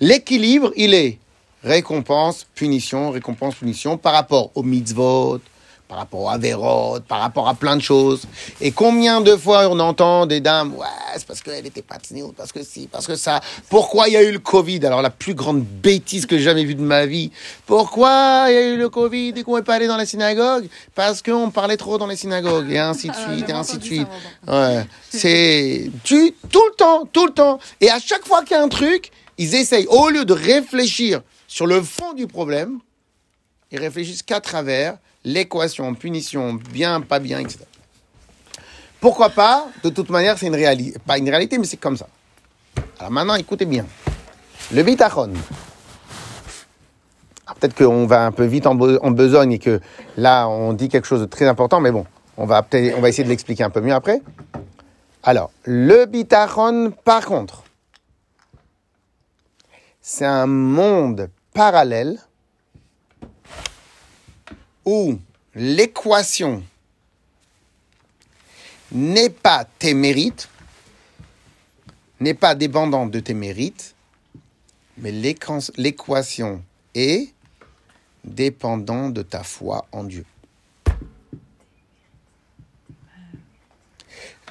l'équilibre, il est récompense, punition, récompense, punition par rapport au mitzvot, par rapport à Averot, par rapport à plein de choses. Et combien de fois on entend des dames, ouais, c'est parce qu'elle était pas tsniout, parce que si, parce que ça. Pourquoi il y a eu le Covid? Alors la plus grande bêtise que j'ai jamais vue de ma vie. Pourquoi il y a eu le Covid et qu'on n'est pas allé dans la synagogue? Parce qu'on parlait trop dans les synagogues, et ainsi de suite, et ainsi de suite. Ouais, c'est tu tout le temps, tout le temps. Et à chaque fois qu'il y a un truc, ils essayent au lieu de réfléchir sur le fond du problème, ils réfléchissent qu'à travers l'équation punition bien pas bien etc. Pourquoi pas De toute manière, c'est une réalité, pas une réalité, mais c'est comme ça. Alors maintenant, écoutez bien. Le bitachon. Alors, Peut-être qu'on va un peu vite en, be- en besogne et que là, on dit quelque chose de très important, mais bon, on va, on va essayer de l'expliquer un peu mieux après. Alors, le bitachon, par contre, c'est un monde parallèle où l'équation n'est pas tes mérites, n'est pas dépendante de tes mérites, mais l'équation est dépendante de ta foi en Dieu.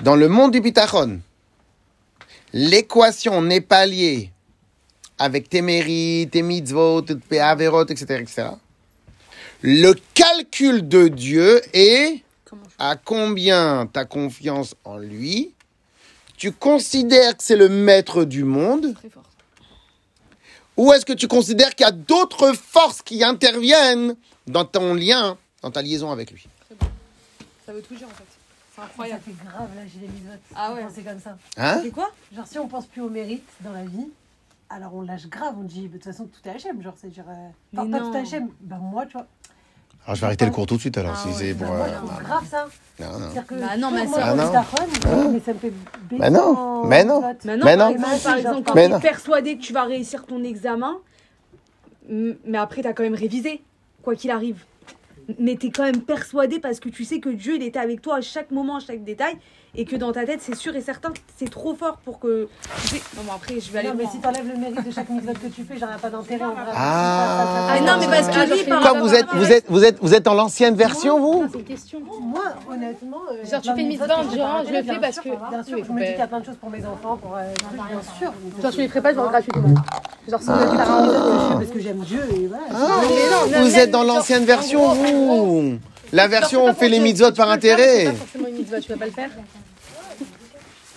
Dans le monde du bitachon, l'équation n'est pas liée avec tes mérites, tes mitzvot, tes averot, etc., etc. Le calcul de Dieu est à combien ta confiance en lui, tu considères que c'est le maître du monde, ou est-ce que tu considères qu'il y a d'autres forces qui interviennent dans ton lien, dans ta liaison avec lui? Ça veut tout dire en fait. C'est Ça incroyable. fait grave, là, j'ai les misotes. Ah ouais. C'est comme ça. Hein? C'est quoi? Genre, si on pense plus au mérite dans la vie, alors on lâche grave. On dit, de toute façon, tout est HM. Genre, c'est genre. euh, pas non. tout est HM. Bah, moi, tu vois. Alors je vais arrêter le cours tout de suite alors, Ah si ouais. c'est Bah, pour... euh, non, grave ça. non, non. C'est-à-dire que. Bah non, mais ça- je Ah non. mais ça me fait non, mais non. Mais non, Mais par non. exemple, par exemple, quand Mais tu non. es persuadé que tu vas réussir ton examen, mais après, tu as quand même révisé, quoi qu'il arrive. Mais tu es quand même persuadé parce que tu sais que Dieu, il était avec toi à chaque moment, à chaque détail, et que dans ta tête, c'est sûr et certain que c'est trop fort pour que. Non, mais après, je vais aller. Non, mais si t'enlèves le mérite de chaque mitzvah que tu fais, j'aurais pas d'intérêt en vrai. Ah. Non, mais parce que lui, par vous êtes, vous êtes, vous êtes, vous êtes en l'ancienne version, vous C'est une question. Moi, honnêtement. euh, Genre, tu fais une mitzvah en je disant, je le fais parce bien que- sûr, Bien sûr, je me dis qu'il y a plein de choses pour mes enfants, pour. euh, bien sûr. Genre, tu les ferais pas genre gratuitement. Genre, le faire Ah, un Parce que j'aime Dieu et voilà. Ah, mais non, mais Vous êtes dans l'ancienne en version, vous La version, on fait les mitzvot par intérêt. C'est pas forcément une tu vas pas le faire.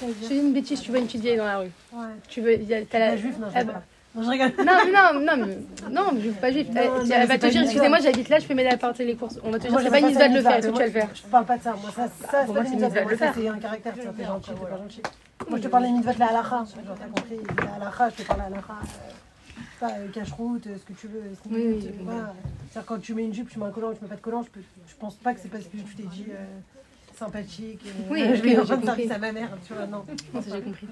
Je te dis une bêtise, tu vois une petite vieille dans la rue. Ouais. Tu veux, t'as La juif, non, je sais pas. Non, je rigole. Non, non, non, non, je veux pas juif. Non, Elle, non, elle mais va te dire, excusez-moi, j'habite là, je peux m'aider à porter les courses. On va te dire, c'est je pas une mitzvah de le faire, est-ce que tu vas le faire Je parle pas de ça. Moi, ça, ça c'est une mitzvah. de le Ça, faire. c'est un caractère. Gentil, t'es pas gentil. Moi, je te parle des de la t'as compris. La halakha, je te parle de la halakha. Pas euh, cache-route, euh, ce que tu veux. Oui, sneakers, oui, euh, oui. C'est-à-dire, quand tu mets une jupe, tu mets un collant, tu mets pas de collant, je, peux, je pense pas que c'est parce que tu t'es dit euh, sympathique. euh, Oui, je vais rendre service à ma mère. Tu vois, non. J'ai compris.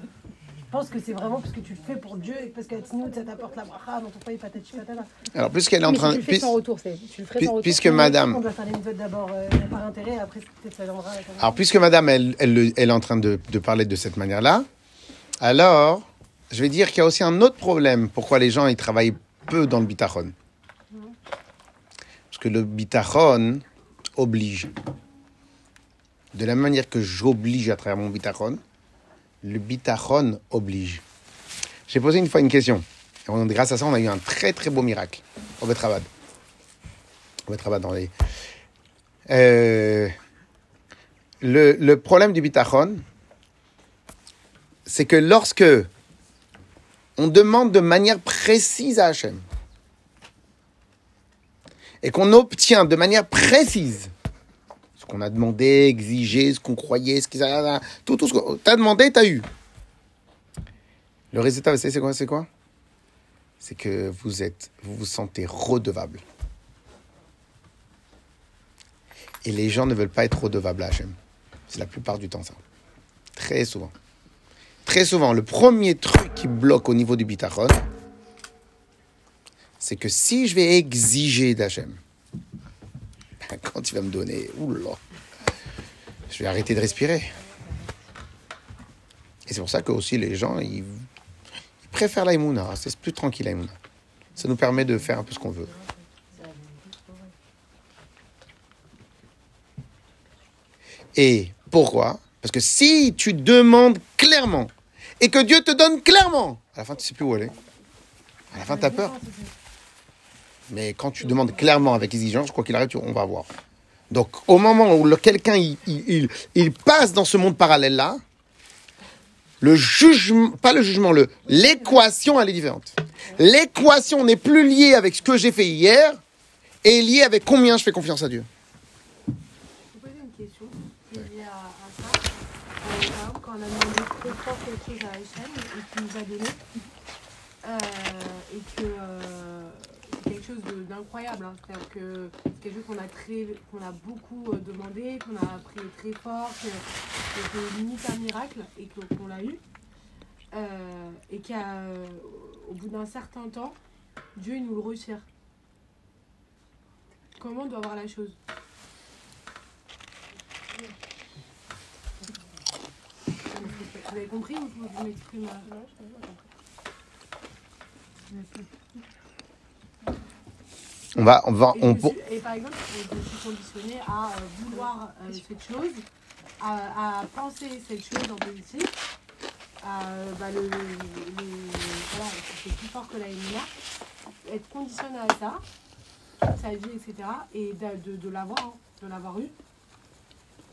Je pense que c'est vraiment parce que tu le fais pour Dieu et parce qu'à Tznout, ça t'apporte la bracha dans ton pays, patati patata. Alors, puisqu'elle est en si train tu de. le fais puis- sans retour, c'est. Tu le ferais puis- sans retour. Puisque On madame. doit faire les mitzvot d'abord euh, par intérêt, après peut-être ça viendra. avec un- Alors, puisque madame, elle, elle, le- elle est en train de, de parler de cette manière-là, alors, je vais dire qu'il y a aussi un autre problème. Pourquoi les gens, ils travaillent peu dans le bitachon Parce que le bitachon oblige. De la manière que j'oblige à travers mon bitachon, le bitachon oblige. J'ai posé une fois une question. Grâce à ça, on a eu un très très beau miracle au Betravad. Au Betravad dans les... Euh, le, le problème du bitachon, c'est que lorsque on demande de manière précise à Hachem et qu'on obtient de manière précise ce qu'on a demandé, exigé, ce qu'on croyait, ce qu'ils a, tout, tout ce que tu as demandé, tu as eu. Le résultat, c'est quoi C'est quoi? C'est que vous êtes, vous vous sentez redevable. Et les gens ne veulent pas être redevables à Hachem. C'est la plupart du temps ça. Très souvent. Très souvent, le premier truc qui bloque au niveau du bitachon, c'est que si je vais exiger d'Hachem, ben, quand il va me donner, oula, je vais arrêter de respirer. Et c'est pour ça que aussi les gens, ils, ils préfèrent l'aïmouna. C'est plus tranquille l'aïmouna. Ça nous permet de faire un peu ce qu'on veut. Et pourquoi? Parce que si tu demandes clairement et que Dieu te donne clairement, à la fin tu sais plus où aller. À la fin tu as peur. Mais quand tu demandes clairement avec exigence, quoi qu'il arrive, on va voir. Donc au moment où quelqu'un il, passe dans ce monde parallèle là, le jugement, pas le jugement, l'équation elle est différente. L'équation n'est plus liée avec ce que j'ai fait hier et liée avec combien je fais confiance à Dieu. Je peux poser une question qui est liée à, à ça. Euh, par exemple, quand on a quelque chose à Hachem et qu'il nous a donné, euh, et que euh, quelque chose d'incroyable. Hein. C'est-à-dire que c'est quelque chose qu'on a, très, qu'on a beaucoup euh, demandé, qu'on a prié très fort, que c'était limite un miracle et qu'on l'a eu. Et qu'au bout d'un certain temps, Dieu il nous le retire. Comment on doit voir la chose? Vous avez compris ou faut que je m'exprime euh, On va, on va, Et, je on, suis- et par exemple, je me suis conditionnée à euh, vouloir euh, cette chose, à, à penser cette chose en positif, à euh, bah, le, le- le- voilà, c'est plus fort que la lumière, être conditionnée à ça, toute sa vie, etc., et de, de, de l'avoir, hein, de l'avoir eu.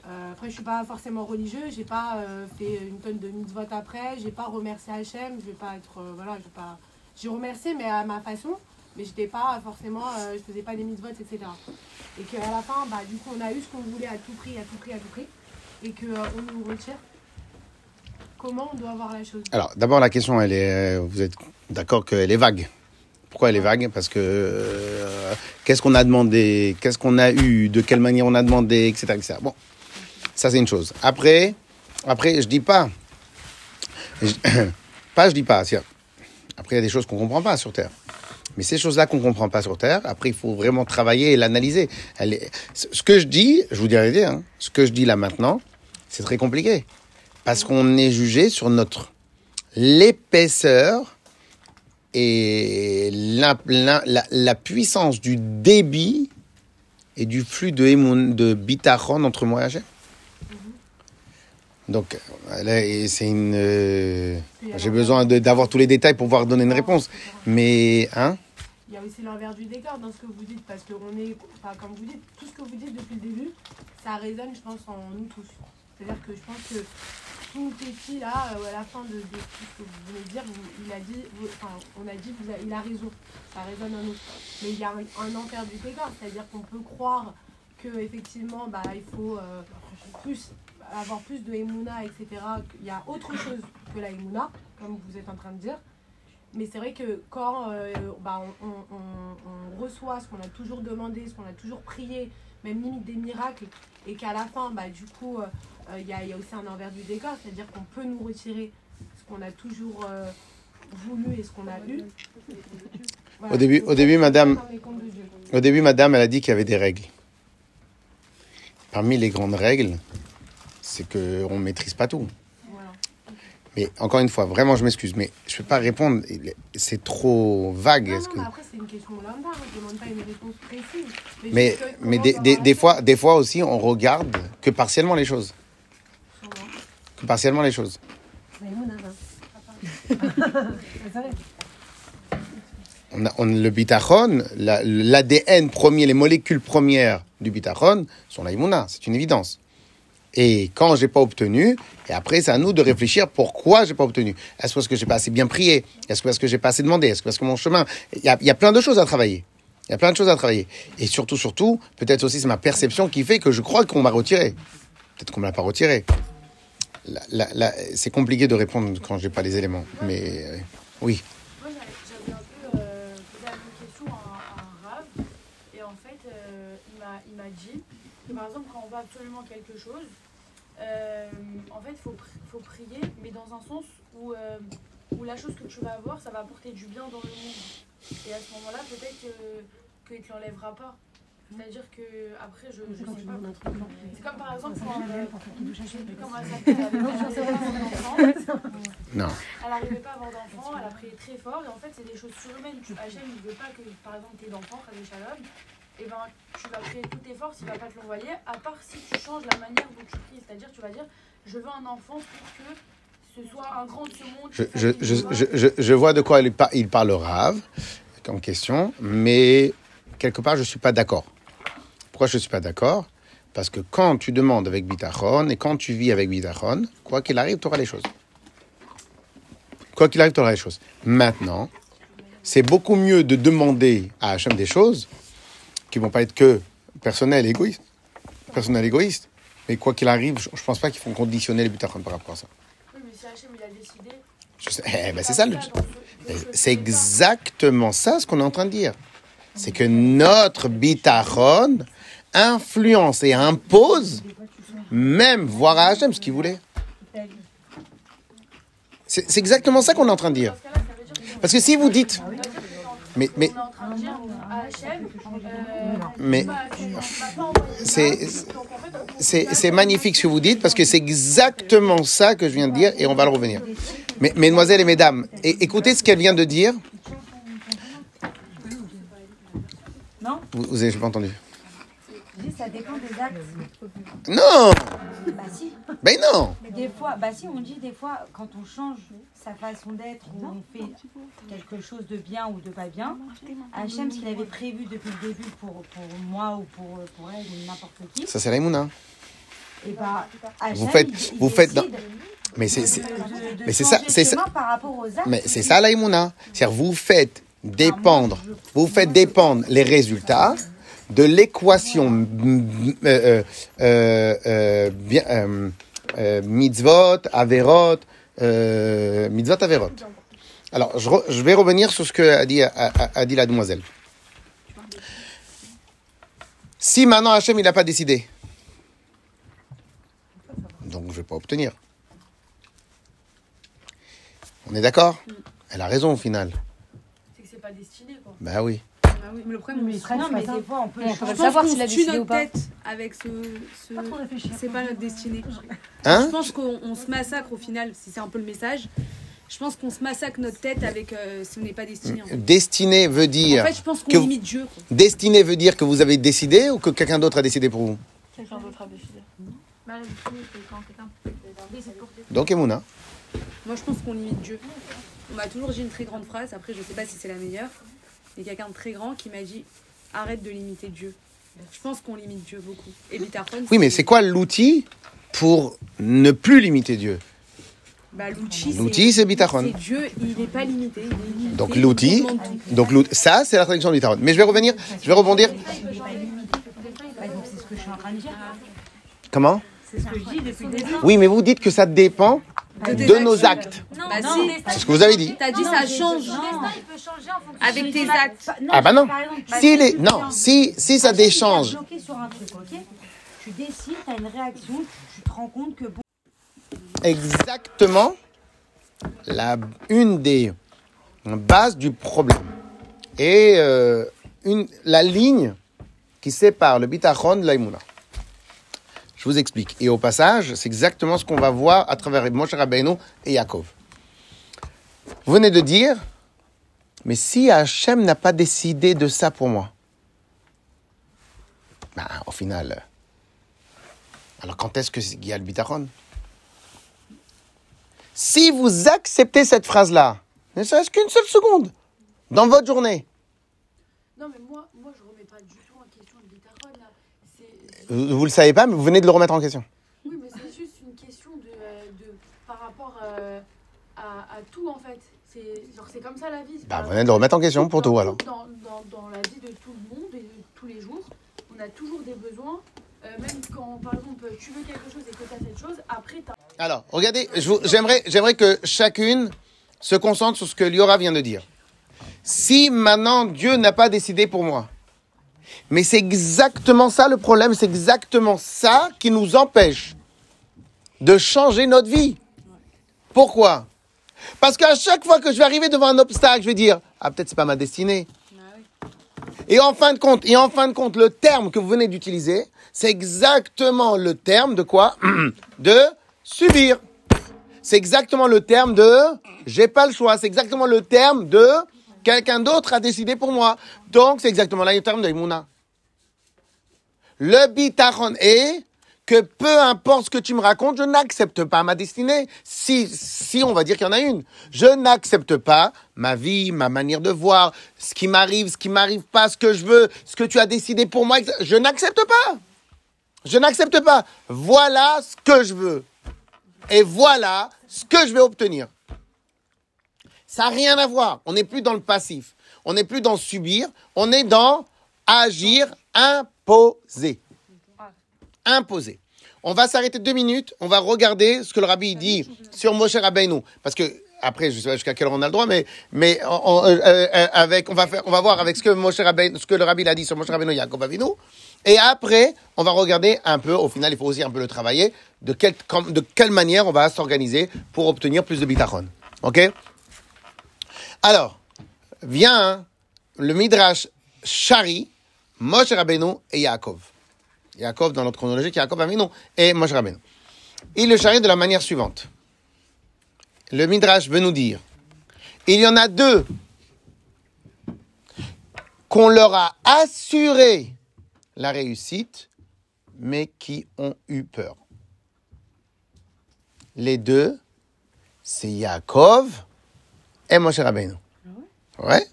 Euh, après, je suis pas forcément religieux, j'ai pas euh, fait une tonne de mitzvot après, j'ai pas remercié Hachem, je vais pas être, euh, voilà, je vais pas, j'ai remercié, mais à ma façon, mais j'étais pas forcément, euh, je faisais pas des mitzvot, etc. Et qu'à la fin, bah, du coup, on a eu ce qu'on voulait à tout prix, à tout prix, à tout prix, et qu'on on nous retire. Comment on doit voir la chose? Alors, d'abord, la question, elle est, vous êtes d'accord qu'elle est vague. Pourquoi elle est vague? Parce que qu'est-ce qu'on a demandé? Qu'est-ce qu'on a eu? De quelle manière on a demandé? Etc. etc. Bon, ça c'est une chose. Après, après, je dis pas, pas, je dis pas. Après, il y a des choses qu'on comprend pas sur Terre. Mais ces choses-là qu'on comprend pas sur Terre, après, il faut vraiment travailler et l'analyser. Ce que je dis, je vous dis la hein, ce que je dis là maintenant, c'est très compliqué. Parce qu'on est jugé sur notre l'épaisseur et la, la, puissance du débit et du flux de, de entre moi et Hachem. Donc, là, c'est une. euh, J'ai besoin d'avoir tous les détails pour pouvoir donner une réponse. Mais, hein? Il y a aussi l'envers du décor dans ce que vous dites, parce que est, comme vous dites, tout ce que vous dites depuis le début, ça résonne, je pense, en nous tous. C'est-à-dire que je pense que tout petit là, euh, à la fin de, tout ce que vous venez de dire, vous- il a dit, vous- enfin, on a dit, vous a- il a raison, ça résonne en nous. Mais il y a un, un envers du décor, c'est-à-dire qu'on peut croire que effectivement, bah, il faut euh, plus avoir plus de Emouna, etc. Il y a autre chose que la Emouna, comme vous êtes en train de dire. Mais c'est vrai que quand euh, bah, on, on- on- on reçoit ce qu'on a toujours demandé, ce qu'on a toujours prié, même limite des miracles, et qu'à la fin, bah, du coup, euh, euh, il y, a, y a aussi un envers du décor, c'est-à-dire qu'on peut nous retirer ce qu'on a toujours euh, voulu et ce qu'on a eu. Voilà. Au début- Donc, au début, madame-. Au début, madame, elle a dit qu'il y avait des règles. Parmi les grandes règles, c'est qu'on ne maîtrise pas tout. Voilà. Mais encore une fois, vraiment, je m'excuse, mais je ne peux pas répondre. C'est trop vague. Non, est-ce non, que- mais après, c'est une question lambda, je ne demande pas une réponse précise. Mais, des, des- fois, des fois aussi, on regarde que partiellement les choses. sûrement. Que partiellement les choses. On a, on- le bitachon, la- l'ADN premier, les molécules premières du bitachon sont la imuna, c'est une évidence et quand j'ai pas obtenu, et après c'est à nous de réfléchir pourquoi j'ai pas obtenu. Est-ce parce que j'ai pas assez bien prié? Est-ce parce que j'ai pas assez demandé? Est-ce parce que mon chemin Il y a, y a plein de choses à travailler. Il y a plein de choses à travailler. Et surtout, surtout, peut-être aussi c'est ma perception qui fait que je crois qu'on m'a retiré. Peut-être qu'on ne me l'a pas retiré. c'est compliqué de répondre quand j'ai pas les éléments. Mais euh, oui. par exemple, quand on veut absolument quelque chose, euh, en fait, il faut, pri- faut prier, mais dans un sens où, euh, où la chose que tu vas avoir, ça va apporter du bien dans le monde. Et à ce moment-là, peut-être que- qu'il ne te l'enlèvera pas. C'est-à-dire que, après, je, je sais pas. C'est comme par exemple quand. Euh, je sais avec. plus comment elle s'appelle. Non. Elle n'arrivait pas à avoir d'enfant, elle a prié très fort, et en fait, c'est des choses surhumaines. Tu, Hachem, il veut pas que, par exemple, tu aies d'enfant, Khadé Shalom, et ben, tu vas prier toutes tes forces, il va pas te l'envoyer, à part si tu changes la manière dont tu pries. C'est-à-dire, tu vas dire, je veux un enfant pour que ce soit un grand de ce monde. Je, je, je, je, vois de quoi il, par- il parle Rav en question, mais quelque part, je ne suis pas d'accord. Pourquoi je ne suis pas d'accord? Parce que quand tu demandes avec Bitachon et quand tu vis avec Bitachon, quoi qu'il arrive, tu auras les choses. Quoi qu'il arrive, tu auras les choses. Maintenant, c'est beaucoup mieux de demander à Hachem des choses qui vont pas être que personnelles, égoïstes. Personnelles, égoïstes. Mais quoi qu'il arrive, je ne pense pas qu'il faut conditionner les Bitachon par rapport à ça. Oui, mais si Hachem, il a décidé. Je eh ben, c'est ça le... C'est exactement ça ce qu'on est en train de dire. C'est que notre bitachon influence et impose même voir à Hachem ce qu'il voulait. C'est exactement ça qu'on est en train de dire. Parce que si vous dites, mais, mais on est en train de dire à Hachem, Mais c'est- magnifique ce que vous dites parce que c'est exactement ça que je viens de dire et on va le revenir. Mais, mesdemoiselles et mesdames, écoutez ce qu'elle vient de dire. Non? Vous, vous avez pas entendu ça dépend des actes. Non Bah si. Ben non Des fois, bah si, on dit des fois, quand on change sa façon d'être ou on fait quelque chose de bien ou de pas bien, Hachem, ce qu'il avait prévu depuis le début pour, pour moi ou pour, pour elle ou n'importe qui, Ça c'est Raimouna. et bah, Hachem, Vous faites- il- il vous faites dans- Mais c'est ça- c'est ça- chemin par rapport aux actes. Mais c'est ça l'aïmouna. C'est-à-dire vous faites dépendre, vous faites dépendre les résultats de l'équation euh, euh, euh, euh, euh, mitzvot, averot, euh, mitzvot, averot. Alors, je, re- je vais revenir sur ce que a dit, a, a- a dit la demoiselle. Si maintenant Hachem il n'a pas décidé, donc je ne vais pas obtenir. On est d'accord? Elle a raison au final. C'est que c'est pas destiné, quoi. Bah oui. Ah oui, mais le problème, Mais on se Non, c'est mais des fois, on peut On peut Je pas pense savoir qu'on s'il a décidé ou notre pas. tête avec ce. ce- Pas trop réfléchir. C'est pas notre destinée. Hein Je pense qu'on on se massacre au final, si c'est un peu le message. Je pense qu'on se massacre notre tête avec euh, si on n'est pas destiné. En fait, Destiné veut dire. En fait, je pense qu'on que vous- limite Dieu. quoi. Destiné veut dire que vous avez décidé ou que quelqu'un d'autre a décidé pour vous? Quelqu'un d'autre a décidé. Bah, toi. Donc Emouna? Moi, je pense qu'on limite Dieu. On m'a toujours dit une très grande phrase. Après, je sais pas si c'est la meilleure. Mais quelqu'un de très grand qui m'a dit arrête de limiter Dieu. Je pense qu'on limite Dieu beaucoup. Et Oui, mais c'est quoi l'outil pour ne plus limiter Dieu bah, L'outil, L'outil, c'est Bitachon. C'est Dieu, il n'est pas limité. il est limité, Donc il l'outil, donc l'outil- ça c'est la traduction du Bitachon. Mais je vais revenir, je vais rebondir. De. Comment? C'est ce que je dis depuis le début. Oui, mais vous dites que ça dépend De nos actes. Non, Bah, non, si. destin, C'est ce que vous avez dit. T'as dit Non, ça change non. avec de- tes actes. Ah bah non. Par exemple, Si les, non, si si ça déchange. Tu décides, tu as une réaction, tu te rends compte que exactement la, une des bases du problème. Et euh, une, la ligne qui sépare le bitachon de l'aïmouna. Je vous explique. Et au passage, c'est exactement ce qu'on va voir à travers Moshe Rabbeinu et Yaakov. Vous venez de dire, mais si Hachem n'a pas décidé de ça pour moi, ben, au final, alors quand est-ce qu'il y a si vous acceptez cette phrase-là, ne serait-ce qu'une seule seconde, dans votre journée, moi, je remets pas du tout en question le bitachon, là. Vous ne le savez pas, mais vous venez de le remettre en question. Oui, mais c'est juste une question de, euh, de par rapport euh, à, à tout en fait. C'est comme ça la vie. Bah, vous venez de le remettre en question pour dans tout, alors. Dans, dans, dans la vie de tout le monde et de tous les jours, on a toujours des besoins. Euh, même quand par exemple tu veux quelque chose et que tu as cette chose, après tu Alors, regardez, vous- j'aimerais que chacune se concentre sur ce que Liora vient de dire. Si maintenant Dieu n'a pas décidé pour moi, Mais c'est exactement ça le problème, c'est exactement ça qui nous empêche de changer notre vie. Pourquoi? Parce qu'à chaque fois que je vais arriver devant un obstacle, je vais dire ah peut-être c'est pas ma destinée. Et en fin de compte, et en fin de compte, le terme que vous venez d'utiliser, c'est exactement le terme de quoi? De subir. C'est exactement le terme de j'ai pas le choix. C'est exactement le terme de quelqu'un d'autre a décidé pour moi. Donc c'est exactement là le terme de. Le bitachon est que peu importe ce que tu me racontes, je n'accepte pas ma destinée. Si, si on va dire qu'il y en a une, je n'accepte pas ma vie, ma manière de voir, ce qui m'arrive, ce qui m'arrive pas, ce que je veux, ce que tu as décidé pour moi. Je n'accepte pas. Je n'accepte pas. Voilà ce que je veux. Et voilà ce que je vais obtenir. Ça n'a rien à voir. On n'est plus dans le passif. On n'est plus dans subir. On est dans agir, imposer. Imposer. On va s'arrêter deux minutes. On va regarder ce que le rabbi dit sur Moshe Rabbeinu. Parce que, après, je ne sais pas jusqu'à quelle heure on a le droit, mais, mais on, euh, euh, avec, on, va faire, on va voir avec ce que, Moshe Rabbeinu, ce que le rabbi a dit sur Moshe Rabbeinu Yaakov Avinu. Et après, on va regarder un peu, au final, il faut aussi un peu le travailler, de, quelle, de quelle manière on va s'organiser pour obtenir plus de bitachon. OK? Alors, vient le Midrash Shari, Moshe Rabbeinu et Yaakov. Yaakov, dans notre chronologie, Yaakov Avinu et Moshe Rabbeinu. Il le charrie de la manière suivante. Le Midrash veut nous dire, il y en a deux qu'on leur a assuré la réussite, mais qui ont eu peur. Les deux, c'est Yaakov et Moshe Rabbeinu. Ouais.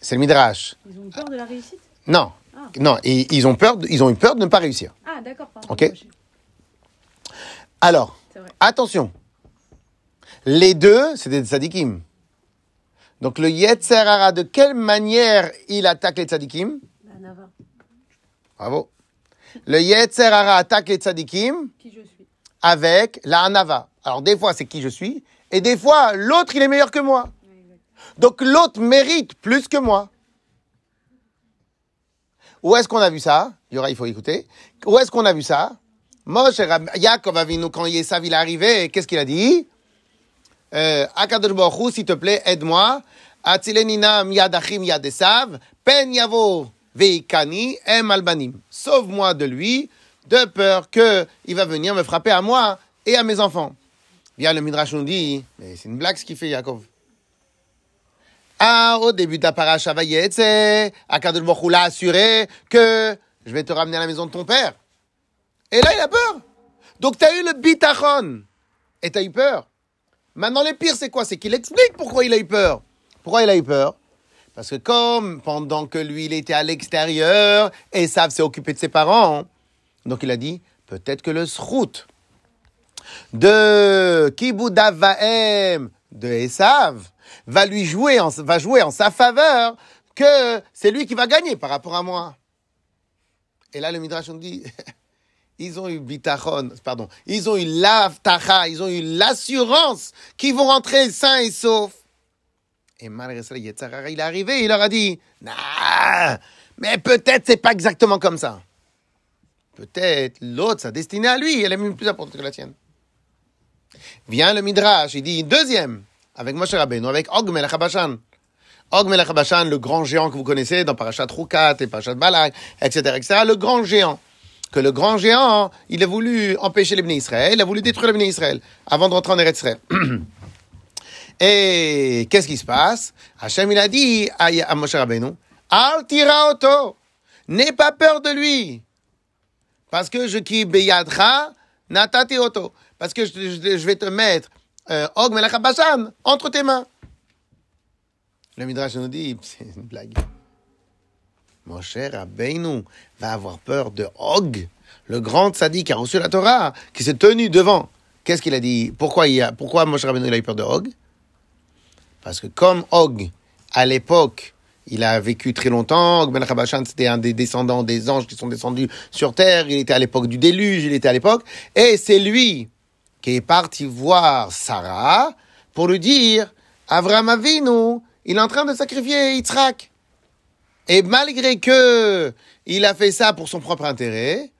C'est le Midrash. Ils ont peur de la réussite? Non. Non, et ils ont peur, de- ils ont eu peur de ne pas réussir. Ah, d'accord. Ok. Alors, attention. Les deux, c'est des tzadikim. Donc le Yetzer Hara, de quelle manière il attaque les tzadikim? La Nava. Bravo. Le Yetzer Hara attaque les tzadikim Qui je suis? avec la Hanava. Alors des fois c'est qui je suis, et des fois l'autre il est meilleur que moi. Donc l'autre mérite plus que moi. Où est-ce qu'on a vu ça? Il faut écouter. Où est-ce qu'on a vu ça? Moshe, Yaakov Avinu, quand Yesav il est arrivé, qu'est-ce qu'il a dit? Euh, s'il te plaît, aide-moi. Atzilenina miyadachim yadesav, pen yavo veikani em albanim. Sauve-moi de lui, de peur que il va venir me frapper à moi et à mes enfants. Bien, le Midrash nous dit, mais c'est une blague ce qu'il fait Yaakov. Ah, au début de la paracha Vayetze, Akadosh Baruch l'a assuré que je vais te ramener à la maison de ton père. Et là, il a peur. Donc, tu as eu le bitachon. Et tu as eu peur. Maintenant, le pire, c'est quoi? C'est qu'il explique pourquoi il a eu peur. Pourquoi il a eu peur? Parce que comme pendant que lui, il était à l'extérieur, Esav s'est occupé de ses parents, donc il a dit, peut-être que le srout de Kibouda Vaem de Esav va lui jouer en, va jouer en sa faveur que c'est lui qui va gagner par rapport à moi. Et là, le Midrash nous dit, ils ont eu bitachon, pardon, ils ont eu l'avtacha, ils ont eu l'assurance qu'ils vont rentrer sains et saufs. Et malgré ça, Hara, il est arrivé, il leur a dit, nah, mais peut-être c'est pas exactement comme ça. Peut-être l'autre, sa destinée à lui, elle est même plus importante que la tienne. Vient le Midrash, il dit, deuxième, avec Moshe Rabbeinu, avec Og Melech HaBashan. Og Melech HaBashan, le grand géant que vous connaissez dans Parashat Rukat et Parashat Balak, etc., etc., le grand géant. Que le grand géant, il a voulu empêcher les Israël, il a voulu détruire les Israël avant de rentrer en Eretz Israël. Et qu'est-ce qui se passe? Hachem, il a dit à, Moshe Rabbeinu, Al n'aie pas peur de lui. Parce que je qui beyadra, natati auto. Parce que je, vais te mettre Og Melech HaBashan entre tes mains. Le Midrash nous dit, c'est une blague. Mon cher va avoir peur de Og, le grand tzaddik qui a reçu la Torah, qui s'est tenu devant. Qu'est-ce qu'il a dit? Pourquoi, il a, pourquoi Moshe Rabbeinu il a eu peur de Og Parce que comme Og, à l'époque, il a vécu très longtemps, Og Melech HaBashan, c'était un des descendants des anges qui sont descendus sur terre, il était à l'époque du déluge, il était à l'époque, et c'est lui qui est parti voir Sarah pour lui dire, Avram Avinu, il est en train de sacrifier Yitzhak. Et malgré que il a fait ça pour son propre intérêt,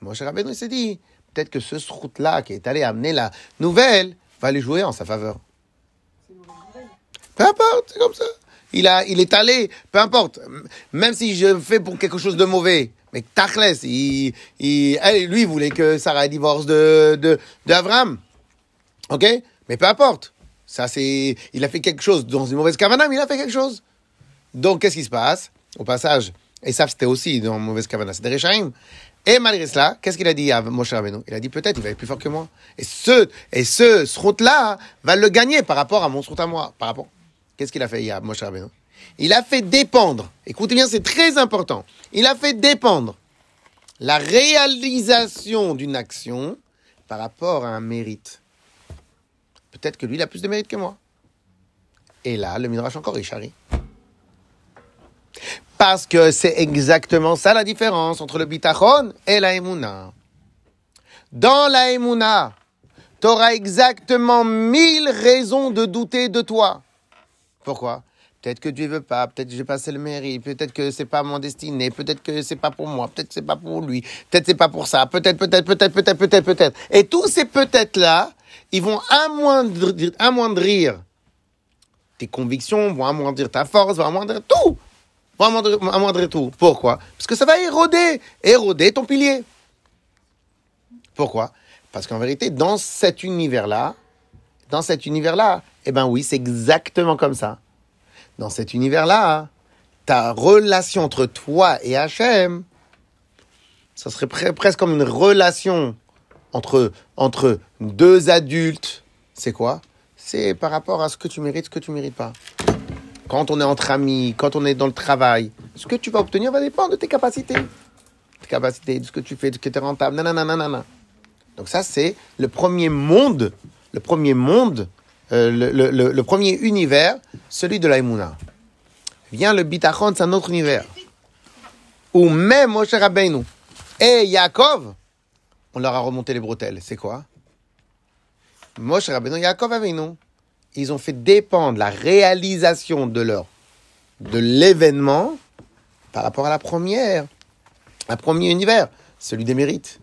Moshe Rabbeinu s'est dit, peut-être que ce route-là qui est allé amener la nouvelle va lui jouer en sa faveur. Peu importe, c'est comme ça. Il, il est allé, peu importe. Même si je fais pour quelque chose de mauvais. Mais Tachles, il, lui, il voulait que Sarah divorce de. OK? Mais peu importe. Ça, c'est, il a fait quelque chose dans une mauvaise cavana, mais il a fait quelque chose. Donc, qu'est-ce qui se passe? Au passage, et ça, c'était aussi dans une mauvaise cavana, c'était Rechaim. Et malgré cela, qu'est-ce qu'il a dit à Moshe Rabbeinu? Il a dit peut-être il va être plus fort que moi. Et ce, et ce srout-là va le gagner par rapport à mon srout à moi. Par rapport. Qu'est-ce qu'il a fait à Moshe Rabbeinu? Il a fait dépendre. Écoutez bien, c'est très important. Il a fait dépendre la réalisation d'une action par rapport à un mérite. Peut-être que lui, il a plus de mérite que moi. Et là, le Midrash encore, il. Parce que c'est exactement ça la différence entre le bitachon et la emuna. Dans la emuna, tu auras exactement mille raisons de douter de toi. Pourquoi? Peut-être que Dieu veut pas, peut-être que j'ai passé le mérite, peut-être que c'est pas mon destiné, peut-être que c'est pas pour moi, peut-être que c'est pas pour lui, peut-être c'est pas pour ça, peut-être, peut-être, peut-être, peut-être, peut-être, peut-être. Et tous ces peut-être-là, ils vont amoindrir, amoindrir tes convictions, vont amoindrir ta force, vont amoindrir tout à moindre tout. Pourquoi? Parce que ça va éroder, éroder ton pilier. Pourquoi? Parce qu'en vérité, dans cet univers-là, dans cet univers-là, eh ben oui, c'est exactement comme ça. Dans cet univers-là, ta relation entre toi et Hachem, ça serait presque comme une relation entre, entre deux adultes. C'est quoi? C'est par rapport à ce que tu mérites, ce que tu mérites pas quand on est entre amis, quand on est dans le travail, ce que tu vas obtenir va dépendre de tes capacités. Tes capacités, de ce que tu fais, de ce qui est rentable, nanana. Donc ça, c'est le premier monde, le premier monde, euh, le, premier univers, celui de l'Aïmouna. Vient le Bitachon, c'est un autre univers. Où même Moshe Rabbeinu et Yaakov, on leur a remonté les bretelles. C'est quoi? Moshe Rabbeinu et Yaakov nous ils ont fait dépendre la réalisation de leur de l'événement par rapport à la première, un premier univers, celui des mérites.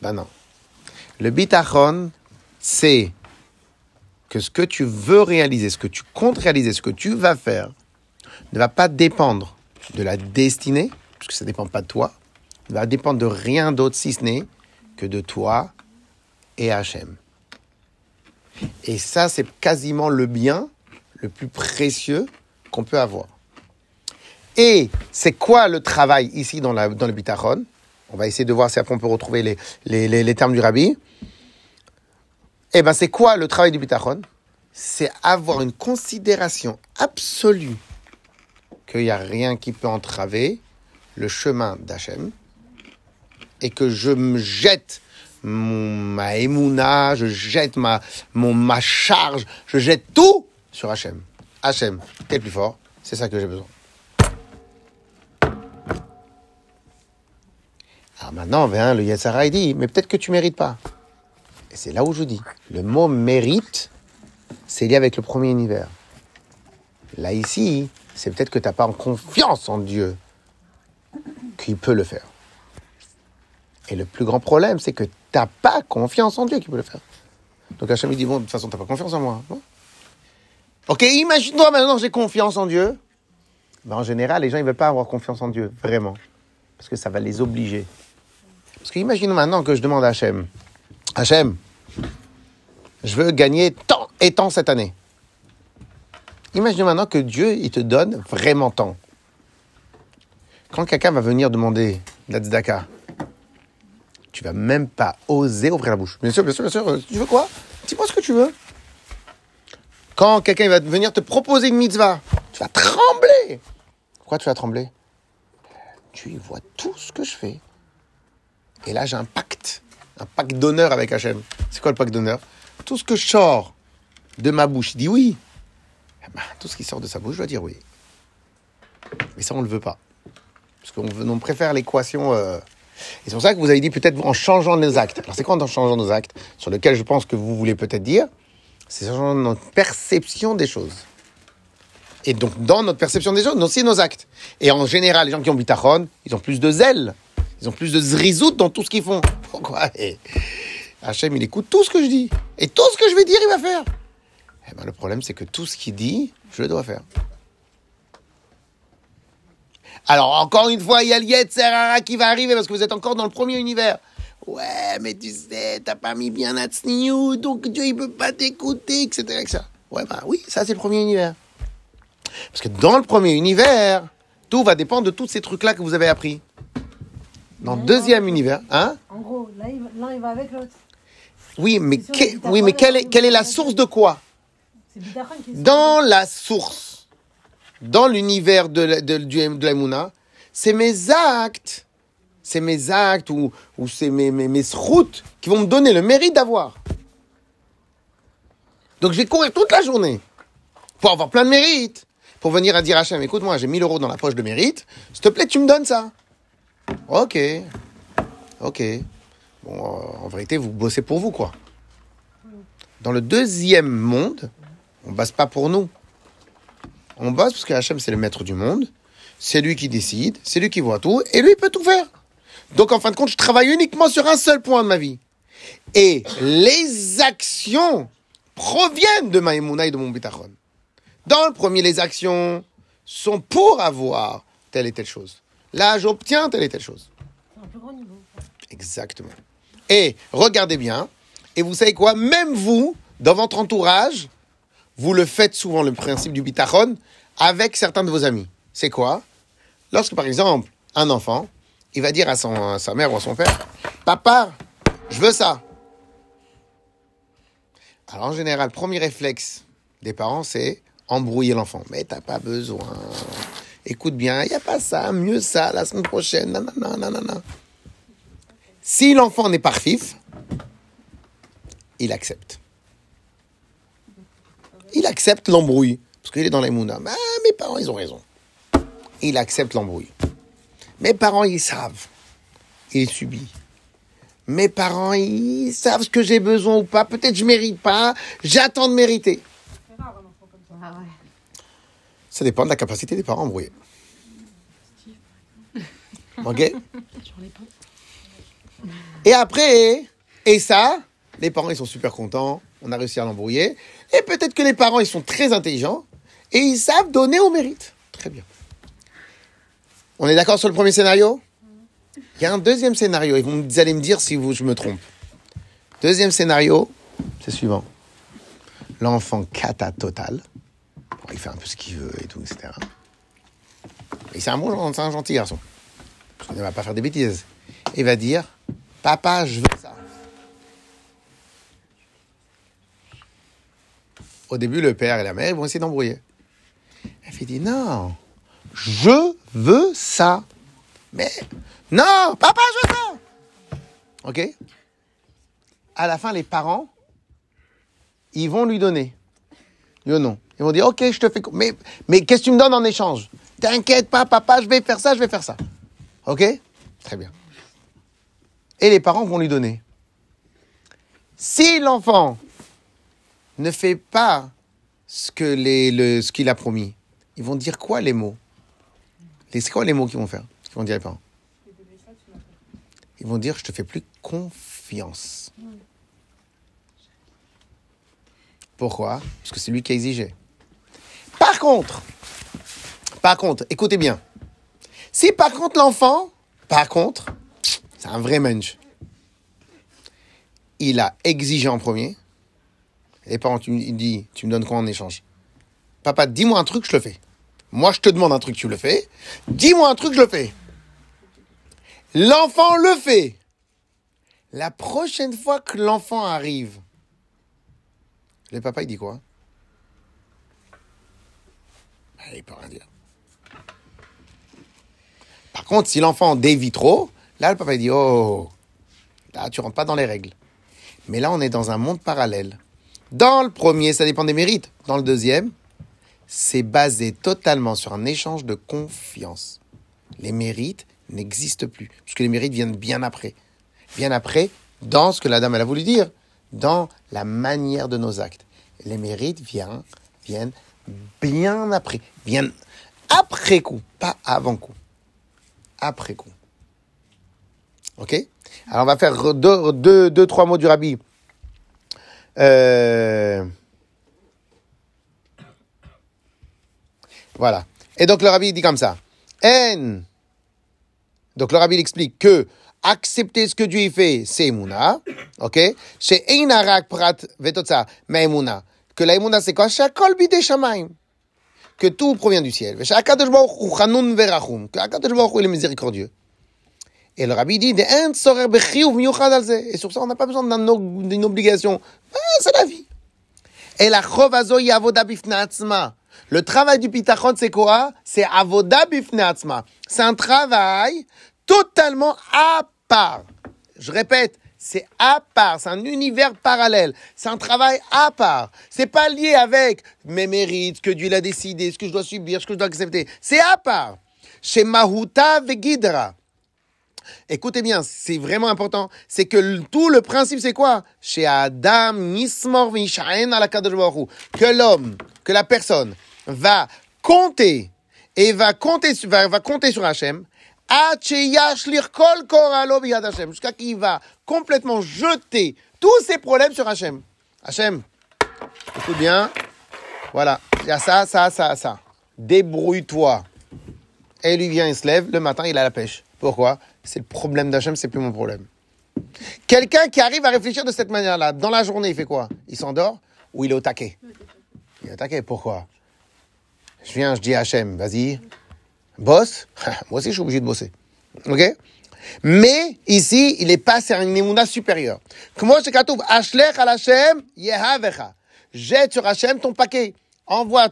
Ben non. Le bitachon, c'est que ce que tu veux réaliser, ce que tu comptes réaliser, ce que tu vas faire, ne va pas dépendre de la destinée, puisque ça ne dépend pas de toi, ne va dépendre de rien d'autre si ce n'est que de toi et Hachem. Et ça, c'est quasiment le bien le plus précieux qu'on peut avoir. Et c'est quoi le travail ici dans, la, dans le bitachon? On va essayer de voir si après on peut retrouver les, les, les, termes du rabbi. Eh bien, c'est quoi le travail du bitachon? C'est avoir une considération absolue qu'il n'y a rien qui peut entraver le chemin d'Hachem et que je me jette ma émouna, je jette ma, mon, ma charge, je jette tout sur Hachem. Hachem, t'es plus fort, c'est ça que j'ai besoin. Alors maintenant, vient le Yetzara, dit, mais peut-être que tu mérites pas. Et c'est là où je dis, le mot mérite, c'est lié avec le premier univers. Là, ici, c'est peut-être que tu n'as pas confiance en Dieu qu'il peut le faire. Et le plus grand problème, c'est que tu n'as pas confiance en Dieu qui peut le faire. Donc Hachem il dit, bon, de toute façon, tu n'as pas confiance en moi. ok, imagine-toi maintenant j'ai confiance en Dieu. Ben, en général, les gens ne veulent pas avoir confiance en Dieu, vraiment. Parce que ça va les obliger. Parce que imagine maintenant que je demande à Hachem, Hachem, je veux gagner tant et tant cette année. Imagine maintenant que Dieu, il te donne vraiment tant. Quand quelqu'un va venir demander la tzedaka, tu vas même pas oser ouvrir la bouche. Bien sûr, bien sûr, bien sûr. Tu veux quoi? Dis-moi ce que tu veux. Quand quelqu'un va venir te proposer une mitzvah, tu vas trembler. Pourquoi tu vas trembler? Tu vois tout ce que je fais. Et là, j'ai un pacte. Un pacte d'honneur avec Hachem. C'est quoi le pacte d'honneur? Tout ce que je sors de ma bouche, dit oui. Eh ben, tout ce qui sort de sa bouche, je dois dire oui. Mais ça, on ne le veut pas. Parce qu'on préfère l'équation euh, et c'est pour ça que vous avez dit peut-être en changeant nos actes. Alors c'est quoi en changeant nos actes? Sur lequel je pense que vous voulez peut-être dire, c'est changeant notre perception des choses. Et donc, dans notre perception des choses, c'est nos actes. Et en général, les gens qui ont bitachon, ils ont plus de zèle. Ils ont plus de zrizout dans tout ce qu'ils font. Pourquoi Hachem, il écoute tout ce que je dis. Et tout ce que je vais dire, il va faire. Eh ben, le problème, c'est que tout ce qu'il dit, je le dois faire. Alors, encore une fois, il y a le qui va arriver parce que vous êtes encore dans le premier univers. Ouais, mais tu sais, t'as pas mis bien Natsniou, donc Dieu, il peut pas t'écouter, etc., etc. Ouais, bah oui, ça, c'est le premier univers. Parce que dans le premier univers, tout va dépendre de tous ces trucs-là que vous avez appris. Dans le deuxième univers, hein En gros, l'un il va avec l'autre. Oui, mais, oui, mais quelle, est, quelle est la source de quoi Dans la source, dans l'univers de, la, de, c'est mes actes, c'est mes actes ou, ou c'est mes, mes, mes routes qui vont me donner le mérite d'avoir. Donc je vais courir toute la journée pour avoir plein de mérites, pour venir à dire à Hachem, écoute, moi j'ai 1000 euros dans la poche de mérite, s'il te plaît, tu me donnes ça. Ok, ok. Bon, euh, en vérité, vous bossez pour vous, quoi. Dans le deuxième monde, on ne bosse pas pour nous. On bosse parce que Hachem, c'est le maître du monde. C'est lui qui décide, c'est lui qui voit tout, et lui, il peut tout faire. Donc, en fin de compte, je travaille uniquement sur un seul point de ma vie. Et les actions proviennent de ma et de mon bitachon. Dans le premier, les actions sont pour avoir telle et telle chose. Là, j'obtiens telle et telle chose. C'est un plus grand niveau. Exactement. Et regardez bien, et vous savez quoi, même vous, dans votre entourage, vous le faites souvent, le principe du bitachon, avec certains de vos amis. C'est quoi? Lorsque, par exemple, un enfant, il va dire à, son, à sa mère ou à son père, Papa, je veux ça. Alors en général, premier réflexe des parents, c'est embrouiller l'enfant. Mais t'as pas besoin. Écoute bien, il n'y a pas ça, mieux ça, la semaine prochaine, nanana, nanana. Si l'enfant n'est pas fif, il accepte. Il accepte l'embrouille. Parce qu'il est dans les mouna. Ah, mes parents, ils ont raison. Il accepte l'embrouille. Mes parents, ils savent. Il subit. Mes parents, ils savent ce que j'ai besoin ou pas. Peut-être je mérite pas. J'attends de mériter. Ça dépend de la capacité des parents à embrouiller. Ok et après, et ça, les parents, ils sont super contents. On a réussi à l'embrouiller. Et peut-être que les parents, ils sont très intelligents. Et ils savent donner au mérite. Très bien. On est d'accord sur le premier scénario? Il y a un deuxième scénario. Et vous allez me dire si vous, je me trompe. Deuxième scénario, c'est suivant. L'enfant cata total. Il fait un peu ce qu'il veut et tout, etc. Et c'est un bon, c'est un gentil garçon. Il ne va pas faire des bêtises. Il va dire Papa, je veux ça. Au début, le père et la mère vont essayer d'embrouiller. Elle fait dit Non, je veux ça. Mais non, papa, je veux ça. Ok À la fin, les parents, ils vont lui donner. Oui ou non Ils vont dire Ok, je te fais. Mais, mais qu'est-ce que tu me donnes en échange? T'inquiète pas, papa, je vais faire ça, je vais faire ça. Ok? Très bien et les parents vont lui donner. Si l'enfant ne fait pas ce qu'il ce qu'il a promis, ils vont dire quoi les mots? C'est quoi les mots qu'ils vont faire? Qu'ils vont dire les parents? Ils vont dire je te fais plus confiance. Pourquoi? Parce que c'est lui qui a exigé. Par contre, par contre, écoutez bien. Si par contre l'enfant, par contre, c'est un vrai mensch. Il a exigé en premier. Les parents, tu, il dit, tu me donnes quoi en échange? Papa, dis-moi un truc, je le fais. Moi, je te demande un truc, tu le fais. Dis-moi un truc, je le fais. L'enfant le fait. La prochaine fois que l'enfant arrive, le papa, il dit quoi ben, Il peut rien dire. Par contre, si l'enfant dévie trop, Là, le papa dit Oh, là, tu rentres pas dans les règles. Mais là, on est dans un monde parallèle. Dans le premier, ça dépend des mérites. Dans le deuxième, c'est basé totalement sur un échange de confiance. Les mérites n'existent plus, puisque les mérites viennent bien après. Bien après, dans ce que la dame elle a voulu dire, dans la manière de nos actes. Les mérites viennent, viennent bien après. Bien après coup, pas avant coup. Après coup. Ok? Alors on va faire deux, deux, deux trois mots du rabbi. Euh, Voilà. Et donc le rabbi dit comme ça. En. Donc le rabbi explique que accepter ce que Dieu fait, c'est Emouna. Ok? C'est Einarak Prat Vetotsa, mais Emouna. Que la c'est quoi. Que tout provient du ciel. Que Akadosh Baruch il est miséricordieux. Et le rabbi dit. Et sur ça, on n'a pas besoin d'une obligation. Ah, c'est la vie. Et la chov azo yi avoda bifnei atzma. Le travail du pitachon, c'est quoi C'est avoda bifnei atzma. C'est un travail totalement à part. Je répète, c'est à part, c'est un univers parallèle, c'est un travail à part. C'est pas lié avec mes mérites, ce que Dieu a décidé, ce que je dois subir, ce que je dois accepter. C'est à part. Chez Mahuta Vegidra. Écoutez bien, c'est vraiment important. C'est que tout le principe, c'est quoi? Chez Adam, Nismor. Que l'homme, que la personne va compter et va compter, va, va compter sur Hachem. Jusqu'à qu'il va complètement jeter tous ses problèmes sur Hachem. Hachem, écoute bien. Voilà. Il y a ça, ça, ça, ça. Débrouille-toi. Et lui vient, il se lève, le matin, il a la pêche. Pourquoi C'est le problème d'Hachem, c'est plus mon problème. Quelqu'un qui arrive à réfléchir de cette manière-là, dans la journée, il fait quoi Il s'endort ou il est au taquet Il est au taquet, pourquoi Je viens, je dis à Hachem, vas-y, bosse. Moi aussi, je suis obligé de bosser. Ok mais ici, il est pas sur une émouna supérieure. Comment je katoub Ashlech al Hashem yehavecha. Jette sur Hachem ton paquet. Envoie.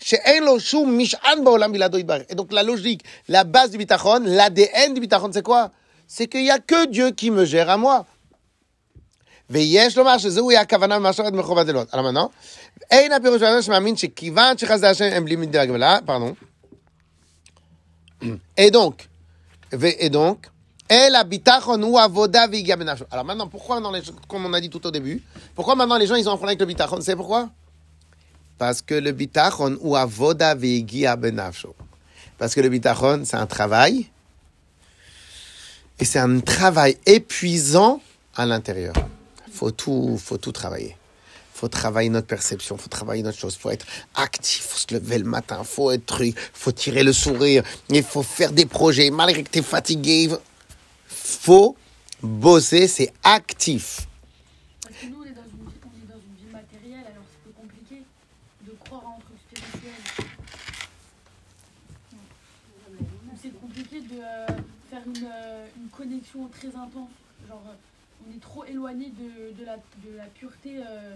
שאין לו שום משען בעולם בלעדו יתברך. Et donc la logique, la base du bitachon, l'ADN du bitachon, c'est quoi C'est qu'il n'y a que Dieu qui me gère à moi. ויש לומר שזהו יהיה הכוונה במשרת מחובת אלות. alors maintenant, אין הפירוש של האדם שמאמין שכיוון שחסדי השם הם בלי מידי הגבלה, pardon. Et donc, et donc. Alors maintenant, pourquoi maintenant, les comme on a dit tout au début, pourquoi maintenant les gens ils ont un problème avec le bitachon? C'est pourquoi? Parce que le bitachon ou avoda. Parce que le bitachon, c'est un travail. Et c'est un travail épuisant à l'intérieur. Faut tout, faut tout travailler. Faut travailler notre perception, faut travailler notre chose, faut être actif, faut se lever le matin, faut être truc, faut tirer le sourire, il faut faire des projets malgré que tu es fatigué. Faut bosser, c'est actif. Parce que nous, on est, dans une on est dans une vie matérielle, alors c'est compliqué de croire en truc. C'est compliqué de euh, faire une, euh, une connexion très intense. Genre, on est trop éloigné de, de, la, de la pureté euh,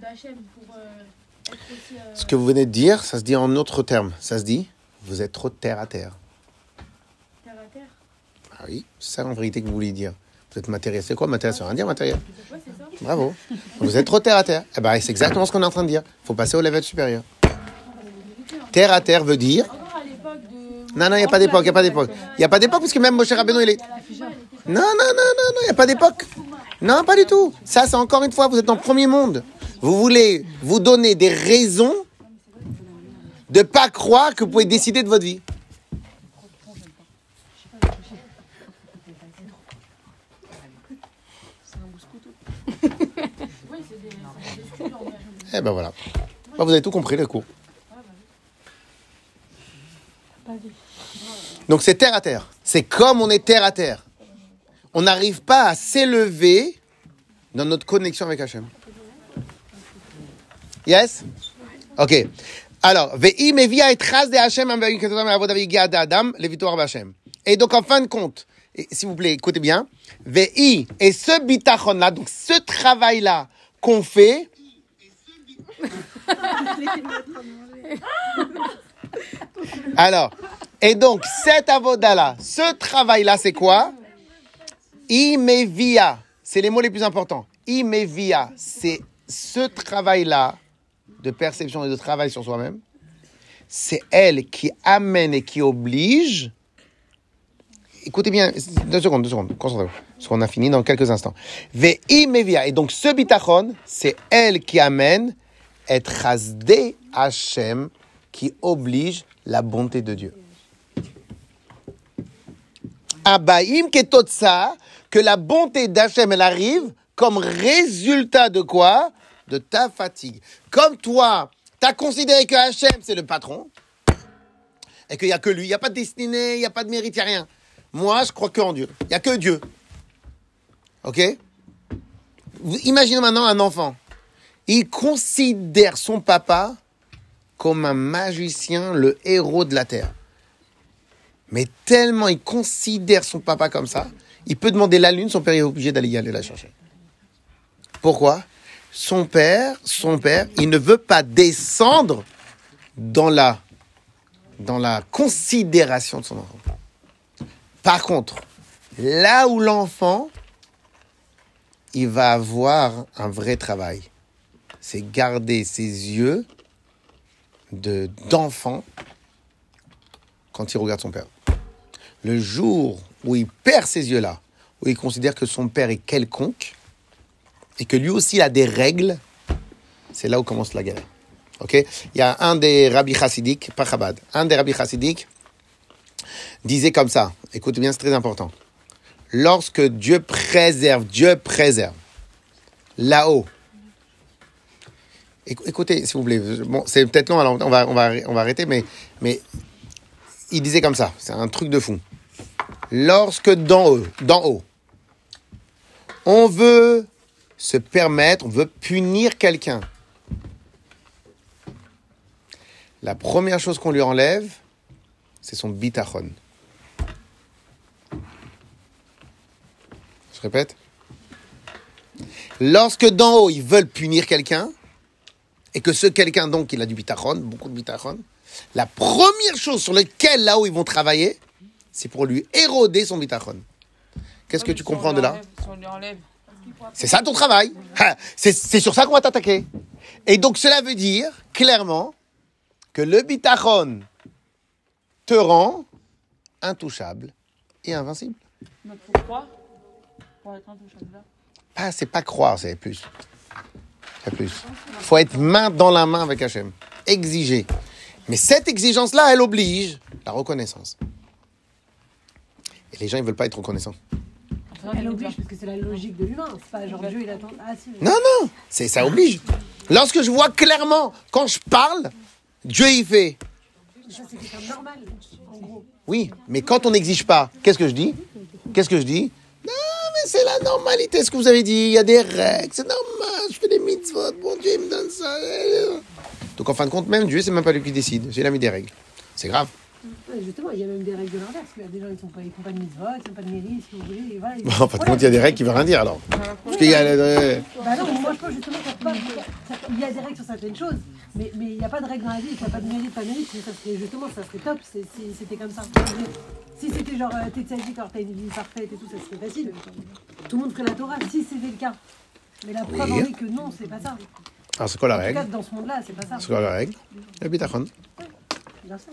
d'Hachem pour euh, être aussi. euh, Ce que vous venez de dire, ça se dit en autres termes. Ça se dit, vous êtes trop terre à terre. terre à terre. Ah oui, c'est ça en vérité que vous voulez dire. Vous êtes matériel. C'est quoi matériel? Veut rien dire matériel. Ouais, c'est ça. Bravo. Vous êtes trop terre à terre. Eh ben, c'est exactement ce qu'on est en train de dire. faut passer au level supérieur. Terre à terre veut dire. Non, non, il n'y a pas d'époque, il n'y a pas d'époque. Il n'y a pas d'époque parce que même Moshe Rabbeinu, il est. Non, non, non, non, non, il n'y a pas d'époque. Non, pas du tout. Ça, c'est encore une fois, vous êtes dans le premier monde. Vous voulez vous donner des raisons de pas croire que vous pouvez décider de votre vie. Eh ben voilà. Bah, vous avez tout compris, le cours. Donc c'est terre à terre. C'est comme on est terre à terre. On n'arrive pas à s'élever dans notre connexion avec Hachem. Yes? Ok. Alors, ve'i mevia et tras de Hachem Adam le victoire Hachem. Et donc en fin de compte, s'il vous plaît, écoutez bien, ve'i et ce bitachon là, donc ce travail là qu'on fait, Alors, et donc, cet avoda-là, ce travail-là, c'est quoi? Imevia. C'est les mots les plus importants. Imevia, c'est ce travail-là de perception et de travail sur soi-même. C'est elle qui amène et qui oblige. Écoutez bien, deux secondes, deux secondes, concentrez-vous. Parce qu'on a fini dans quelques instants. Et donc, ce bitachon, c'est elle qui amène et chasdé Hachem qui oblige la bonté de Dieu. Abaïm ketotsa, que la bonté d'Hachem, elle arrive comme résultat de quoi? De ta fatigue. Comme toi, tu as considéré que Hachem, c'est le patron, et qu'il n'y a que lui, il n'y a pas de destinée, il n'y a pas de mérite, il n'y a rien. Moi, je crois que en Dieu. Il n'y a que Dieu. Ok? Imaginez maintenant un enfant. Il considère son papa comme un magicien, le héros de la terre. Mais tellement il considère son papa comme ça, il peut demander la lune, son père est obligé d'aller y aller la chercher. Pourquoi? Son père, son père, il ne veut pas descendre dans la, dans la considération de son enfant. Par contre, là où l'enfant, il va avoir un vrai travail, c'est garder ses yeux de d'enfant quand il regarde son père. Le jour où il perd ses yeux-là, où il considère que son père est quelconque, et que lui aussi a des règles, c'est là où commence la galère. Ok? Il y a un des rabbis chassidiques, pas Chabad, un des rabbis chassidiques disait comme ça, écoutez bien, c'est très important. Lorsque Dieu préserve, Dieu préserve, là-haut, Écou- écoutez, s'il vous plaît, bon, c'est peut-être long, alors on va, on va, on va arrêter, mais, mais il disait comme ça, c'est un truc de fou. Lorsque d'en haut, d'en haut, on veut se permettre, on veut punir quelqu'un, la première chose qu'on lui enlève, c'est son bitachon. Je répète. Lorsque d'en haut, ils veulent punir quelqu'un, et que ce quelqu'un, donc, il a du bitachon, beaucoup de bitachon, la première chose sur laquelle, là-haut, ils vont travailler, c'est pour lui éroder son bitachon. Qu'est-ce que tu comprends de là Si on lui enlève. C'est ça ton travail. C'est sur ça qu'on va t'attaquer. Et donc cela veut dire clairement que le bitachon te rend intouchable et invincible. Faut croire pour être intouchable là? Ah, c'est pas croire, c'est plus. C'est plus. faut être main dans la main avec Hachem. Exiger. Mais cette exigence-là, elle oblige la reconnaissance. Et les gens, ils veulent pas être reconnaissants. Elle oblige parce que c'est la logique de l'humain. C'est pas genre Dieu il attend. Ah si. Non, non, c'est ça oblige. Lorsque je vois clairement, quand je parle, Dieu il fait. Ça c'est normal. En gros. Oui, mais quand on n'exige pas, qu'est-ce que je dis? Qu'est-ce que je dis? Non, mais c'est la normalité, ce que vous avez dit. Il y a des règles, c'est normal. Je fais des mitzvot, bon Dieu il me donne ça. Donc en fin de compte, même Dieu, c'est même pas lui qui décide. J'ai mis des règles. C'est grave. Ouais, justement, il y a même des règles de l'inverse. Il y a des gens qui ne font pas de mitzvot, ils font pas de mairie, si vous voulez. Voilà, ils- Bon, en fin de compte, il y a des règles qui veulent rien dire alors. Parce qu'il y a. Bah non, mais moi je pense justement qu'il y a pas- il y a des règles sur certaines choses, mais mais il n'y a pas de règles dans la vie, il n'y a pas de mérite, pas de serait justement, ça serait top si c'était comme ça. Si c'était genre euh, t'es tzaddik, alors t'as une vie parfaite et tout, ça serait facile. Tout le monde ferait la Torah, si c'était le cas. Mais la preuve Oui. en est que non, c'est pas ça. Alors c'est quoi la En tout cas, règle dans ce monde-là, c'est pas ça. C'est quoi la règle? Le bitachon. Bien sûr.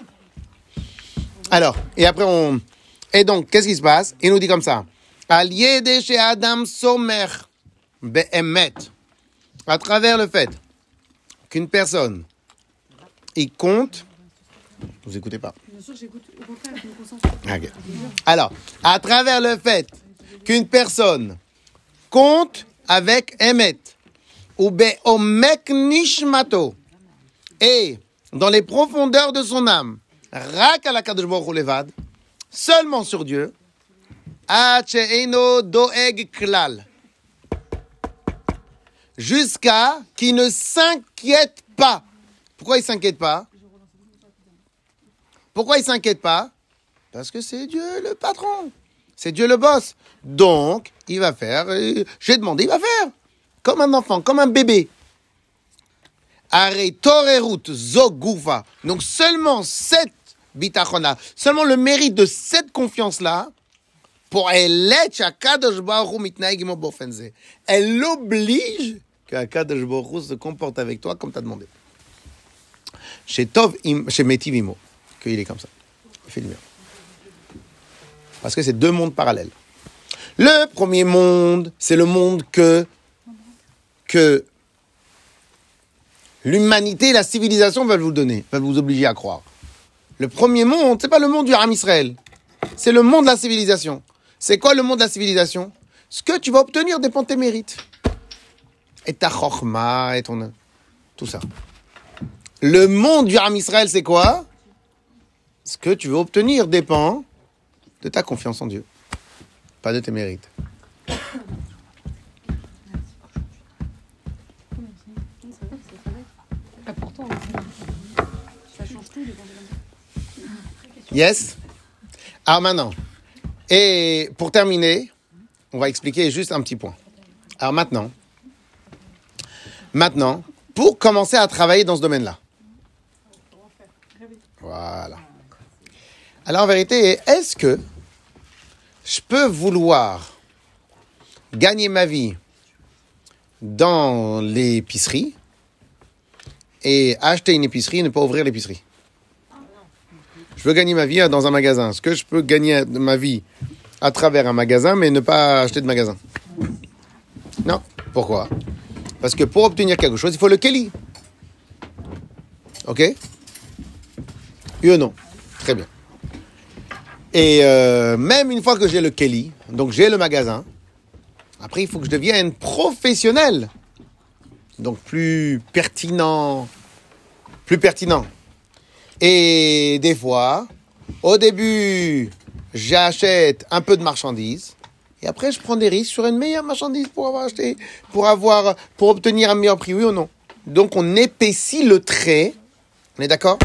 Alors, et après on. Et donc, qu'est-ce qui se passe? Il nous dit comme ça. Al yede chez Adam Somer be'emet. À travers le fait qu'une personne, il compte. Vous écoutez pas. Bien sûr, j'écoute. Au contraire, je me concentre. Ok. Alors, à travers le fait qu'une personne compte avec Emet, ou Be'omek Nishmato, et dans les profondeurs de son âme, Seulement sur Dieu, jusqu'à qu'il ne s'inquiète pas. Pourquoi il s'inquiète pas? Pourquoi il s'inquiète pas? Parce que c'est Dieu le patron. C'est Dieu le boss. Donc, il va faire. euh, J'ai demandé, il va faire. Comme un enfant, comme un bébé. Are torerut zogoufa. Donc, seulement cette Seulement le mérite de cette confiance-là, pour elle, elle oblige qu'Akadosh Baruch se comporte avec toi comme tu as demandé. Chez Tov, chez Metivimo, qu'il est comme ça. Parce que c'est deux mondes parallèles. Le premier monde, c'est le monde que, que l'humanité la civilisation veulent vous donner, veulent vous obliger à croire. Le premier monde, c'est pas le monde du Ram Israël. C'est le monde de la civilisation. C'est quoi le monde de la civilisation? Ce que tu vas obtenir dépend de tes mérites. Et ta chorma, et ton... Tout ça. Le monde du Ram Israël, c'est quoi? Ce que tu veux obtenir dépend de ta confiance en Dieu. Pas de tes mérites. Yes? Alors maintenant, et pour terminer, on va expliquer juste un petit point. Alors maintenant, maintenant, pour commencer à travailler dans ce domaine-là. Voilà. Alors en vérité, est-ce que je peux vouloir gagner ma vie dans l'épicerie et acheter une épicerie et ne pas ouvrir l'épicerie? Veux gagner ma vie dans un magasin. Est-ce que je peux gagner ma vie à travers un magasin mais ne pas acheter de magasin Non. Pourquoi? Parce que pour obtenir quelque chose, il faut le Kelly. Ok? Ou non Très bien. Et euh, même une fois que j'ai le Kelly, donc j'ai le magasin, après il faut que je devienne professionnel. Donc plus pertinent. Plus pertinent. Et des fois, au début, j'achète un peu de marchandises. Et après, je prends des risques sur une meilleure marchandise pour avoir acheté, pour avoir, pour obtenir un meilleur prix, oui ou non. Donc, on épaissit le trait. On est d'accord?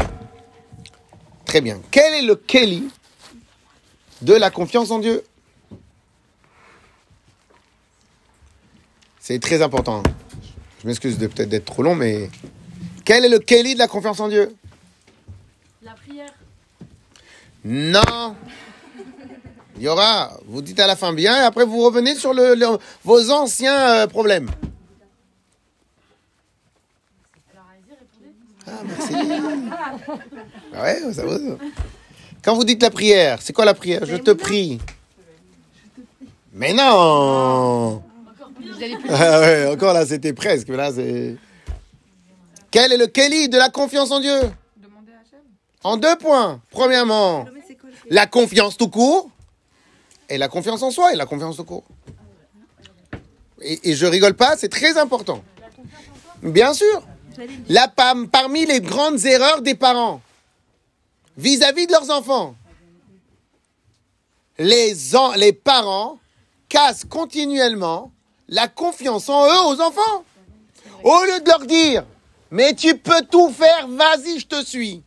Très bien. Quel est le Kelly de la confiance en Dieu? C'est très important. Je m'excuse de peut-être d'être trop long, mais quel est le Kelly de la confiance en Dieu? La prière. Non. Il y aura, vous dites à la fin bien, et après vous revenez sur le, le- vos anciens euh, problèmes. Ah, merci. Ah ouais, ça va. ça. Quand vous dites la prière, c'est quoi la prière? Je te prie. Mais non plus Ah ouais, encore là, c'était presque. mais Là, c'est. Quel est le Kelly de la confiance en Dieu? En deux points. Premièrement, la confiance tout court et la confiance en soi et la confiance tout court. Et, je rigole pas, c'est très important. Bien sûr. Là, par- parmi les grandes erreurs des parents vis-à-vis de leurs enfants, les, les parents cassent continuellement la confiance en eux aux enfants. Au lieu de leur dire, mais tu peux tout faire, vas-y, je te suis.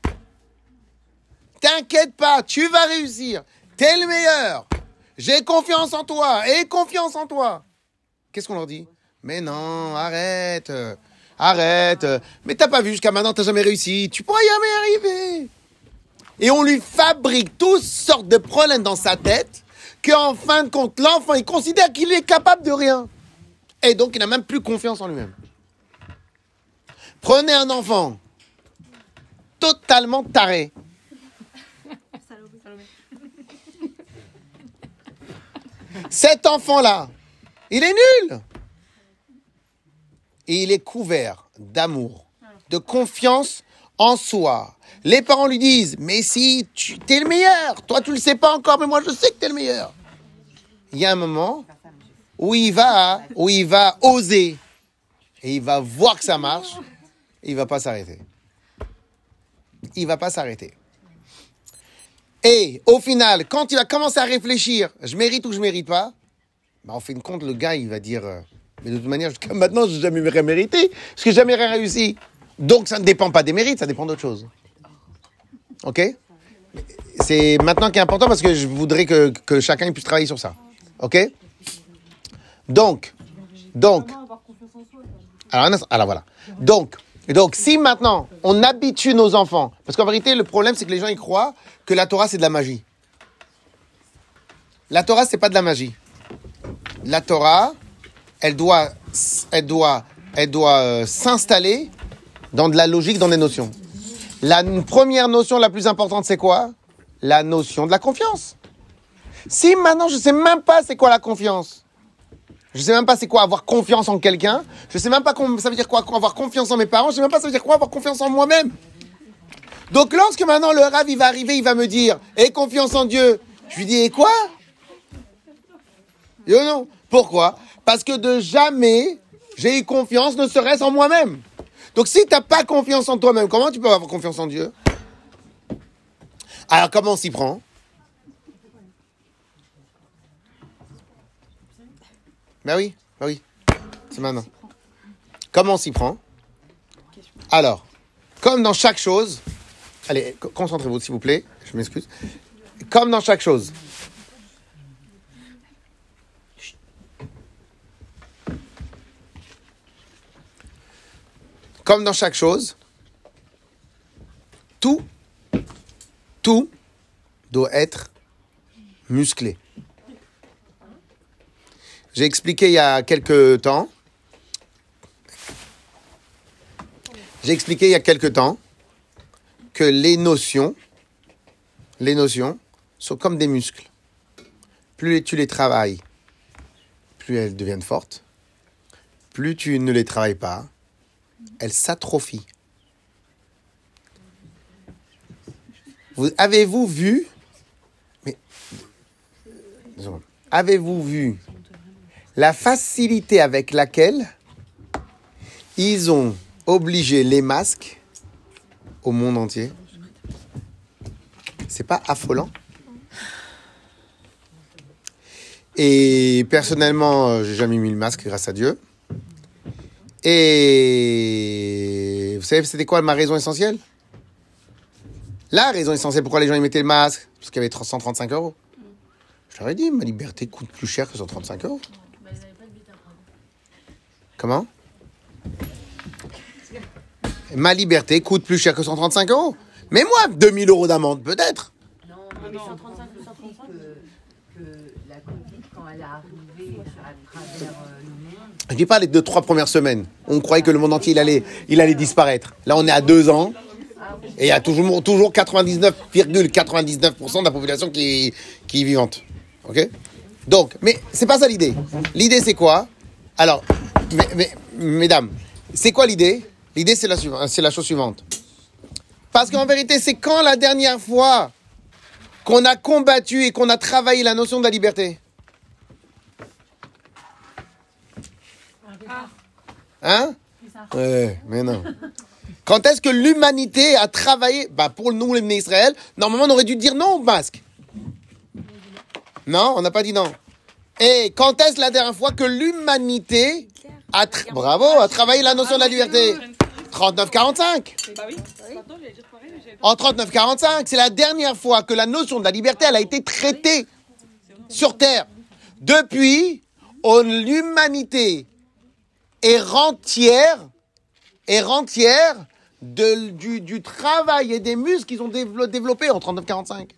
T'inquiète pas, tu vas réussir. T'es le meilleur. J'ai confiance en toi. Et confiance en toi. Qu'est-ce qu'on leur dit? Mais non, arrête. Arrête. Mais t'as pas vu jusqu'à maintenant, t'as jamais réussi. Tu pourras jamais arriver. Et on lui fabrique toutes sortes de problèmes dans sa tête qu'en fin de compte, l'enfant, il considère qu'il est capable de rien. Et donc, il n'a même plus confiance en lui-même. Prenez un enfant totalement taré. Cet enfant-là, il est nul. Et il est couvert d'amour, de confiance en soi. Les parents lui disent, mais si, tu es le meilleur. Toi, tu le sais pas encore, mais moi, je sais que tu es le meilleur. Il y a un moment où il va, où il va oser. Et il va voir que ça marche. Et il va pas s'arrêter. Il va pas s'arrêter. Et au final, quand il va commencer à réfléchir, je mérite ou je mérite pas, bah, en fin de compte, le gars, il va dire, euh, mais de toute manière, jusqu'à maintenant, j'ai jamais rien mérité, parce que j'ai jamais rien réussi. Donc, ça ne dépend pas des mérites, ça dépend d'autre chose. Ok? C'est maintenant qui est important parce que je voudrais que, que chacun puisse travailler sur ça. Ok? Donc, donc, alors, alors voilà. Donc, donc, si maintenant on habitue nos enfants, parce qu'en vérité, le problème, c'est que les gens ils croient que la Torah c'est de la magie. La Torah c'est pas de la magie. La Torah, elle doit, elle doit, elle doit euh, s'installer dans de la logique, dans des notions. La première notion la plus importante, c'est quoi? La notion de la confiance. Si maintenant je sais même pas c'est quoi la confiance, Je sais même pas c'est quoi avoir confiance en quelqu'un. Je sais même pas ça veut dire quoi avoir confiance en mes parents. Je sais même pas ça veut dire quoi avoir confiance en moi-même. Donc lorsque maintenant le rave va arriver, il va me dire "Aie confiance en Dieu." Je lui dis "Et quoi? Yo non. Pourquoi? Parce que de jamais j'ai eu confiance, ne serait-ce en moi-même. Donc si t'as pas confiance en toi-même, comment tu peux avoir confiance en Dieu? Alors comment on s'y prend? Ben oui. C'est maintenant. Comment on s'y prend? Alors, comme dans chaque chose, allez, co- concentrez-vous s'il vous plaît, je m'excuse. Comme dans chaque chose, comme dans chaque chose, tout, tout doit être musclé. J'ai expliqué il y a quelques temps. J'ai expliqué il y a quelques temps que les notions, les notions sont comme des muscles. Plus tu les travailles, plus elles deviennent fortes. Plus tu ne les travailles pas, elles s'atrophient. Vous, avez-vous vu Mais secondes. avez-vous vu la facilité avec laquelle ils ont obligé les masques au monde entier C'est pas affolant Et personnellement, j'ai jamais mis le masque grâce à Dieu. Et vous savez, c'était quoi ma raison essentielle? La raison essentielle pourquoi les gens mettaient le masque Parce qu'il y avait 135 euros. Je leur ai dit, ma liberté coûte plus cher que 135 euros. Comment? Ma liberté coûte plus cher que 135 euros. Mais moi, 2000 euros d'amende, peut-être. Non, mais 135 ou 135 que, que la Covid, quand elle est arrivée à travers euh, le monde, Je dis pas les deux, trois premières semaines. On croyait que le monde entier, il allait, il allait disparaître. Là, on est à deux ans. Et il y a toujours, toujours 99,99% de la population qui, qui est vivante. OK? Donc, mais c'est pas ça l'idée. L'idée, c'est quoi? Alors, mais- mesdames, c'est quoi l'idée? L'idée, c'est la, c'est la chose suivante. Parce qu'en vérité, c'est quand la dernière fois qu'on a combattu et qu'on a travaillé la notion de la liberté? Hein? Ouais, mais non. Quand est-ce que l'humanité a travaillé? Bah Pour nous, les Israël, normalement, on aurait dû dire non au masque. Non, on n'a pas dit non. Et quand est-ce la dernière fois que l'humanité a, tra- bravo, a travaillé la notion de la liberté 39-45. Bah oui. En 39-45, c'est la dernière fois que la notion de la liberté, elle a été traitée sur Terre. Depuis, l'humanité est rentière, est rentière de- du, du travail et des muscles qu'ils ont dévelop- développés en 39-45.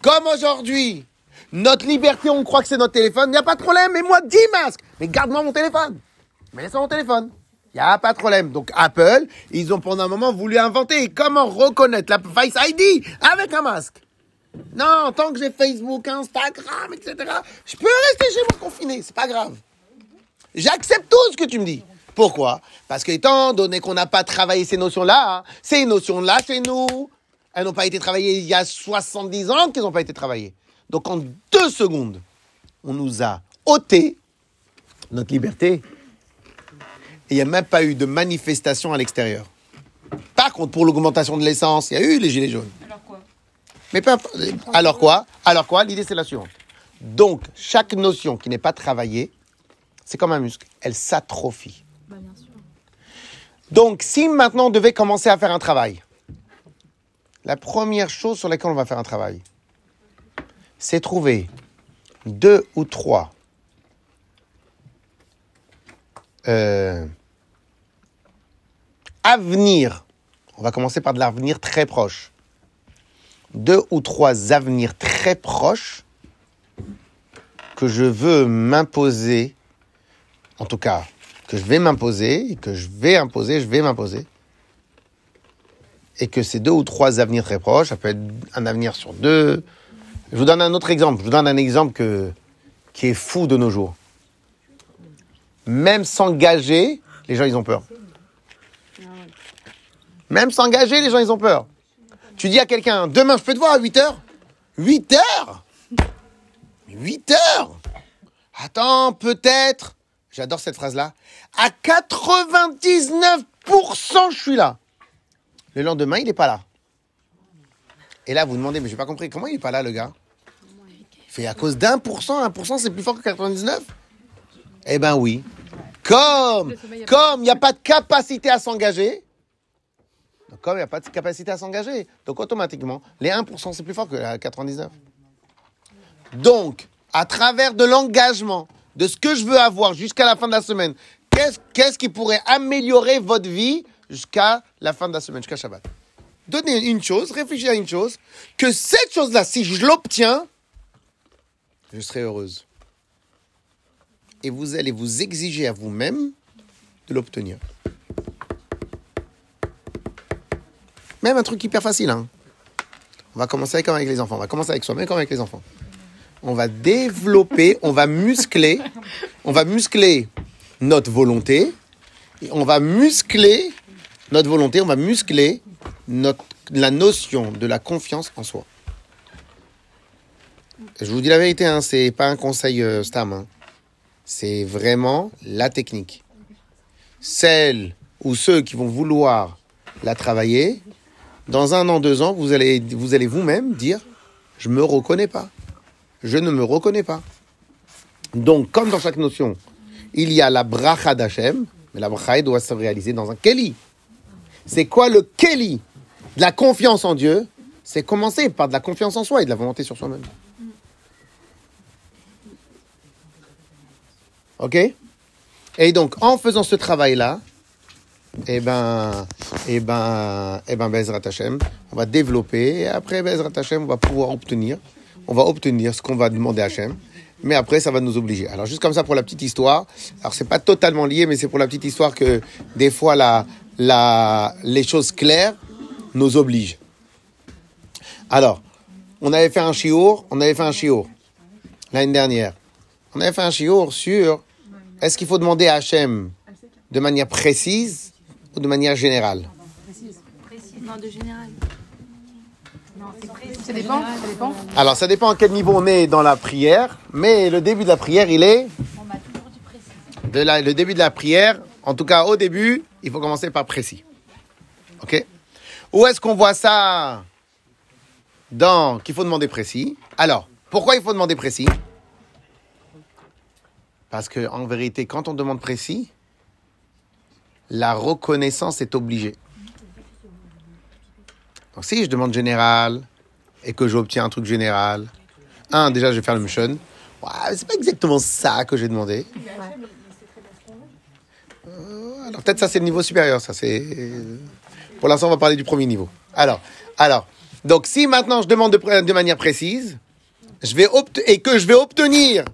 Comme aujourd'hui, notre liberté, on croit que c'est notre téléphone, il n'y a pas de problème, mais moi 10 masques. Mais garde-moi mon téléphone. Mais laisse-moi mon téléphone. Il n'y a pas de problème. Donc Apple, ils ont pendant un moment voulu inventer comment reconnaître la Face ID avec un masque. Non, tant que j'ai Facebook, Instagram, etc., je peux rester chez moi confiné, c'est pas grave. J'accepte tout ce que tu me dis. Pourquoi? Parce que étant donné qu'on n'a pas travaillé ces notions-là, hein, ces notions-là chez nous, elles n'ont pas été travaillées il y a 70 ans qu'elles n'ont pas été travaillées. Donc en deux secondes, on nous a ôté notre liberté. Et il n'y a même pas eu de manifestation à l'extérieur. Par contre, pour l'augmentation de l'essence, il y a eu les gilets jaunes. Alors quoi? Mais pas, alors quoi? Alors quoi? L'idée c'est la suivante. Donc, chaque notion qui n'est pas travaillée, c'est comme un muscle. Elle s'atrophie. Donc, si maintenant on devait commencer à faire un travail, la première chose sur laquelle on va faire un travail, c'est trouver deux ou trois euh, avenirs. On va commencer par de l'avenir très proche deux ou trois avenirs très proches que je veux m'imposer, en tout cas, que je vais m'imposer, que je vais imposer, je vais m'imposer, et que ces deux ou trois avenirs très proches, ça peut être un avenir sur deux. Je vous donne un autre exemple, je vous donne un exemple que, qui est fou de nos jours. même s'engager, les gens, ils ont peur. Même s'engager, les gens, ils ont peur. Tu dis à quelqu'un, demain, je peux te voir à 8 heures? 8 heures? 8 heures? Attends, peut-être. J'adore cette phrase-là. À 99%, je suis là. Le lendemain, il n'est pas là. Et là, vous demandez, mais j'ai pas compris, comment il n'est pas là, le gars? Fait à cause d'un pour cent, un pour cent, c'est plus fort que 99 Eh ben oui. Comme, comme il n'y a pas de capacité à s'engager, comme il n'y a pas de capacité à s'engager, donc automatiquement, les 1%, c'est plus fort que la 99. Donc, à travers de l'engagement, de ce que je veux avoir jusqu'à la fin de la semaine, qu'est-ce qu'est-ce qui pourrait améliorer votre vie jusqu'à la fin de la semaine, jusqu'à Shabbat? Donnez une chose, réfléchissez à une chose, que cette chose-là, si je l'obtiens, je serai heureuse. Et vous allez vous exiger à vous-même de l'obtenir. Même un truc hyper facile. Hein. On va commencer comme avec les enfants. On va commencer avec soi-même comme avec les enfants. On va développer, on va muscler, on va muscler notre volonté. On va muscler notre volonté, on va muscler notre, la notion de la confiance en soi. Je vous dis la vérité, hein, c'est pas un conseil euh, Stam. hein. C'est vraiment la technique. Celles ou ceux qui vont vouloir la travailler, dans un an, deux ans, vous allez vous allez vous-même dire je me reconnais pas. Je ne me reconnais pas. Donc, comme dans chaque notion, il y a la bracha d'Hachem, mais la bracha doit se réaliser dans un keli. C'est quoi le keli de la confiance en Dieu? C'est commencer par de la confiance en soi et de la volonté sur soi-même. Ok? Et donc, en faisant ce travail-là, eh ben, eh ben, eh ben, Bezrat Hashem, on va développer, et après Bezrat Hashem, on va pouvoir obtenir, on va obtenir ce qu'on va demander à Hashem, mais après, ça va nous obliger. Alors, juste comme ça pour la petite histoire, alors c'est pas totalement lié, mais c'est pour la petite histoire que des fois, les choses claires nous obligent. Alors, on avait fait un chiour, on avait fait un chiour l'année dernière. On avait fait un chiour sur est-ce qu'il faut demander à Hachem de manière précise ou de manière générale Non, de général. Ça dépend, ça dépend. Alors, ça dépend à quel niveau on est dans la prière, mais le début de la prière, il est. De la- le début de la prière, en tout cas au début, il faut commencer par précis. Ok? Où est-ce qu'on voit ça dans qu'il faut demander précis? Alors, pourquoi il faut demander précis? Parce que en vérité, quand on demande précis, la reconnaissance est obligée. Donc si je demande général et que j'obtiens un truc général, un, déjà je vais faire le mission. Mais c'est pas exactement ça que j'ai demandé. Euh, alors peut-être ça c'est le niveau supérieur, ça c'est. Pour l'instant on va parler du premier niveau. Alors, alors, donc si maintenant je demande de, manière précise, je vais et que je vais obtenir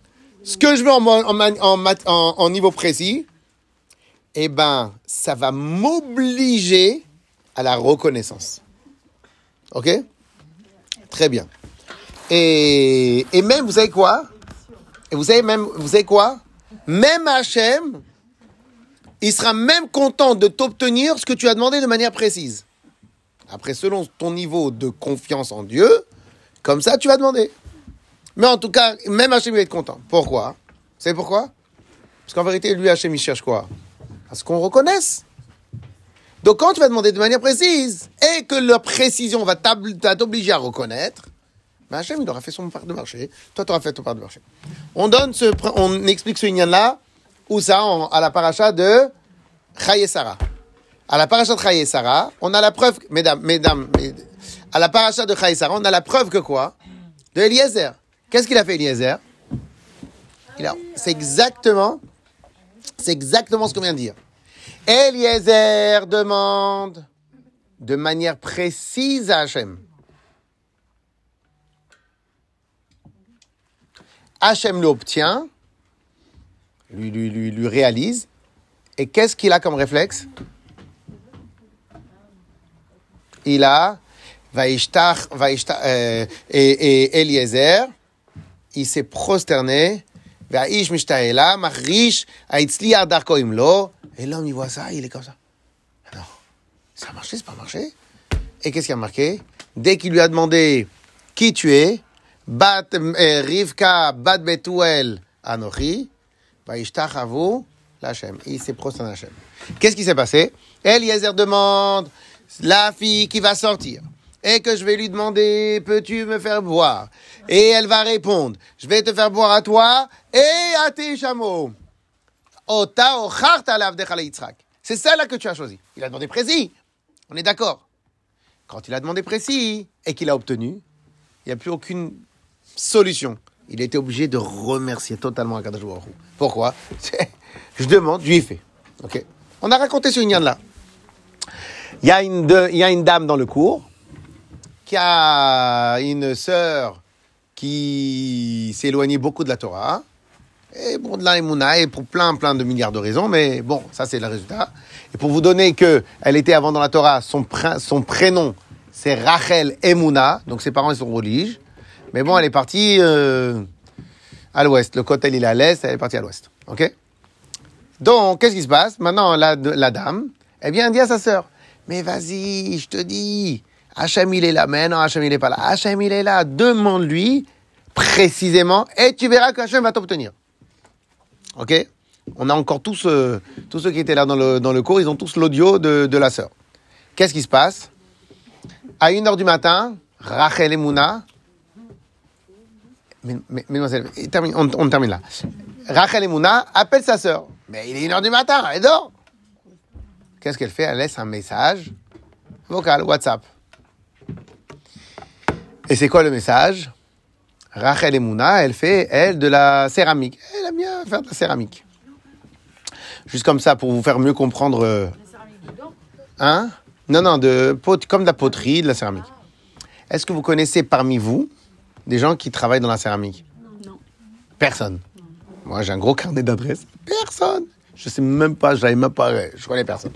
ce que je veux en, en- en niveau précis, eh ben ça va m'obliger à la reconnaissance. Ok? Très bien. Et, même, vous savez quoi? Et vous savez même, vous savez quoi? Même Hachem, il sera même content de t'obtenir ce que tu as demandé de manière précise. Après, selon ton niveau de confiance en Dieu, comme ça, tu vas demander. Mais en tout cas, même Hachem va être content. Pourquoi? Vous savez pourquoi? Parce qu'en vérité, lui, Hachem, il cherche quoi? À ce qu'on reconnaisse. Donc, quand tu vas demander de manière précise et que la précision va t'obliger à reconnaître, ben il aura fait son part de marché. Toi, tu auras fait ton part de marché. On donne ce, on explique ce lien-là, où ça, à la paracha de Chaye Sarah. À la paracha de Chaye Sarah, on a la preuve, mesdames, mesdames, mes- à la paracha de Chaye Sarah, on a la preuve que quoi? De Eliezer. Qu'est-ce qu'il a fait, Eliezer? Il a, c'est exactement, c'est exactement ce qu'on vient de dire. Eliezer demande de manière précise à Hachem. Hachem l'obtient, lui, réalise, et qu'est-ce qu'il a comme réflexe? Il a Vaishtach, euh, et, et Eliezer, il s'est prosterné והאיש משתאה לה, מחריש, הצליח דרכו אם לא. Et l'homme, il voit ça, il est comme ça. Non, ça a marché, c'est pas marché. Et qu'est-ce qu'il a marqué Dès qu'il lui a demandé qui tu es, Bat euh, Rivka Bat Betuel Anochi, Vaishtachavu l'Hachem. Il s'est prosterné à Hachem. Qu'est-ce qui s'est passé Eliezer demande la fille qui va sortir et que je vais lui demander peux-tu me faire boire? Et elle va répondre je vais te faire boire à toi et à tes chameaux. C'est celle-là que tu as choisi. Il a demandé précis. On est d'accord. Quand il a demandé précis et qu'il a obtenu, il n'y a plus aucune solution. Il était obligé de remercier totalement Akadosh Baruch. Pourquoi? Je demande, lui fais. Ok? On a raconté ce lien là. Il y, a une il y a une dame dans le cours qui a une sœur qui s'est éloignée beaucoup de la Torah. Et pour de la Emouna, et pour plein, plein de milliards de raisons, mais bon, ça c'est le résultat. Et pour vous donner que elle était avant dans la Torah, son, prénom c'est Rachel Emouna, donc ses parents ils sont religieux. Mais bon, elle est partie euh, à l'ouest. Le Kotel il est à l'est, elle est partie à l'ouest. Ok? Donc, qu'est-ce qui se passe? Maintenant, la, la dame, elle vient dire à sa sœur Mais vas-y, je te dis, Hachem il est là. Mais non, Hachem il est pas là. Hachem il est là. Demande-lui précisément et tu verras que va t'obtenir. Ok? On a encore tous, euh, tous ceux qui étaient là dans le, dans le cours, ils ont tous l'audio de, de la sœur. Qu'est-ce qui se passe? À 1h du matin, Rachel et Mouna, mais- mais- Mesdemoiselles, on, on termine là. Rachel et Mouna appellent sa sœur. Mais il est 1h du matin, elle dort. Qu'est-ce qu'elle fait? Elle laisse un message vocal, WhatsApp. Et c'est quoi le message? Rachel et Mouna, elle fait, elle, de la céramique. Elle aime bien faire de la céramique. Juste comme ça, pour vous faire mieux comprendre. euh, Hein? Non, non, de, pot- comme de la poterie, de la céramique. Est-ce que vous connaissez parmi vous des gens qui travaillent dans la céramique? Non. Personne. Moi, j'ai un gros carnet d'adresses. Personne. Je sais même pas, je même pas, je connais personne.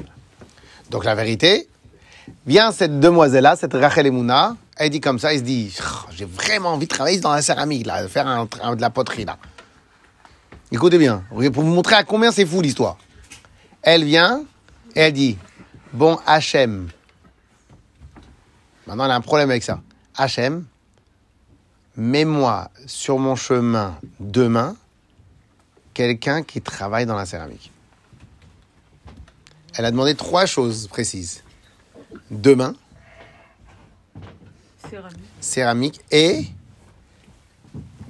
Donc la vérité, vient cette demoiselle-là, cette Rachel Emouna, elle dit comme ça, elle se dit, Oh, j'ai vraiment envie de travailler dans la céramique, là, de faire de la poterie, là. Écoutez bien, pour vous montrer à combien c'est fou l'histoire. Elle vient, et elle dit, bon Hachem, maintenant elle a un problème avec ça. Hachem, mets-moi sur mon chemin demain quelqu'un qui travaille dans la céramique. Elle a demandé trois choses précises. Demain, Céramique. céramique et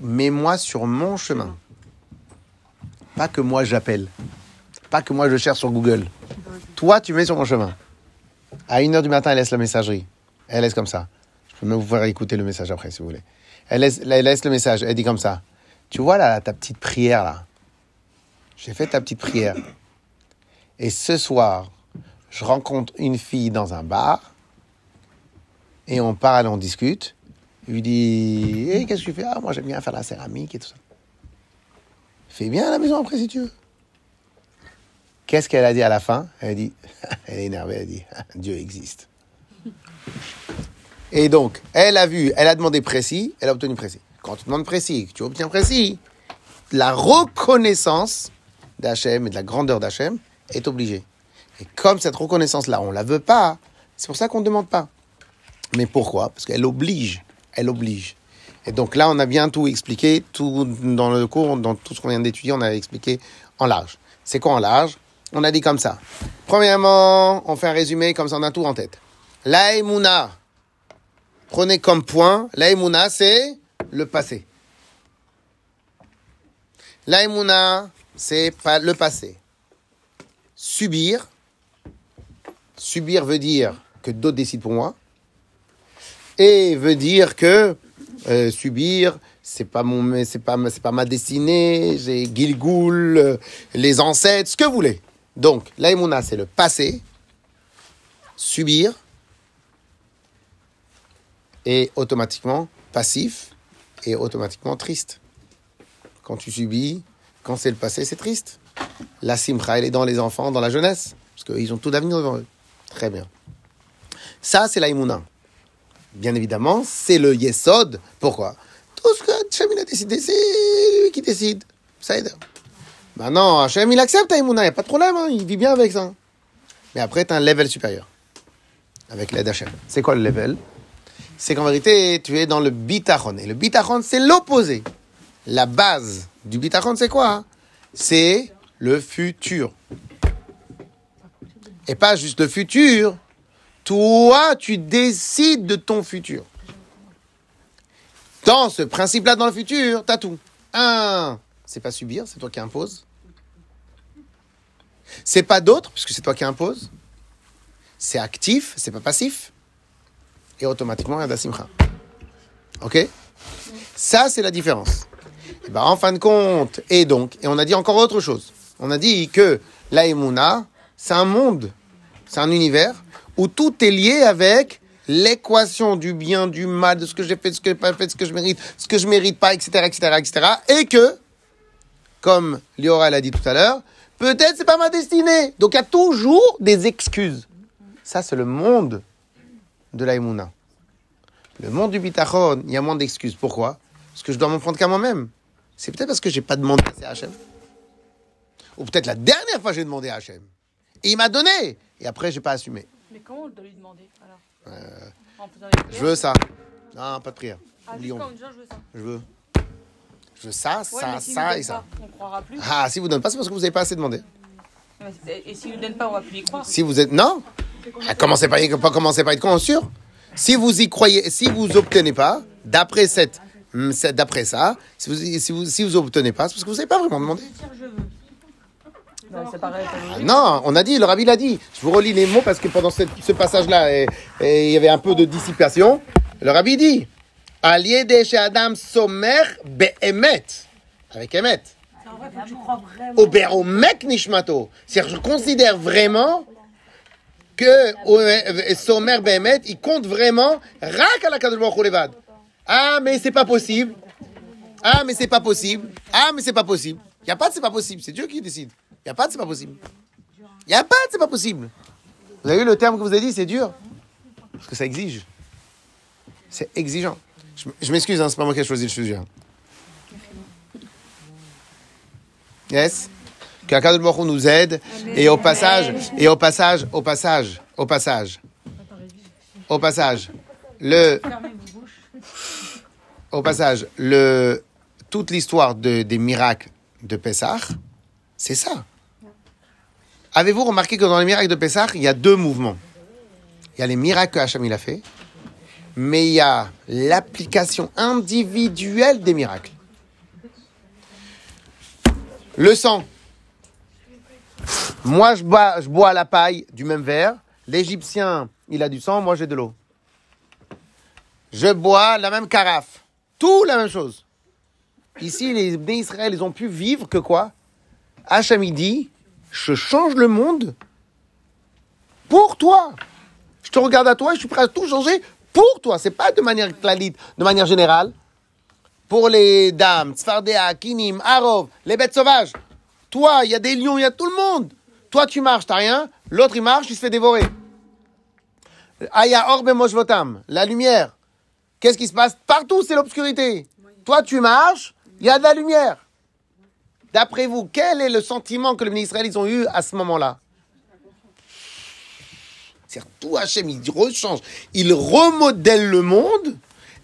mets-moi sur mon chemin. Pas que moi j'appelle. Pas que moi je cherche sur Google. Toi, tu mets sur mon chemin. À 1h du matin, elle laisse la messagerie. Elle laisse comme ça. Je peux même vous faire écouter le message après si vous voulez. Elle laisse, elle laisse le message. Elle dit comme ça. Tu vois là, ta petite prière là. J'ai fait ta petite prière. Et ce soir, je rencontre une fille dans un bar. Et on parle, on discute. Il lui dit Eh, Qu'est-ce que tu fais? Ah, moi j'aime bien faire la céramique et tout ça. Fais bien à la maison après si tu veux. Qu'est-ce qu'elle a dit à la fin? Elle a dit Elle est énervée, elle dit Dieu existe. Et donc, elle a vu, elle a demandé précis, elle a obtenu précis. Quand tu demandes précis, tu obtiens précis, la reconnaissance d'Hachem et de la grandeur d'Hachem est obligée. Et comme cette reconnaissance-là, on ne la veut pas, c'est pour ça qu'on ne demande pas. Mais pourquoi? Parce qu'elle oblige. Elle oblige. Et donc là, on a bien tout expliqué, tout dans le cours, dans tout ce qu'on vient d'étudier, on a expliqué en large. C'est quoi en large? On a dit comme ça. Premièrement, on fait un résumé, comme ça on a tout en tête. La Emouna, prenez comme point, la Emouna, c'est le passé. La Emouna, c'est pas le passé. Subir, subir veut dire que d'autres décident pour moi et veut dire que euh, subir c'est pas pas ma destinée j'ai Gilgoul euh, les ancêtres ce que vous voulez. Donc l'aïmouna c'est le passé subir et automatiquement passif et automatiquement triste. Quand tu subis quand c'est le passé c'est triste. La simcha elle est dans les enfants dans la jeunesse parce qu'ils ont tout d'avenir devant eux très bien ça c'est l'aïmouna bien évidemment, c'est le Yesod. Pourquoi? Tout ce que Hachem a décidé, c'est lui qui décide. Ça aide. Maintenant, Hachem, il accepte Aïmouna, il n'y a pas de problème, hein, il vit bien avec ça. Mais après, tu as un level supérieur. Avec l'aide Hachem. C'est quoi le level? C'est qu'en vérité, tu es dans le bitachon. Et le bitachon, c'est l'opposé. La base du bitachon, c'est quoi? Hein C'est le futur. Et pas juste le futur. Toi, tu décides de ton futur. Dans ce principe-là, dans le futur, t'as tout. Un, c'est pas subir, c'est toi qui imposes. C'est pas d'autre, puisque c'est toi qui imposes. C'est actif, c'est pas passif. Et automatiquement, il y a. Ok? Ça, c'est la différence. Et ben, en fin de compte, et donc, et on a dit encore autre chose. On a dit que l'Aïmouna, c'est un monde, c'est un univers où tout est lié avec l'équation du bien, du mal, de ce que j'ai fait, de ce que j'ai pas fait, de ce que je mérite, ce que je mérite pas, etc., etc., etc. Et que, comme Liora l'a dit tout à l'heure, peut-être c'est pas ma destinée. Donc il y a toujours des excuses. Ça, c'est le monde de l'Aïmouna. Le monde du bitachon, il y a moins d'excuses. Pourquoi? Parce que je dois m'en prendre qu'à moi-même. C'est peut-être parce que j'ai pas demandé à Hachem. Ou peut-être la dernière fois j'ai demandé à Hachem. Et il m'a donné. Et après, j'ai pas assumé. Mais comment on doit lui demander alors Euh, je veux ça. Non, pas de prière. Ah, Oublions. comme disant, je veux ça. Je veux. Je veux ça, Ouais, ça, s'il ça et ça. pas, On croira plus. Ah, si vous ne donnez pas, c'est parce que vous n'avez pas assez demandé. Et et s'il ne donne pas, on va plus y croire. Si vous êtes. Non ah, Commencez pas, pas commencez pas à être conscient. Si vous y croyez, si vous obtenez pas, d'après cette, hum, cette- d'après ça, si vous, si vous, si vous obtenez pas, c'est parce que vous n'avez pas vraiment demandé. Dire je veux. Non, c'est pareil. Ah, Non, on a dit, le rabbi l'a dit. Je vous relis les mots parce que pendant cette- ce passage-là, et- et il y avait un peu de dissipation. Le rabbi dit Allié chez Adam Somer Be'emet. Avec Emet. En vrai, faut que tu crois vraiment. Oberomek Nishmato. C'est-à-dire, je considère vraiment que Somer Be'emet, il compte vraiment Rak à la Kadosh. Ah, mais c'est pas possible. Ah, mais c'est pas possible. Ah, mais c'est pas possible. Il n'y a pas de c'est pas possible. C'est Dieu qui décide. Il n'y a pas de c'est pas possible. Il n'y a pas de c'est pas possible. Vous avez vu le terme que vous avez dit, c'est dur. Parce que ça exige. C'est exigeant. Je, m'excuse, hein, c'est pas moi qui ai choisi le sujet. hein. Yes Que Akadosh Baruch nous aide. Et au passage, et au passage, au passage, au passage, au passage, le, au passage, le, toute l'histoire de- des miracles de Pessah, c'est ça. Avez-vous remarqué que dans les miracles de Pessah, il y a deux mouvements? Il y a les miracles que Hacham il a fait, mais il y a l'application individuelle des miracles. Le sang. Moi, je bois, je la paille du même verre. L'Égyptien, il a du sang, moi j'ai de l'eau. Je bois la même carafe. Tout la même chose. Ici, les Israël, ils ont pu vivre que quoi? Hacham dit, je change le monde pour toi. Je te regarde à toi et je suis prêt à tout changer pour toi. C'est pas de manière de manière générale. Pour les dames, Tzfardéa, Kinim, Arov, les bêtes sauvages. Toi, il y a des lions, il y a tout le monde. Toi, tu marches, t'as rien. L'autre, il marche, il se fait dévorer. Aya Orbe Moshvotam, la lumière. Qu'est-ce qui se passe? Partout, c'est l'obscurité. Toi, tu marches, il y a de la lumière. D'après vous, quel est le sentiment que les ministres ils ont eu à ce moment-là C'est tout Hachem, il rechange, il remodèle le monde.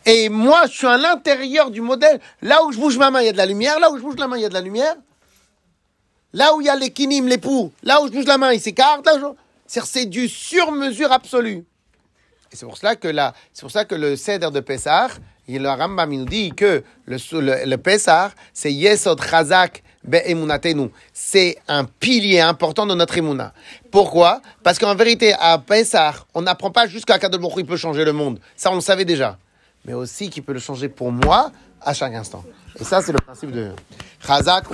Et moi, je suis à l'intérieur du modèle. Là où je bouge ma main, il y a de la lumière. Là où je bouge la main, il y a de la lumière. Là où il y a les kinim, les poux, là où je bouge la main, il s'écarte. C'est du sur-mesure absolu. Et c'est pour cela que la, c'est pour ça que le Seder de Pessah, il- le Rambam nous dit que le, le, Pessah, c'est Yesod Chazak. C'est un pilier important de notre Emuna. Pourquoi? Parce qu'en vérité, à Pessah, on n'apprend pas Kadosh Baruch Hu, il peut changer le monde. Ça, on le savait déjà. Mais aussi qu'il peut le changer pour moi à chaque instant. Et ça, c'est le principe de Chazak.